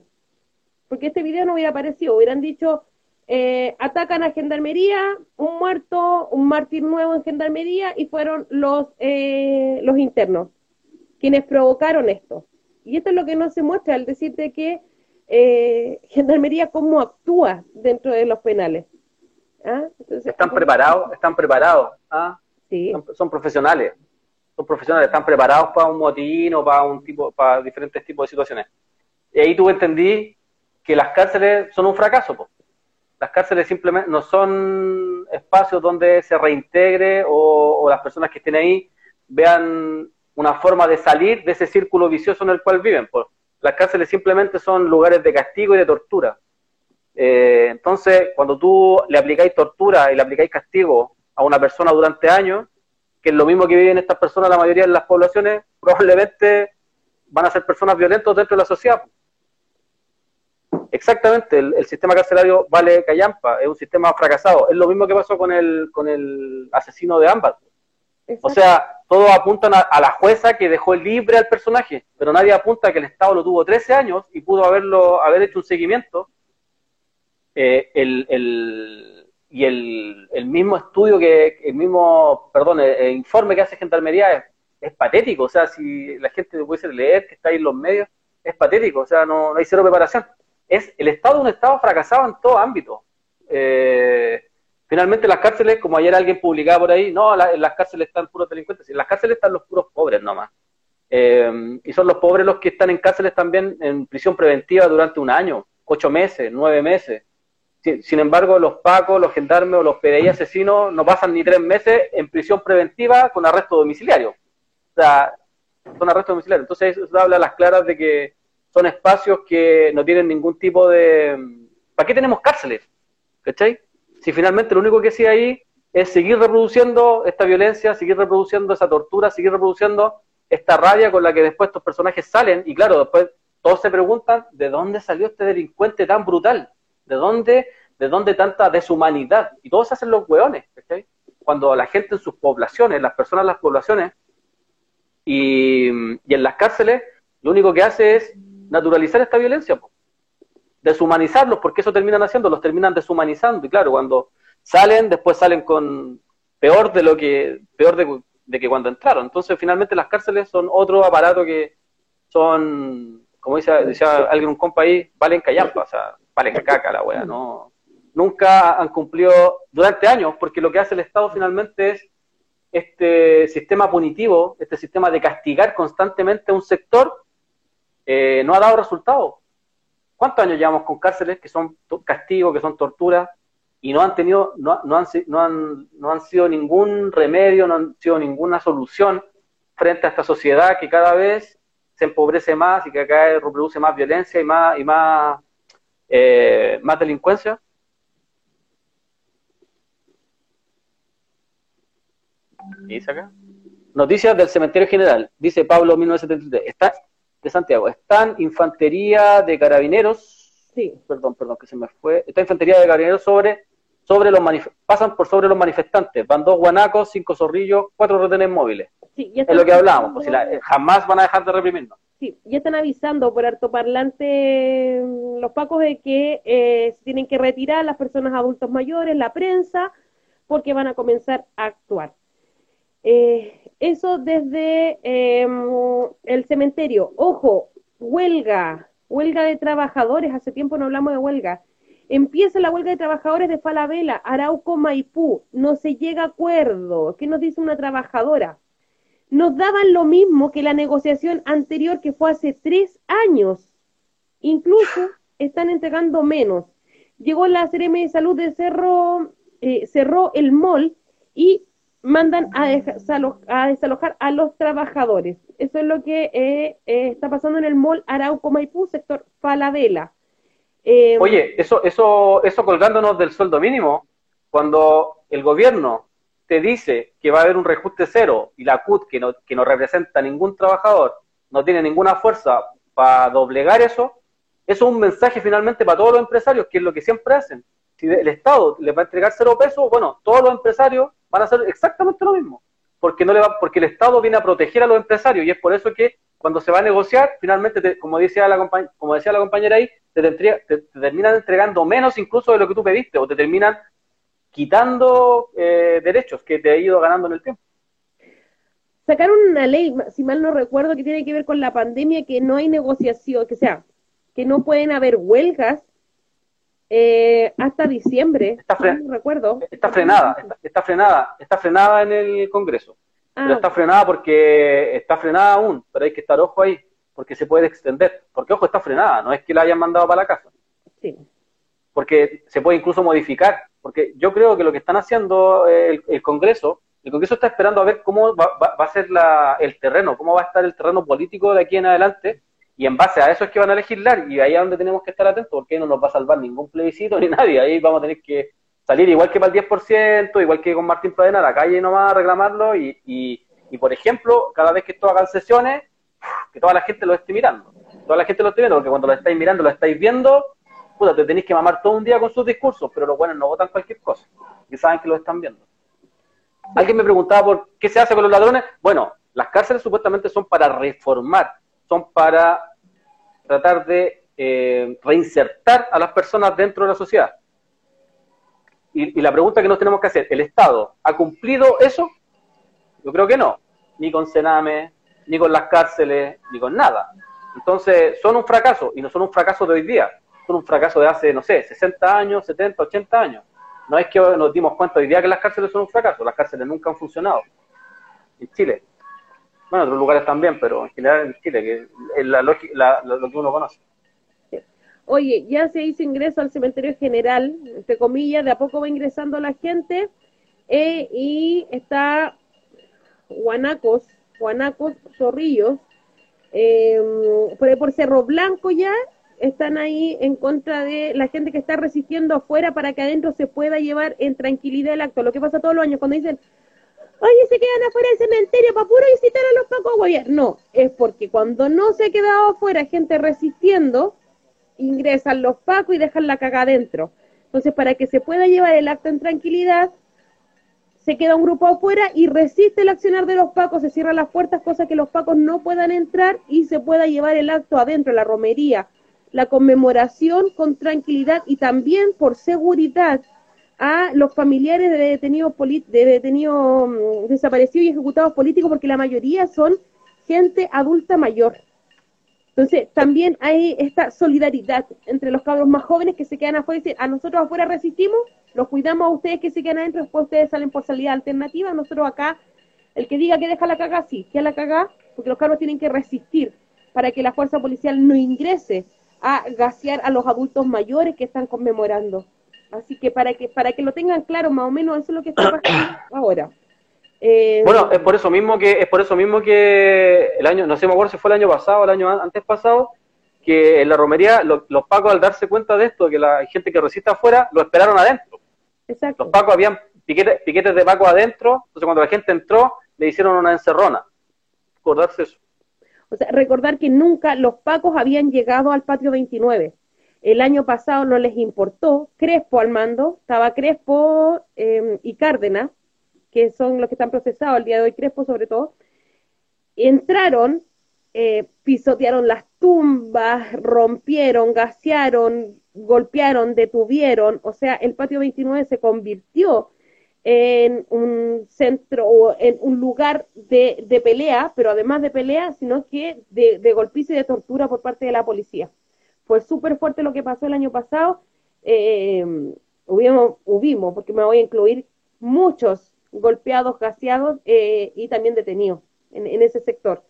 Porque este video no hubiera aparecido, hubieran dicho, eh, atacan a Gendarmería, un muerto, un mártir nuevo en Gendarmería, y fueron los, eh, los internos quienes provocaron esto. Y esto es lo que no se muestra al decirte que eh, Gendarmería cómo actúa dentro de los penales. ¿Ah? están preparados, están preparados. ¿ah? Sí. son profesionales son profesionales, están preparados para un motín o para un tipo, para diferentes tipos de situaciones. Y ahí tú entendí que las cárceles son un fracaso. Las cárceles simplemente no son espacios donde se reintegre o, las personas que estén ahí vean una forma de salir de ese círculo vicioso en el cual viven. Las cárceles simplemente son lugares de castigo y de tortura. Eh, entonces, cuando tú le aplicáis tortura y le aplicáis castigo a una persona durante años, que es lo mismo que viven estas personas, la mayoría de las poblaciones, probablemente van a ser personas violentas dentro de la sociedad. Exactamente, el, sistema carcelario vale callampa, es un sistema fracasado. Es lo mismo que pasó con el, con el asesino de Ámbar. O sea, todos apuntan a, la jueza que dejó libre al personaje, pero nadie apunta que el Estado lo tuvo 13 años y pudo haberlo haber hecho un seguimiento. Eh, el, y el, el mismo estudio que, el mismo, perdón, el, informe que hace Gendarmería es, es patético. O sea, si la gente puede leer que está ahí en los medios, es patético. O sea, no, hay cero preparación. Es el Estado un Estado fracasado en todo ámbito. Eh, finalmente las cárceles, como ayer alguien publicaba por ahí, no, en las cárceles están puros delincuentes, en las cárceles están los puros pobres nomás. Eh, y son los pobres los que están en cárceles también en prisión preventiva durante un año, ocho meses, nueve meses. Sin, embargo, los pacos, los gendarmes o los PDI asesinos no pasan ni tres meses en prisión preventiva con arresto domiciliario. O sea, son arrestos domiciliarios. Entonces, eso habla a las claras de que son espacios que no tienen ningún tipo de... ¿Para qué tenemos cárceles? ¿Cachai? Si finalmente lo único que sigue ahí es seguir reproduciendo esta violencia, seguir reproduciendo esa tortura, seguir reproduciendo esta rabia con la que después estos personajes salen. Y claro, después todos se preguntan, ¿de dónde salió este delincuente tan brutal? ¿De dónde, de dónde tanta deshumanidad? Y todos hacen los hueones, Cuando la gente en sus poblaciones, las personas en las poblaciones y, en las cárceles, lo único que hace es naturalizar esta violencia, deshumanizarlos, porque eso terminan haciendo, los terminan deshumanizando. Y claro, cuando salen, después salen con peor de lo que, peor de, que cuando entraron. Entonces, finalmente las cárceles son otro aparato que son, como dice, decía alguien, un compa ahí, valen callampa, o sea, valen caca la wea, no, nunca han cumplido durante años, porque lo que hace el Estado finalmente es este sistema punitivo, este sistema de castigar constantemente a un sector, eh, no ha dado resultados. ¿Cuántos años llevamos con cárceles que son castigos, que son torturas, y no han tenido, no, no, han, no, han, no han sido ningún remedio, no han sido ninguna solución frente a esta sociedad que cada vez se empobrece más y que cada vez reproduce más violencia y más, y más eh, más delincuencia. dice acá? Noticias del Cementerio General, dice Pablo 1973. Está de Santiago. Están infantería de carabineros. Sí. Perdón, perdón, que se me fue. Está infantería de carabineros sobre, sobre los pasan por sobre los manifestantes. Van dos guanacos, cinco zorrillos, cuatro retenes móviles. Sí, es lo que hablábamos, pues, jamás van a dejar de reprimirnos. Ya están avisando por parlante mm, los pacos de que eh, se tienen que retirar las personas adultos mayores, la prensa, porque van a comenzar a actuar. Eh, eso desde em, el cementerio. Ojo, huelga, huelga de trabajadores, hace tiempo no hablamos de huelga. Empieza la huelga de trabajadores de Falabella, Arauco, Maipú, no se llega a acuerdo. ¿Qué nos dice una trabajadora? Nos daban lo mismo que la negociación anterior que fue hace tres años. Incluso están entregando menos. Llegó la CRM de Salud de Cerro, eh, cerró el mall y mandan a, desalojar a los trabajadores. Eso es lo que eh, eh, está pasando en el mall Arauco Maipú, sector Falabella. Oye, eso, eso, eso colgándonos del sueldo mínimo, cuando el gobierno te dice que va a haber un reajuste cero y la CUT, que no, que no representa ningún trabajador, no tiene ninguna fuerza para doblegar eso, eso es un mensaje finalmente para todos los empresarios, que es lo que siempre hacen. Si el Estado les va a entregar cero pesos, bueno, todos los empresarios van a hacer exactamente lo mismo, porque, no le va, porque el Estado viene a proteger a los empresarios y es por eso que cuando se va a negociar, finalmente, como, decía la como decía la compañera ahí, te, te terminan entregando menos incluso de lo que tú pediste o te terminan quitando eh, derechos que te ha ido ganando en el tiempo. Sacaron una ley, si mal no recuerdo, que tiene que ver con la pandemia, que no hay negociación, que sea, que no pueden haber huelgas eh, hasta diciembre. Está, no recuerdo. está frenada, está, frenada, está frenada en el Congreso. Pero ah. está frenada porque está frenada aún, pero hay que estar ojo ahí, porque se puede extender. Porque, ojo, está frenada, no es que la hayan mandado para la casa. Sí. Porque se puede incluso modificar porque yo creo que lo que están haciendo eh, el, Congreso, el Congreso está esperando a ver cómo va, a ser el terreno, cómo va a estar el terreno político de aquí en adelante, y en base a eso es que van a legislar, y ahí es donde tenemos que estar atentos, porque ahí no nos va a salvar ningún plebiscito ni nadie, ahí vamos a tener que salir igual que para el 10%, igual que con Martín Pradena, a la calle nomás a reclamarlo, y, y, por ejemplo, cada vez que esto hagan sesiones, que toda la gente lo esté mirando, toda la gente lo esté viendo, porque cuando lo estáis mirando, lo estáis viendo, te tenéis que mamar todo un día con sus discursos, pero los buenos no votan cualquier cosa, y saben que lo están viendo. Alguien me preguntaba por qué se hace con los ladrones. Bueno, las cárceles supuestamente son para reformar, son para tratar de eh, reinsertar a las personas dentro de la sociedad. Y, y, la pregunta que nos tenemos que hacer, ¿el Estado ha cumplido eso? Yo creo que no. ni con Sename, ni con las cárceles, ni con nada. Entonces, son un fracaso, y no son un fracaso de hoy día, un fracaso de hace, no sé, 60 años, 70, 80 años. No es que nos dimos cuenta hoy día que las cárceles son un fracaso, las cárceles nunca han funcionado. En Chile. Bueno, en otros lugares también, pero en general en Chile, que es la, lo que uno conoce. Oye, ya se hizo ingreso al cementerio general, entre comillas, de a poco va ingresando la gente, eh, y está Guanacos, Guanacos, Zorrillos, eh, por Cerro Blanco ya, están ahí en contra de la gente que está resistiendo afuera para que adentro se pueda llevar en tranquilidad el acto. Lo que pasa todos los años cuando dicen, oye, se quedan afuera del cementerio para puro visitar a los pacos No, es porque cuando no se ha quedado afuera gente resistiendo, ingresan los pacos y dejan la caga adentro. Entonces, para que se pueda llevar el acto en tranquilidad, se queda un grupo afuera y resiste el accionar de los pacos, se cierran las puertas, cosa que los pacos no puedan entrar y se pueda llevar el acto adentro, la romería, la conmemoración con tranquilidad y también por seguridad a los familiares de detenidos, de detenidos mm, desaparecidos y ejecutados políticos, porque la mayoría son gente adulta mayor. Entonces, también hay esta solidaridad entre los cabros más jóvenes que se quedan afuera y dicen, a nosotros afuera resistimos, los cuidamos a ustedes que se quedan adentro, después ustedes salen por salida alternativa, nosotros acá, el que diga que deja la caga, sí, que la caga, porque los cabros tienen que resistir para que la fuerza policial no ingrese a gasear a los adultos mayores que están conmemorando. Así que para que para que lo tengan claro, más o menos eso es lo que está pasando ahora. Eh, bueno, es por eso mismo que es por eso mismo que el año, no sé, me acuerdo si fue el año pasado, o el año antes pasado, que en la romería los pacos al darse cuenta de esto, que la gente que resiste afuera, lo esperaron adentro. Exacto. Los pacos habían piquetes, piquetes de paco adentro, entonces cuando la gente entró, le hicieron una encerrona. Acordarse eso. O sea, recordar que nunca los pacos habían llegado al patio 29. El año pasado no les importó, Crespo al mando, estaba Crespo em, y Cárdenas, que son los que están procesados el día de hoy, Crespo sobre todo, entraron, eh, pisotearon las tumbas, rompieron, gasearon, golpearon, detuvieron, o sea, el patio 29 se convirtió en un centro o en un lugar de, de, pelea, pero además de pelea, sino que de, de golpiza y de tortura por parte de la policía. Fue súper fuerte lo que pasó el año pasado. Eh, hubimos, porque me voy a incluir muchos golpeados, gaseados eh, y también detenidos en, en ese sector.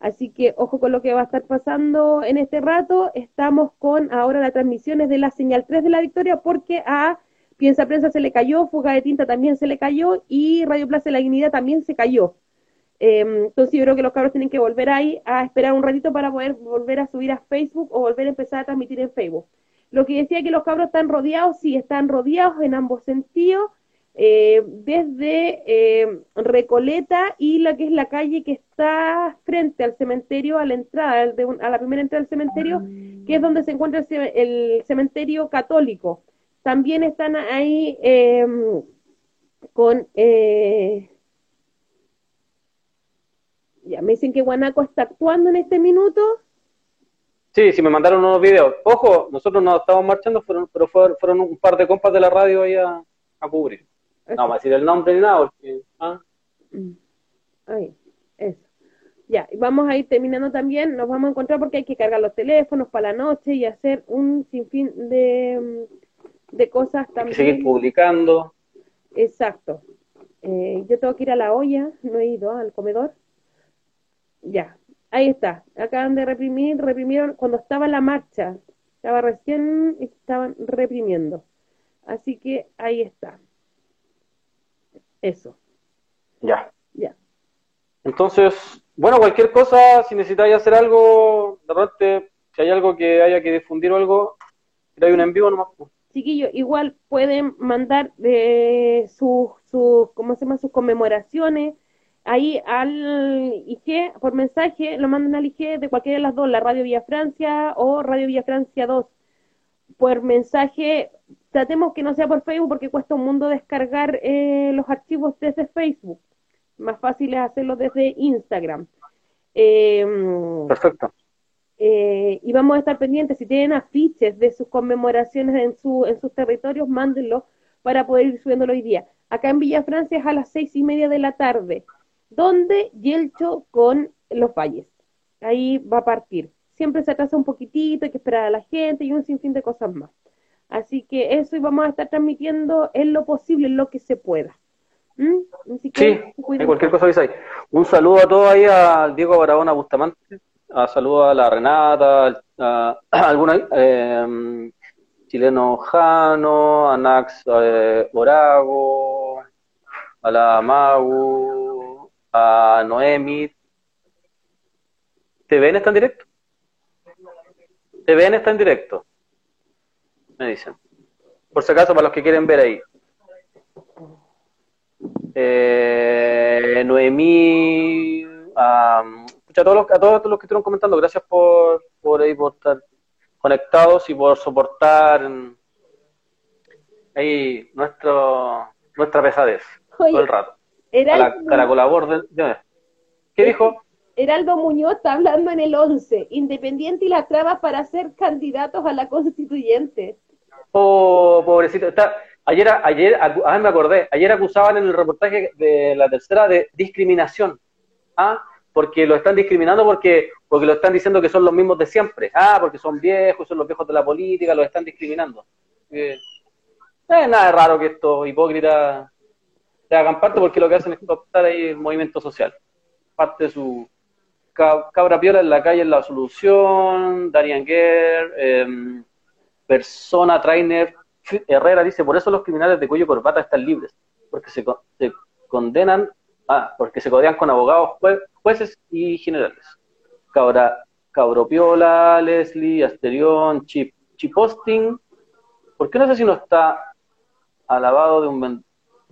Así que ojo con lo que va a estar pasando en este rato. Estamos con ahora las transmisiones de la señal 3 de la victoria porque a Piensa Prensa se le cayó, Fuga de Tinta también se le cayó y Radio Plaza de la Dignidad también se cayó. Em, entonces yo creo que los cabros tienen que volver ahí a esperar un ratito para poder volver a subir a Facebook o volver a empezar a transmitir en Facebook. Lo que decía que los cabros están rodeados, sí, están rodeados en ambos sentidos, eh, desde eh, Recoleta y la que es la calle que está frente al cementerio, a la entrada, a la primera entrada del cementerio, que es donde se encuentra el cementerio católico también están ahí em, con... Eh, ya, me dicen que Guanaco está actuando en este minuto. Sí, sí, me mandaron unos videos. Ojo, nosotros no estábamos marchando, fueron, pero fueron, un par de compas de la radio ahí a, cubrir. No vamos a decir el nombre ni nada, porque... ¿ah? Mm. Ahí, eso. Ya, vamos a ir terminando también, nos vamos a encontrar porque hay que cargar los teléfonos para la noche y hacer un sinfín de, de cosas también. seguir publicando. Exacto. Eh, yo tengo que ir a la olla, no he ido al comedor. Ya, ahí está. Acaban de reprimir, reprimieron cuando estaba la marcha. Estaba recién, estaban reprimiendo. Así que ahí está. Eso. Ya. Ya. Entonces, bueno, cualquier cosa, si necesitáis hacer algo, de repente, si hay algo que haya que difundir o algo, hay un envío nomás. Pues chiquillos, igual pueden mandar eh, sus, ¿cómo se llama? sus conmemoraciones ahí al IG por mensaje, lo mandan al IG de cualquiera de las dos, la Radio Villa Francia o Radio Villa Francia 2. Por mensaje, tratemos que no sea por Facebook porque cuesta un mundo descargar eh, los archivos desde Facebook. Más fácil es hacerlo desde Instagram. Eh, Perfecto. Eh, y vamos a estar pendientes, si tienen afiches de sus conmemoraciones en, su, en sus territorios, mándenlo para poder ir subiéndolo hoy día. Acá en Villa Francia es a las seis y media de la tarde donde Yelcho con los valles. Ahí va a partir. Siempre se atrasa un poquitito, hay que esperar a la gente y un sinfín de cosas más. Así que eso y vamos a estar transmitiendo en lo posible, en lo que se pueda. ¿Mm? sí, cualquier cosa que Un saludo a todos ahí, a Diego Barahona Bustamante, a saludo a la Renata, a, alguna eh, chileno Jano, a Nax eh, Orago, a la Magu, a Noemi. ¿TVN está en directo? TVN está en directo, me dicen. Por si acaso, para los que quieren ver ahí. Eh, Noemí, a, todos los, a todos los que estuvieron comentando, gracias por, por, ahí, por estar conectados y por soportar ahí nuestro, nuestra pesadez todo el rato. Heraldo, ¿Qué dijo? Heraldo Muñoz está hablando en el 11, Independiente y las trabas para ser candidatos a la constituyente. Oh, pobrecito, está, Ayer, ayer, ah, me acordé, ayer acusaban en el reportaje de la tercera de discriminación. ¿Ah? Porque lo están discriminando porque, porque lo están diciendo que son los mismos de siempre. Ah, porque son viejos, son los viejos de la política, los están discriminando. Eh, no es nada raro que estos hipócritas se hagan parte porque lo que hacen es adoptar ahí el movimiento social. Parte de su cabra piola en la calle en la solución, Darian Guerre, em, persona trainer Herrera dice, por eso los criminales de cuello corbata están libres, porque se, condenan, ah, porque se codean con abogados, jueces y generales. Cabra, Cabropiola, Leslie, Asterión, Chip, Chiposting, ¿por qué no sé si no está alabado de un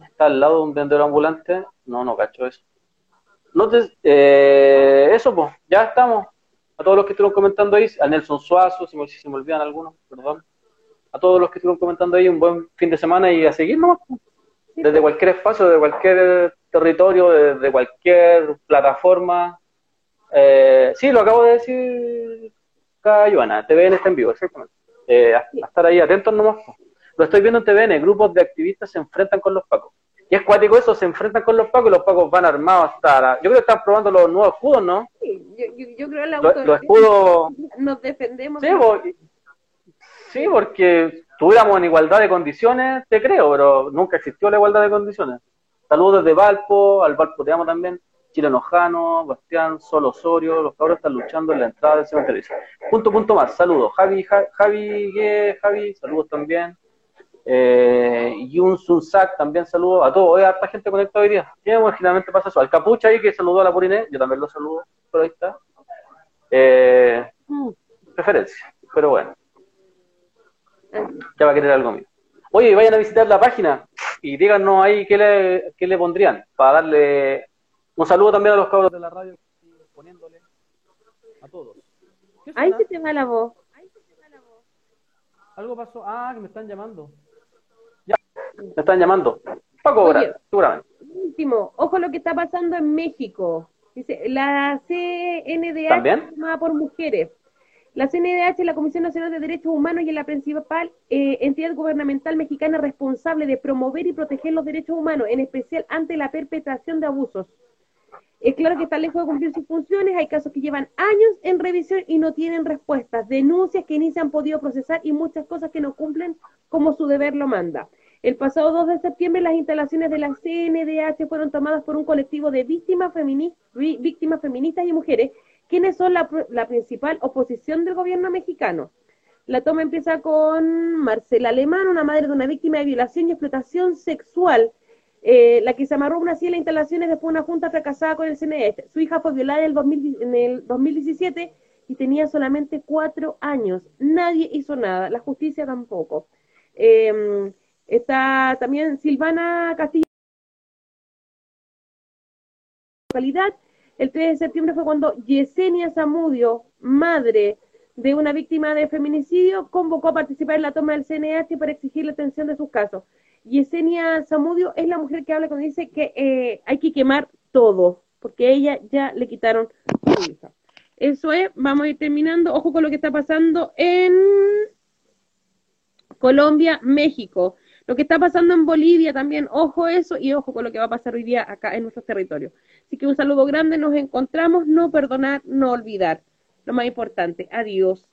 está al lado de un vendedor ambulante? No, no cacho eso. No eh, eso pues, ya estamos. A todos los que estuvieron comentando ahí, a Nelson Suazo, si me, si me olvidan algunos, perdón a todos los que estuvieron comentando ahí un buen fin de semana y a seguir Desde cualquier espacio, desde cualquier territorio, desde cualquier plataforma. Eh, sí, lo acabo de decir Joana, TVN está en vivo, exactamente. Eh, a, estar ahí atentos nomás. Lo estoy viendo en TVN, grupos de activistas se enfrentan con los pacos. Y es cuático eso, se enfrentan con los pacos y los pacos van armados hasta la... Yo creo que están probando los nuevos escudos, ¿no? Sí, yo, creo que la los, escudos... Nos defendemos. Sí, Sí, porque tuviéramos en igualdad de condiciones, te creo, pero nunca existió la igualdad de condiciones. Saludos desde Valpo, al Valpo te amo también, Chile Nojano, Bastián, Sol Osorio, los cabros están luchando en la entrada del cementerio. Punto, punto más, saludos. Javi, Javi, Javi, saludos también. Eh, Yun Sun Sak, también saludos a todos. Hoy harta gente conectada hoy día. generalmente pasa eso. Al Capucha ahí que saludó a la Puriné, yo también lo saludo, pero ahí está. Eh, mm, preferencia, pero bueno ya va a querer algo mío. Oye, vayan a visitar la página y díganos ahí qué le, qué le pondrían para darle un saludo también a los cabros de la radio poniéndole a todos. Ahí se te va la voz. Algo pasó. Ah, que me están llamando. Ya, me están llamando. Paco, Oye, seguramente. Último, ojo lo que está pasando en México. Dice, la CNDH ¿También? formada por mujeres la CNDH la Comisión Nacional de Derechos Humanos y es la principal eh, entidad gubernamental mexicana responsable de promover y proteger los derechos humanos, en especial ante la perpetración de abusos. Es claro que está lejos de cumplir sus funciones, hay casos que llevan años en revisión y no tienen respuestas, denuncias que ni se han podido procesar y muchas cosas que no cumplen como su deber lo manda. El pasado 2 de septiembre las instalaciones de la CNDH fueron tomadas por un colectivo de víctimas, víctimas feministas y mujeres ¿Quiénes son la, principal oposición del gobierno mexicano? La toma empieza con Marcela Alemán, una madre de una víctima de violación y explotación sexual, eh, la que se amarró una silla las instalaciones después de una junta fracasada con el CNE. Su hija fue violada en el, en el 2017 y tenía solamente cuatro años. Nadie hizo nada, la justicia tampoco. Em, está también Silvana Castillo. El 3 de septiembre fue cuando Yesenia Zamudio, madre de una víctima de feminicidio, convocó a participar en la toma del CNH para exigir la atención de sus casos. Yesenia Zamudio es la mujer que habla cuando dice que eh, hay que quemar todo, porque a ella ya le quitaron su hija. Eso es, vamos a ir terminando. Ojo con lo que está pasando en Colombia, México. Lo que está pasando en Bolivia también, ojo eso y ojo con lo que va a pasar hoy día acá en nuestro territorio. Así que un saludo grande, nos encontramos, no perdonar, no olvidar. Lo más importante, adiós.